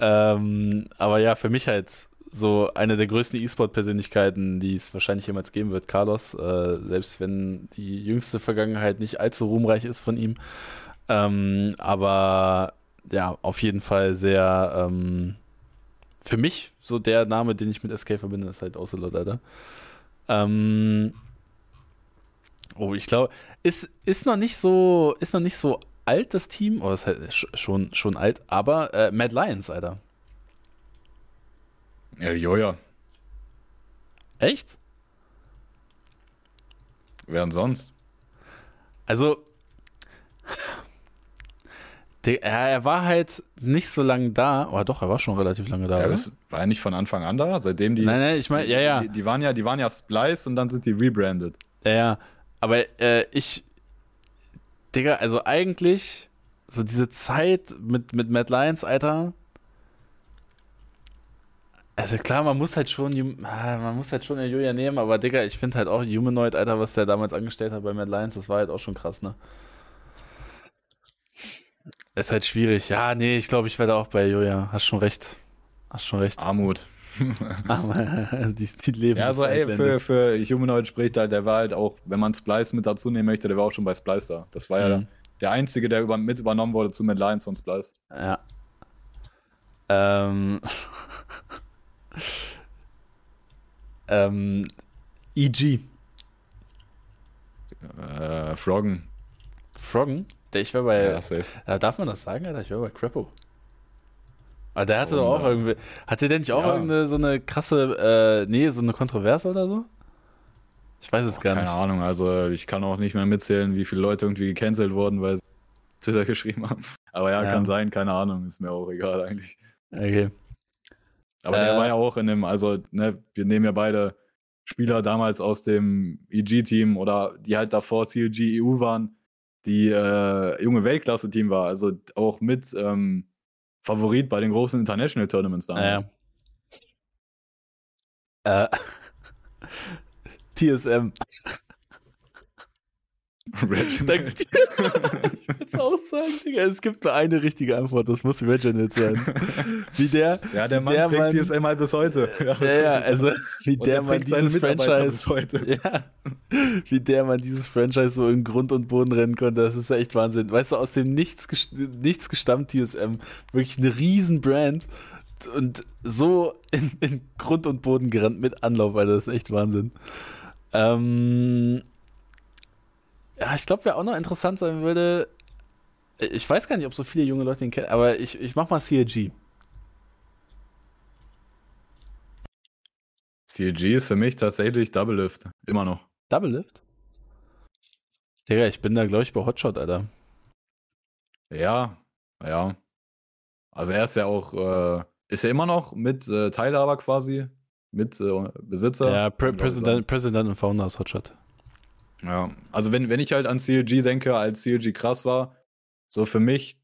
ähm, aber ja, für mich halt so eine der größten E-Sport-Persönlichkeiten, die es wahrscheinlich jemals geben wird, Carlos. Äh, selbst wenn die jüngste Vergangenheit nicht allzu ruhmreich ist von ihm. Ähm, aber ja, auf jeden Fall sehr ähm, für mich so der Name, den ich mit SK verbinde, ist halt Ocelot, Alter. Ähm, oh, ich glaube, ist, ist noch nicht so, ist noch nicht so alt, das Team. Oh, ist halt sch- schon, schon alt, aber äh, Mad Lions, Alter. Ja, Joja. Echt? Wer denn sonst? Also, der, er, er war halt nicht so lange da, aber doch, er war schon relativ lange da, Ja, das war ja nicht von Anfang an da, seitdem die. Nein, nein, ich meine, ja, ja, Die, die, waren ja, die waren ja Splice und dann sind die rebranded. ja, ja. Aber äh, ich, Digga, also eigentlich, so diese Zeit mit, mit Mad Lions, Alter. Also klar, man muss halt schon, ah, man muss halt schon den Julia nehmen, aber Digga, ich finde halt auch Humanoid, Alter, was der damals angestellt hat bei Mad Lions, das war halt auch schon krass, ne? Ist halt schwierig. Ja, nee, ich glaube, ich werde auch bei Julia. Hast schon recht. Hast schon recht. Armut. *laughs* Aber die, die leben Ja, also ey, für, für Humanoid spricht halt, der war halt auch, wenn man Splice mit dazu nehmen möchte, der war auch schon bei Splice da. Das war ja Mhm. der einzige, der über, mit übernommen wurde zu Mad Lions von Splice. Ja. Ähm. *laughs* ähm. EG. Äh, Froggen. Froggen? Der ich war bei. Ja. Ja, darf man das sagen, Alter? Ich war bei Crappo. Aber der hatte Warum doch auch da? irgendwie. Hatte der nicht auch Ja. irgendeine so eine krasse, äh, nee, so eine Kontroverse oder so? Ich weiß es gar Keine nicht. Ahnung, also ich kann auch nicht mehr mitzählen, wie viele Leute irgendwie gecancelt wurden, weil sie Twitter geschrieben haben. Aber ja, Ja. kann sein, keine Ahnung, ist mir auch egal eigentlich. Okay. Aber der Äh. war ja auch in dem, also, ne, wir nehmen ja beide Spieler damals aus dem EG-Team oder die halt davor CLG EU waren, die äh, junge Weltklasse-Team war, also auch mit ähm, Favorit bei den großen International Tournaments damals. Naja. Äh. *laughs* TSM. Reginald. *laughs* ich würde auch sagen, Digga, es gibt nur eine richtige Antwort, das muss Reginald sein. Wie der, ja, der Mann Der Mann- TSM halt bis heute. Ja, ja, also wie der der man prägt seine dieses Franchise, bis heute. *laughs* ja, wie der man dieses Franchise so in Grund und Boden rennen konnte, das ist ja echt Wahnsinn. Weißt du, aus dem Nichts, gest- nichts gestammt TSM, wirklich eine riesen Brand und so in, in Grund und Boden gerannt mit Anlauf, Alter, das ist echt Wahnsinn. Ähm, ja, ich glaube, wer auch noch interessant sein würde, ich weiß gar nicht, ob so viele junge Leute ihn kennen, aber ich, ich mach mal CLG. CLG ist für mich tatsächlich Double Lift. Immer noch. Double Lift? Digga, ich bin da, glaube ich, bei Hotshot, Alter. Ja, ja. Also er ist ja auch, äh, ist ja immer noch mit äh, Teilhaber quasi, mit äh, Besitzer. Ja, Pre President, President und Founder ist Hotshot. Ja, also wenn, wenn ich halt an CLG denke, als CLG krass war, so für mich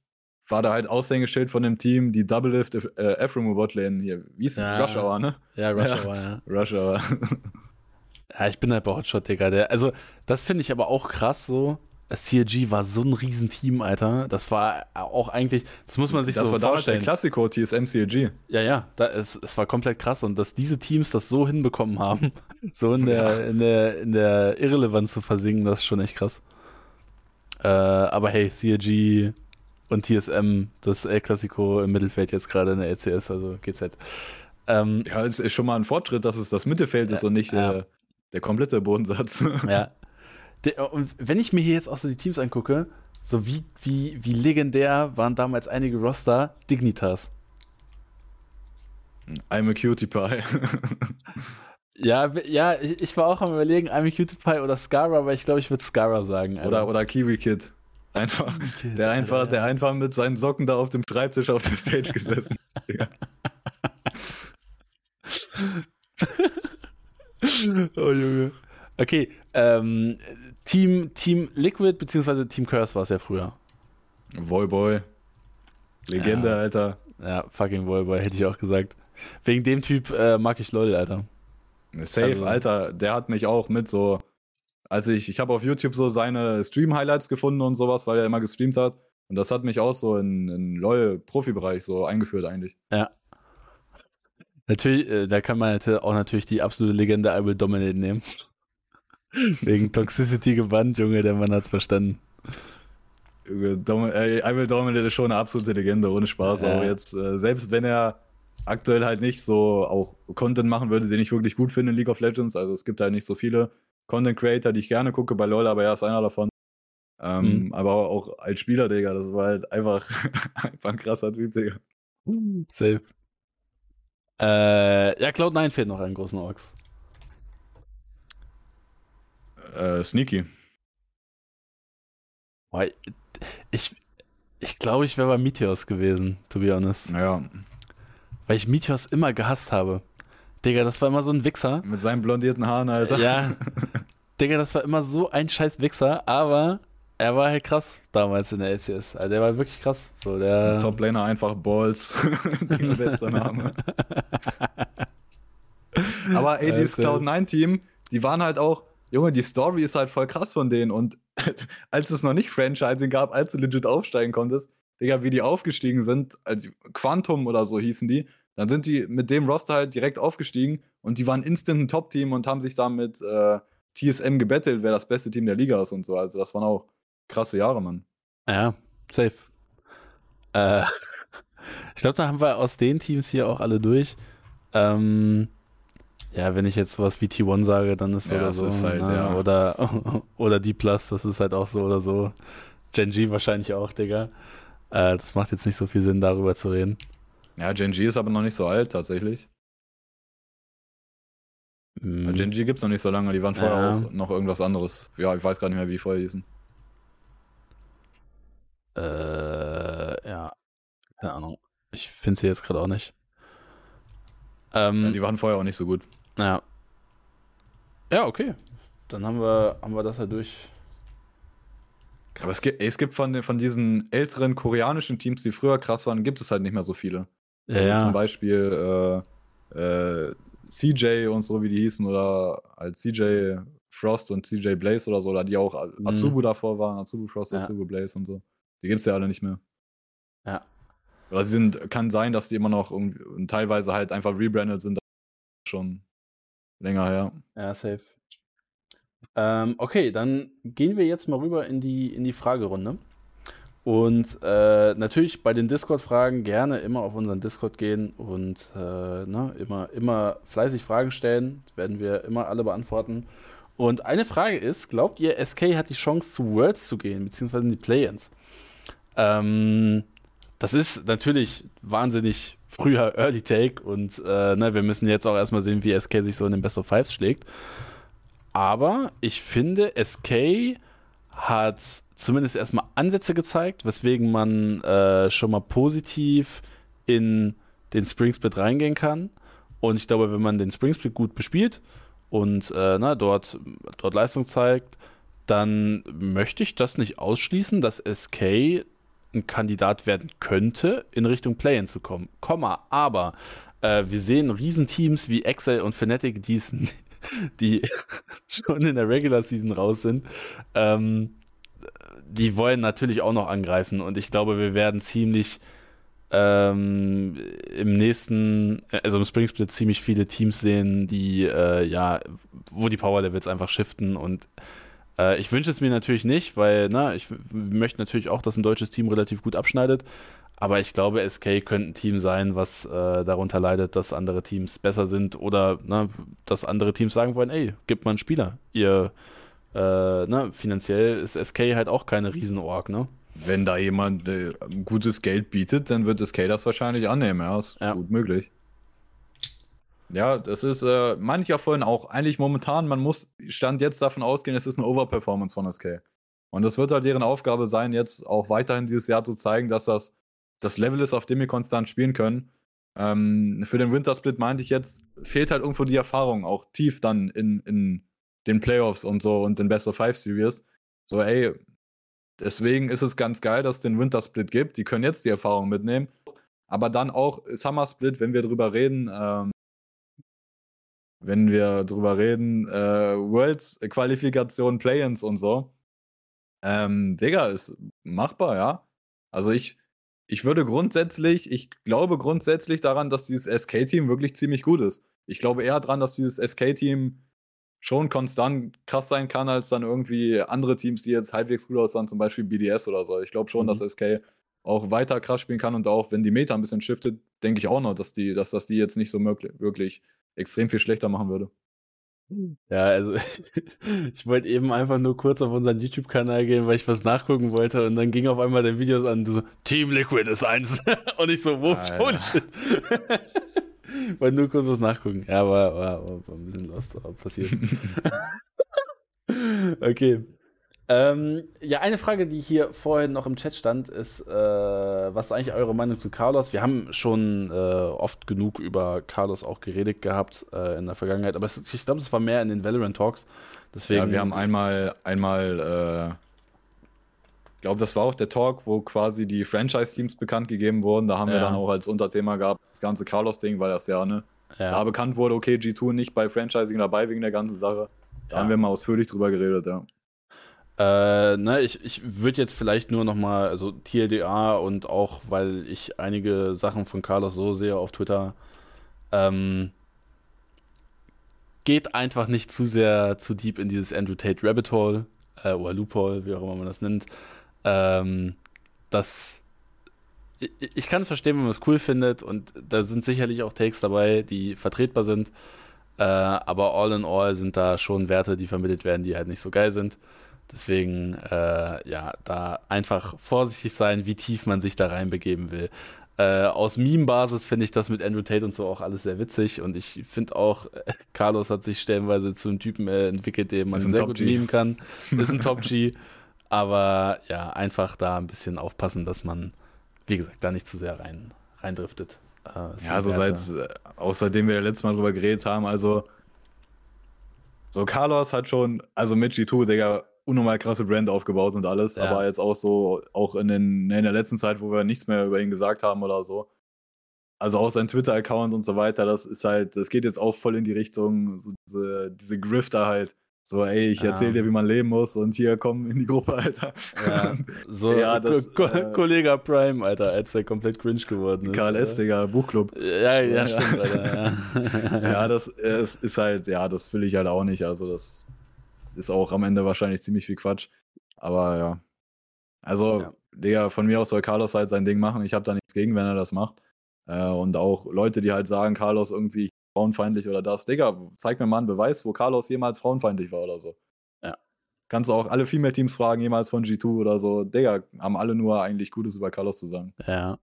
war da halt Aushängeschild von dem Team, die Double Lift äh, Ephraim Botlane hier. Wie ist Ja. Rush Hour, ne? Ja, *laughs* Rush Hour, ja. Rush Hour. Ja, ich bin halt bei Hotshot, Digga. Der, also, das finde ich aber auch krass so. CLG war so ein Riesenteam, Alter. Das war auch eigentlich, das muss man sich das so war damals der vorstellen. Klassiko TSM CLG. Ja, ja, da, es, es war komplett krass und dass diese Teams das so hinbekommen haben, *laughs* so in der, in der, in der Irrelevanz zu versinken, das ist schon echt krass. Äh, aber hey, CLG und TSM, das El Clasico im Mittelfeld jetzt gerade in der LCS, also GZ. Ähm, Ja, es ist schon mal ein Fortschritt, dass es das Mittelfeld ist und nicht Ja. äh, der komplette Bodensatz. ja. *laughs* Der, und wenn ich mir hier jetzt auch so die Teams angucke, so wie, wie, wie legendär waren damals einige Roster Dignitas. I'm a Cutie Pie. *laughs* Ja, ja, ich, ich war auch am überlegen, I'm a Cutie Pie oder Scara, aber ich glaube, ich würde Scara sagen. Alter. oder, oder Kiwi Kid. Einfach, Kid, der einfach, Alter, der ja. einfach mit seinen Socken da auf dem Schreibtisch auf der Stage *laughs* gesessen. Digga. *laughs* Oh Junge. Okay, ähm, Team, Team Liquid beziehungsweise Team Curse war es ja früher. Voyboy. Legende, Ja. Alter. Ja, fucking Volleyball, hätte ich auch gesagt. Wegen dem Typ äh, mag ich LOL, Alter. Safe, Also- Alter. Der hat mich auch mit so. Also ich, ich habe auf YouTube so seine Stream-Highlights gefunden und sowas, weil er immer gestreamt hat. Und das hat mich auch so in, in LOL-Profibereich so eingeführt eigentlich. Ja. Natürlich, äh, da kann man halt auch natürlich die absolute Legende I Will Dominate nehmen. Wegen Toxicity gebannt, Junge, der Mann hat's verstanden. Dom I Will Dominate ist schon eine absolute Legende, ohne Spaß. Ja. Aber jetzt, äh, selbst wenn er aktuell halt nicht so auch Content machen würde, den ich wirklich gut finde in League of Legends, also es gibt halt nicht so viele Content Creator, die ich gerne gucke bei LoL, aber er ist einer davon. Ähm, Mhm. Aber auch als Spieler, Digga, das war halt einfach, *laughs* einfach ein krasser Typ, Digga. Safe. Äh, ja, Cloud9 fehlt noch einen großen Orks. Äh, Sneaky. Ich, ich glaube, ich wäre bei Meteors gewesen, to be honest. Ja, Weil ich Meteors immer gehasst habe. Digga, das war immer so ein Wichser. mit seinen blondierten Haaren, Alter. Ja. *laughs* Digga, das war immer so ein scheiß Wichser, aber er war halt krass damals in der LCS. Also der war wirklich krass. So, der. Top-Laner einfach Balls. *laughs* Digga, bester Name. *laughs* Aber ey, dieses Also- Cloud9-Team, die waren halt auch, Junge, die Story ist halt voll krass von denen. Und *laughs* als es noch nicht Franchising gab, als du legit aufsteigen konntest, Digga, wie die aufgestiegen sind, also Quantum oder so hießen die, dann sind die mit dem Roster halt direkt aufgestiegen und die waren instant ein Top-Team und haben sich dann mit äh, TSM gebettelt, wer das beste Team der Liga ist und so. Also das waren auch krasse Jahre, Mann. Ja, safe. Äh, *laughs* ich glaube, da haben wir aus den Teams hier auch alle durch. Ähm, ja, wenn ich jetzt sowas wie T1 sage, dann ist so Ja, oder so. halt, ne? ja. Oder, *laughs* oder D Plus, das ist halt auch so oder so. Gen G wahrscheinlich auch, Digga. Äh, das macht jetzt nicht so viel Sinn, darüber zu reden. Ja, Gen G ist aber noch nicht so alt, tatsächlich. Mhm. Gen G gibt es noch nicht so lange, die waren vorher Ja. auch noch irgendwas anderes. Ja, ich weiß gar nicht mehr, wie die vorher hießen. Äh, ja. Keine Ahnung. Ich finde sie jetzt gerade auch nicht. Ja, Ähm, die waren vorher auch nicht so gut. Ja. Ja, okay. Dann haben wir, haben wir das ja durch. Aber es gibt, es gibt von, den- von diesen älteren koreanischen Teams, die früher krass waren, gibt es halt nicht mehr so viele. Ja, Also ja. Zum Beispiel äh, äh, CJ und so, wie die hießen, oder halt CJ Frost und CJ Blaze oder so, oder die auch Mhm. Azubu davor waren, Azubu Frost, Ja. Azubu Blaze und so. Die gibt es ja alle nicht mehr. Ja. Oder sie sind, kann sein, dass die immer noch irgendwie, teilweise halt einfach rebrandet sind. Schon länger her. Ja, safe. Ähm, okay, dann gehen wir jetzt mal rüber in die, in die Fragerunde. Und äh, natürlich bei den Discord-Fragen gerne immer auf unseren Discord gehen und äh, ne, immer, immer fleißig Fragen stellen. Werden wir immer alle beantworten. Und eine Frage ist: Glaubt ihr, SK hat die Chance, zu Worlds zu gehen, beziehungsweise in die Play-Ins? Ähm, das ist natürlich wahnsinnig früher Early Take und äh, ne, wir müssen jetzt auch erstmal sehen, wie SK sich so in den Best of Fives schlägt. Aber ich finde, SK hat zumindest erstmal Ansätze gezeigt, weswegen man äh, schon mal positiv in den Spring Split reingehen kann. Und ich glaube, wenn man den Spring Split gut bespielt und äh, na, dort, dort Leistung zeigt, dann möchte ich das nicht ausschließen, dass SK ein Kandidat werden könnte, in Richtung Play-In zu kommen. Komma, aber äh, wir sehen Riesenteams wie Excel und Fnatic, die, *laughs* die *laughs* schon in der Regular Season raus sind. Ähm, die wollen natürlich auch noch angreifen und ich glaube, wir werden ziemlich ähm, im nächsten, also im Spring Split ziemlich viele Teams sehen, die äh, ja, wo die Power Levels einfach shiften und äh, ich wünsche es mir natürlich nicht, weil na, ich möchte natürlich auch, dass ein deutsches Team relativ gut abschneidet. Aber ich glaube, SK könnte ein Team sein, was äh, darunter leidet, dass andere Teams besser sind oder na, dass andere Teams sagen wollen, ey, gib mal einen Spieler. Ihr, äh, na, finanziell ist SK halt auch keine Riesenorg, ne? Wenn da jemand äh, gutes Geld bietet, dann wird SK das wahrscheinlich annehmen, ja. Ist ja. gut möglich. Ja, das ist äh, mancher vorhin auch eigentlich momentan, man muss Stand jetzt davon ausgehen, es ist eine Overperformance von SK. Und das wird halt deren Aufgabe sein, jetzt auch weiterhin dieses Jahr zu zeigen, dass das das Level ist, auf dem wir konstant spielen können. Ähm, für den Wintersplit meinte ich jetzt, fehlt halt irgendwo die Erfahrung, auch tief dann in, in den Playoffs und so und den Best of Five Series. So, ey, deswegen ist es ganz geil, dass es den Wintersplit gibt. Die können jetzt die Erfahrung mitnehmen. Aber dann auch Summer Split, wenn wir drüber reden, ähm, wenn wir drüber reden, äh, Worlds Qualifikation, Play-ins und so. Ähm, Digga, ist machbar, ja. Also ich, ich würde grundsätzlich, ich glaube grundsätzlich daran, dass dieses SK-Team wirklich ziemlich gut ist. Ich glaube eher daran, dass dieses SK-Team schon konstant krass sein kann, als dann irgendwie andere Teams, die jetzt halbwegs gut aussehen, zum Beispiel BDS oder so. Ich glaube schon, mhm. dass SK auch weiter krass spielen kann und auch wenn die Meta ein bisschen shiftet, denke ich auch noch, dass die, dass das die jetzt nicht so möglich, wirklich extrem viel schlechter machen würde. Ja, also *laughs* ich wollte eben einfach nur kurz auf unseren YouTube-Kanal gehen, weil ich was nachgucken wollte und dann ging auf einmal der Videos an, du so, Team Liquid ist eins. *laughs* und ich so, wo, ah, holy shit. *laughs* wollte nur kurz was nachgucken. Ja, war, war, war ein bisschen lost, passiert. okay. Ähm, ja, eine Frage, die hier vorhin noch im Chat stand, ist, äh, was ist eigentlich eure Meinung zu Carlos? Wir haben schon äh, oft genug über Carlos auch geredet gehabt äh, in der Vergangenheit, aber es, ich glaube, es war mehr in den Valorant Talks. Deswegen, ja, wir haben einmal, einmal, äh, ich glaube, das war auch der Talk, wo quasi die Franchise-Teams bekannt gegeben wurden. Da haben ja. wir dann auch als Unterthema gehabt, das ganze Carlos-Ding, weil das ja, ne, ja. da bekannt wurde, okay, G2 nicht bei Franchising dabei wegen der ganzen Sache. Da haben wir mal ausführlich drüber geredet, ja. Äh, ne, ich, ich würde jetzt vielleicht nur noch mal, also TLDA und auch, weil ich einige Sachen von Carlos so sehe auf Twitter, ähm, geht einfach nicht zu sehr zu deep in dieses Andrew Tate Rabbit Hole äh, oder Loophole, wie auch immer man das nennt. Ähm, das ich, ich kann es verstehen, wenn man es cool findet und da sind sicherlich auch Takes dabei, die vertretbar sind. Äh, aber all in all sind da schon Werte, die vermittelt werden, die halt nicht so geil sind. Deswegen, äh, ja, da einfach vorsichtig sein, wie tief man sich da reinbegeben will. Äh, aus Meme-Basis finde ich das mit Andrew Tate und so auch alles sehr witzig und ich finde auch, äh, Carlos hat sich stellenweise zu einem Typen äh, entwickelt, den man sehr gut memen kann. *laughs* Ist ein Top-G. aber ja, einfach da ein bisschen aufpassen, dass man, wie gesagt, da nicht zu sehr rein, reindriftet. Äh, ja, also seit, äh, außerdem wir letztes Mal drüber geredet haben, also so Carlos hat schon, also mit G2, Digga, unnormal krasse Brand aufgebaut und alles, ja. aber jetzt auch so, auch in, den, in der letzten Zeit, wo wir nichts mehr über ihn gesagt haben oder so. Also auch sein Twitter-Account und so weiter, das ist halt, das geht jetzt auch voll in die Richtung, so diese, diese Grifter halt. So, ey, ich erzähl dir, wie man leben muss und hier komm in die Gruppe, *laughs* Alter. Ja, so ja, das, Ko äh, Kollege Prime, Alter, als der komplett cringe geworden ist. Karl S., Digga, Buchclub. Ja, ja, ja. stimmt, Alter, ja. *laughs* ja, das es ist halt, ja, das will ich halt auch nicht. Also das ist auch am Ende wahrscheinlich ziemlich viel Quatsch. Aber ja. Also, ja. Digga, von mir aus soll Carlos halt sein Ding machen. Ich habe da nichts gegen, wenn er das macht. Äh, und auch Leute, die halt sagen, Carlos irgendwie frauenfeindlich oder das. Digga, zeig mir mal einen Beweis, wo Carlos jemals frauenfeindlich war oder so. Ja. Kannst du auch alle Female-Teams fragen, jemals von G2 oder so. Digga, haben alle nur eigentlich Gutes über Carlos zu sagen. Ja.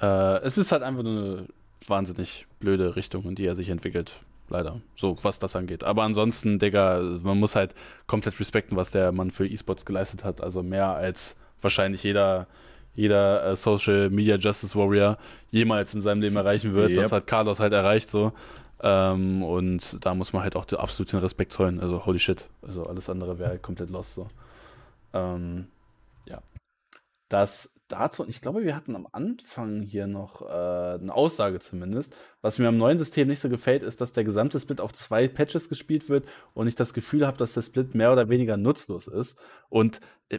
Äh, es ist halt einfach nur eine wahnsinnig blöde Richtung, in die er sich entwickelt leider. So, was das angeht. Aber ansonsten, Digga, man muss halt komplett respekten, was der Mann für E-Sports geleistet hat. Also mehr als wahrscheinlich jeder, jeder äh, Social Media Justice Warrior jemals in seinem Leben erreichen wird. Yep. Das hat Carlos halt erreicht so. Ähm, und da muss man halt auch den Respekt zollen. Also, holy shit. Also, alles andere wäre halt komplett lost so. Ähm, ja. Das dazu, und ich glaube, wir hatten am Anfang hier noch äh, eine Aussage zumindest. Was mir am neuen System nicht so gefällt, ist, dass der gesamte Split auf zwei Patches gespielt wird und ich das Gefühl habe, dass der Split mehr oder weniger nutzlos ist. Und äh,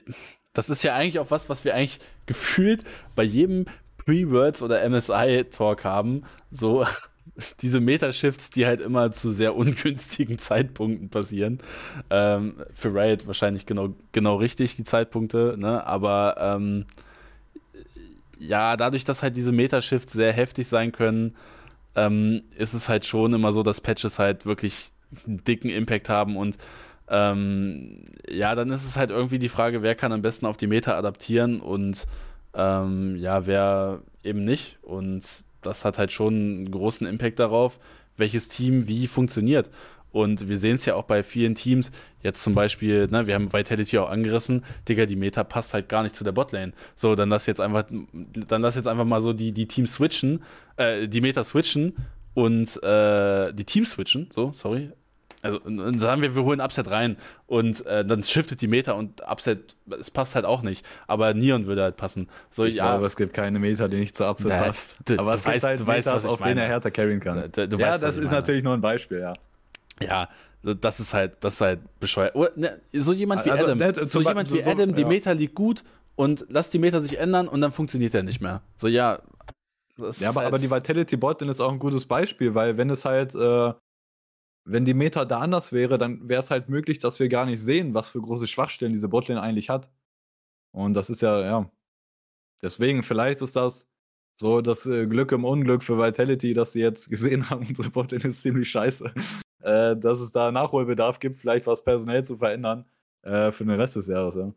das ist ja eigentlich auch was, was wir eigentlich gefühlt bei jedem Pre-Worlds oder MSI-Talk haben. So *laughs* diese Meta-Shifts, die halt immer zu sehr ungünstigen *laughs* Zeitpunkten passieren. Ähm, für Riot wahrscheinlich genau, genau richtig, die Zeitpunkte, ne? Aber ähm, ja, dadurch, dass halt diese Meta-Shifts sehr heftig sein können, ähm, ist es halt schon immer so, dass Patches halt wirklich einen dicken Impact haben und ähm, ja, dann ist es halt irgendwie die Frage, wer kann am besten auf die Meta adaptieren und ähm, ja, wer eben nicht. Und das hat halt schon einen großen Impact darauf, welches Team wie funktioniert. Und wir sehen es ja auch bei vielen Teams, jetzt zum Beispiel, ne, wir haben Vitality auch angerissen, Digga, die Meta passt halt gar nicht zu der Botlane. So, dann lass jetzt einfach, dann lass jetzt einfach mal so die, die Teams switchen, äh, die Meta switchen und äh, die Teams switchen, so, sorry, also dann sagen wir, wir holen Upset rein und äh, dann shiftet die Meta und Upset, es passt halt auch nicht. Aber Neon würde halt passen. So, ich ja. glaube, es gibt keine Meta, die nicht zu Upset Na, passt. du- Aber du es weißt- halt du weißt, Metas, was ich auf denen er meine. härter carryen kann. Du- du ja, weißt, was das ist meine. natürlich nur ein Beispiel, ja. Ja, das ist halt, das ist halt bescheuert. Oder, ne, so jemand wie Also, Adam. ne, so jemand wie so- Adam, die ja. Meta liegt gut und lass die Meta sich ändern und dann funktioniert er nicht mehr. So, ja. das Ja, aber, halt, aber die Vitality Botlane ist auch ein gutes Beispiel, weil wenn es halt, äh, wenn die Meta da anders wäre, dann wäre es halt möglich, dass wir gar nicht sehen, was für große Schwachstellen diese Botlane eigentlich hat. Und das ist ja, ja. Deswegen, vielleicht ist das so das äh, Glück im Unglück für Vitality, dass sie jetzt gesehen *laughs* haben, unsere Botlane ist ziemlich scheiße. Äh, dass es da Nachholbedarf gibt, vielleicht was personell zu verändern äh, für den Rest des Jahres, ja.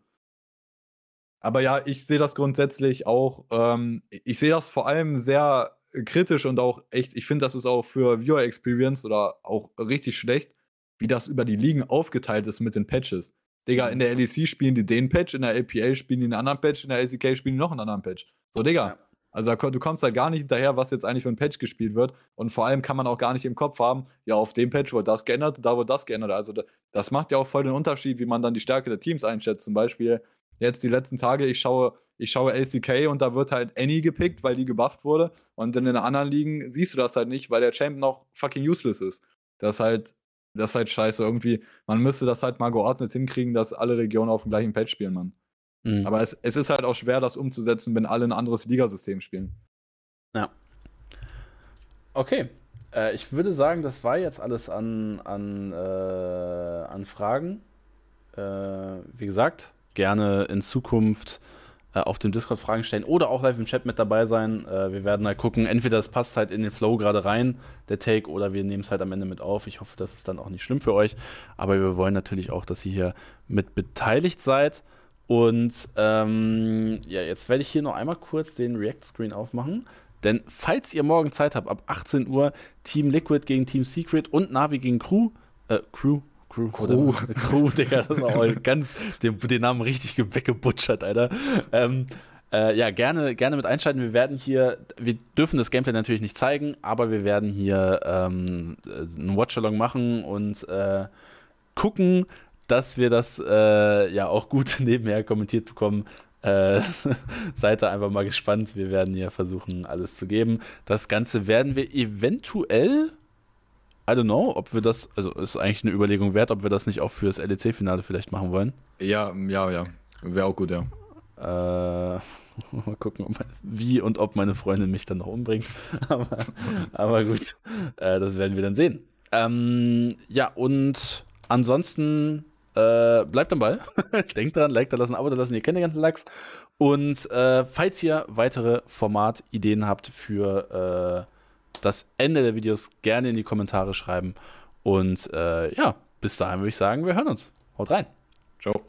Aber ja, ich sehe das grundsätzlich auch, ähm, ich sehe das vor allem sehr kritisch und auch echt, ich finde, das ist auch für Viewer Experience oder auch richtig schlecht, wie das über die Ligen aufgeteilt ist mit den Patches. Digga, in der LEC spielen die den Patch, in der LPL spielen die einen anderen Patch, in der LCK spielen die noch einen anderen Patch. So, Digga. Ja. Also du kommst halt gar nicht hinterher, was jetzt eigentlich für ein Patch gespielt wird. Und vor allem kann man auch gar nicht im Kopf haben, ja, auf dem Patch wurde das geändert, da wurde das geändert. Also da, das macht ja auch voll den Unterschied, wie man dann die Stärke der Teams einschätzt. Zum Beispiel jetzt die letzten Tage, ich schaue, ich schaue LCK und da wird halt Annie gepickt, weil die gebufft wurde. Und in den anderen Ligen siehst du das halt nicht, weil der Champ noch fucking useless ist. Das ist halt, das ist halt scheiße. Irgendwie, man müsste das halt mal geordnet hinkriegen, dass alle Regionen auf dem gleichen Patch spielen, Mann. Mhm. Aber es, es ist halt auch schwer, das umzusetzen, wenn alle ein anderes Ligasystem spielen. Okay. Äh, ich würde sagen, das war jetzt alles an, an, äh, an Fragen. Äh, wie gesagt, gerne in Zukunft äh, auf dem Discord Fragen stellen oder auch live im Chat mit dabei sein. Äh, wir werden halt gucken, entweder es passt halt in den Flow gerade rein, der Take, oder wir nehmen es halt am Ende mit auf. Ich hoffe, das ist dann auch nicht schlimm für euch. Aber wir wollen natürlich auch, dass ihr hier mit beteiligt seid. Und ähm, ja, jetzt werde ich hier noch einmal kurz den React-Screen aufmachen. Denn falls ihr morgen Zeit habt, ab 18 Uhr Team Liquid gegen Team Secret und Navi gegen Crew, äh, Crew, Crew, Crew. oder- Crew, *laughs* Digga, das war auch ganz, den, den Namen richtig ge- weggebutschert, Alter. Ähm, äh, ja, gerne, gerne mit einschalten. Wir werden hier, wir dürfen das Gameplay natürlich nicht zeigen, aber wir werden hier ähm, äh, einen Watchalong machen und äh, gucken, dass wir das äh, ja auch gut *laughs* nebenher kommentiert bekommen. Äh, *laughs* seid da einfach mal gespannt. Wir werden hier versuchen, alles zu geben. Das Ganze werden wir eventuell, I don't know, ob wir das, also ist eigentlich eine Überlegung wert, ob wir das nicht auch fürs LEC-Finale vielleicht machen wollen. Ja, ja, ja. Wäre auch gut, ja. Äh, *laughs* mal gucken, ob, wie und ob meine Freundin mich dann noch umbringt. aber, aber gut, äh, das werden wir dann sehen. Ähm, ja, und ansonsten äh, bleibt am Ball. *laughs* Denkt dran, Like da lassen, Abo da lassen, ihr kennt den ganzen Lachs. Und äh, falls ihr weitere Formatideen habt für äh, das Ende der Videos, gerne in die Kommentare schreiben. Und äh, ja, bis dahin würde ich sagen, wir hören uns. Haut rein. Ciao.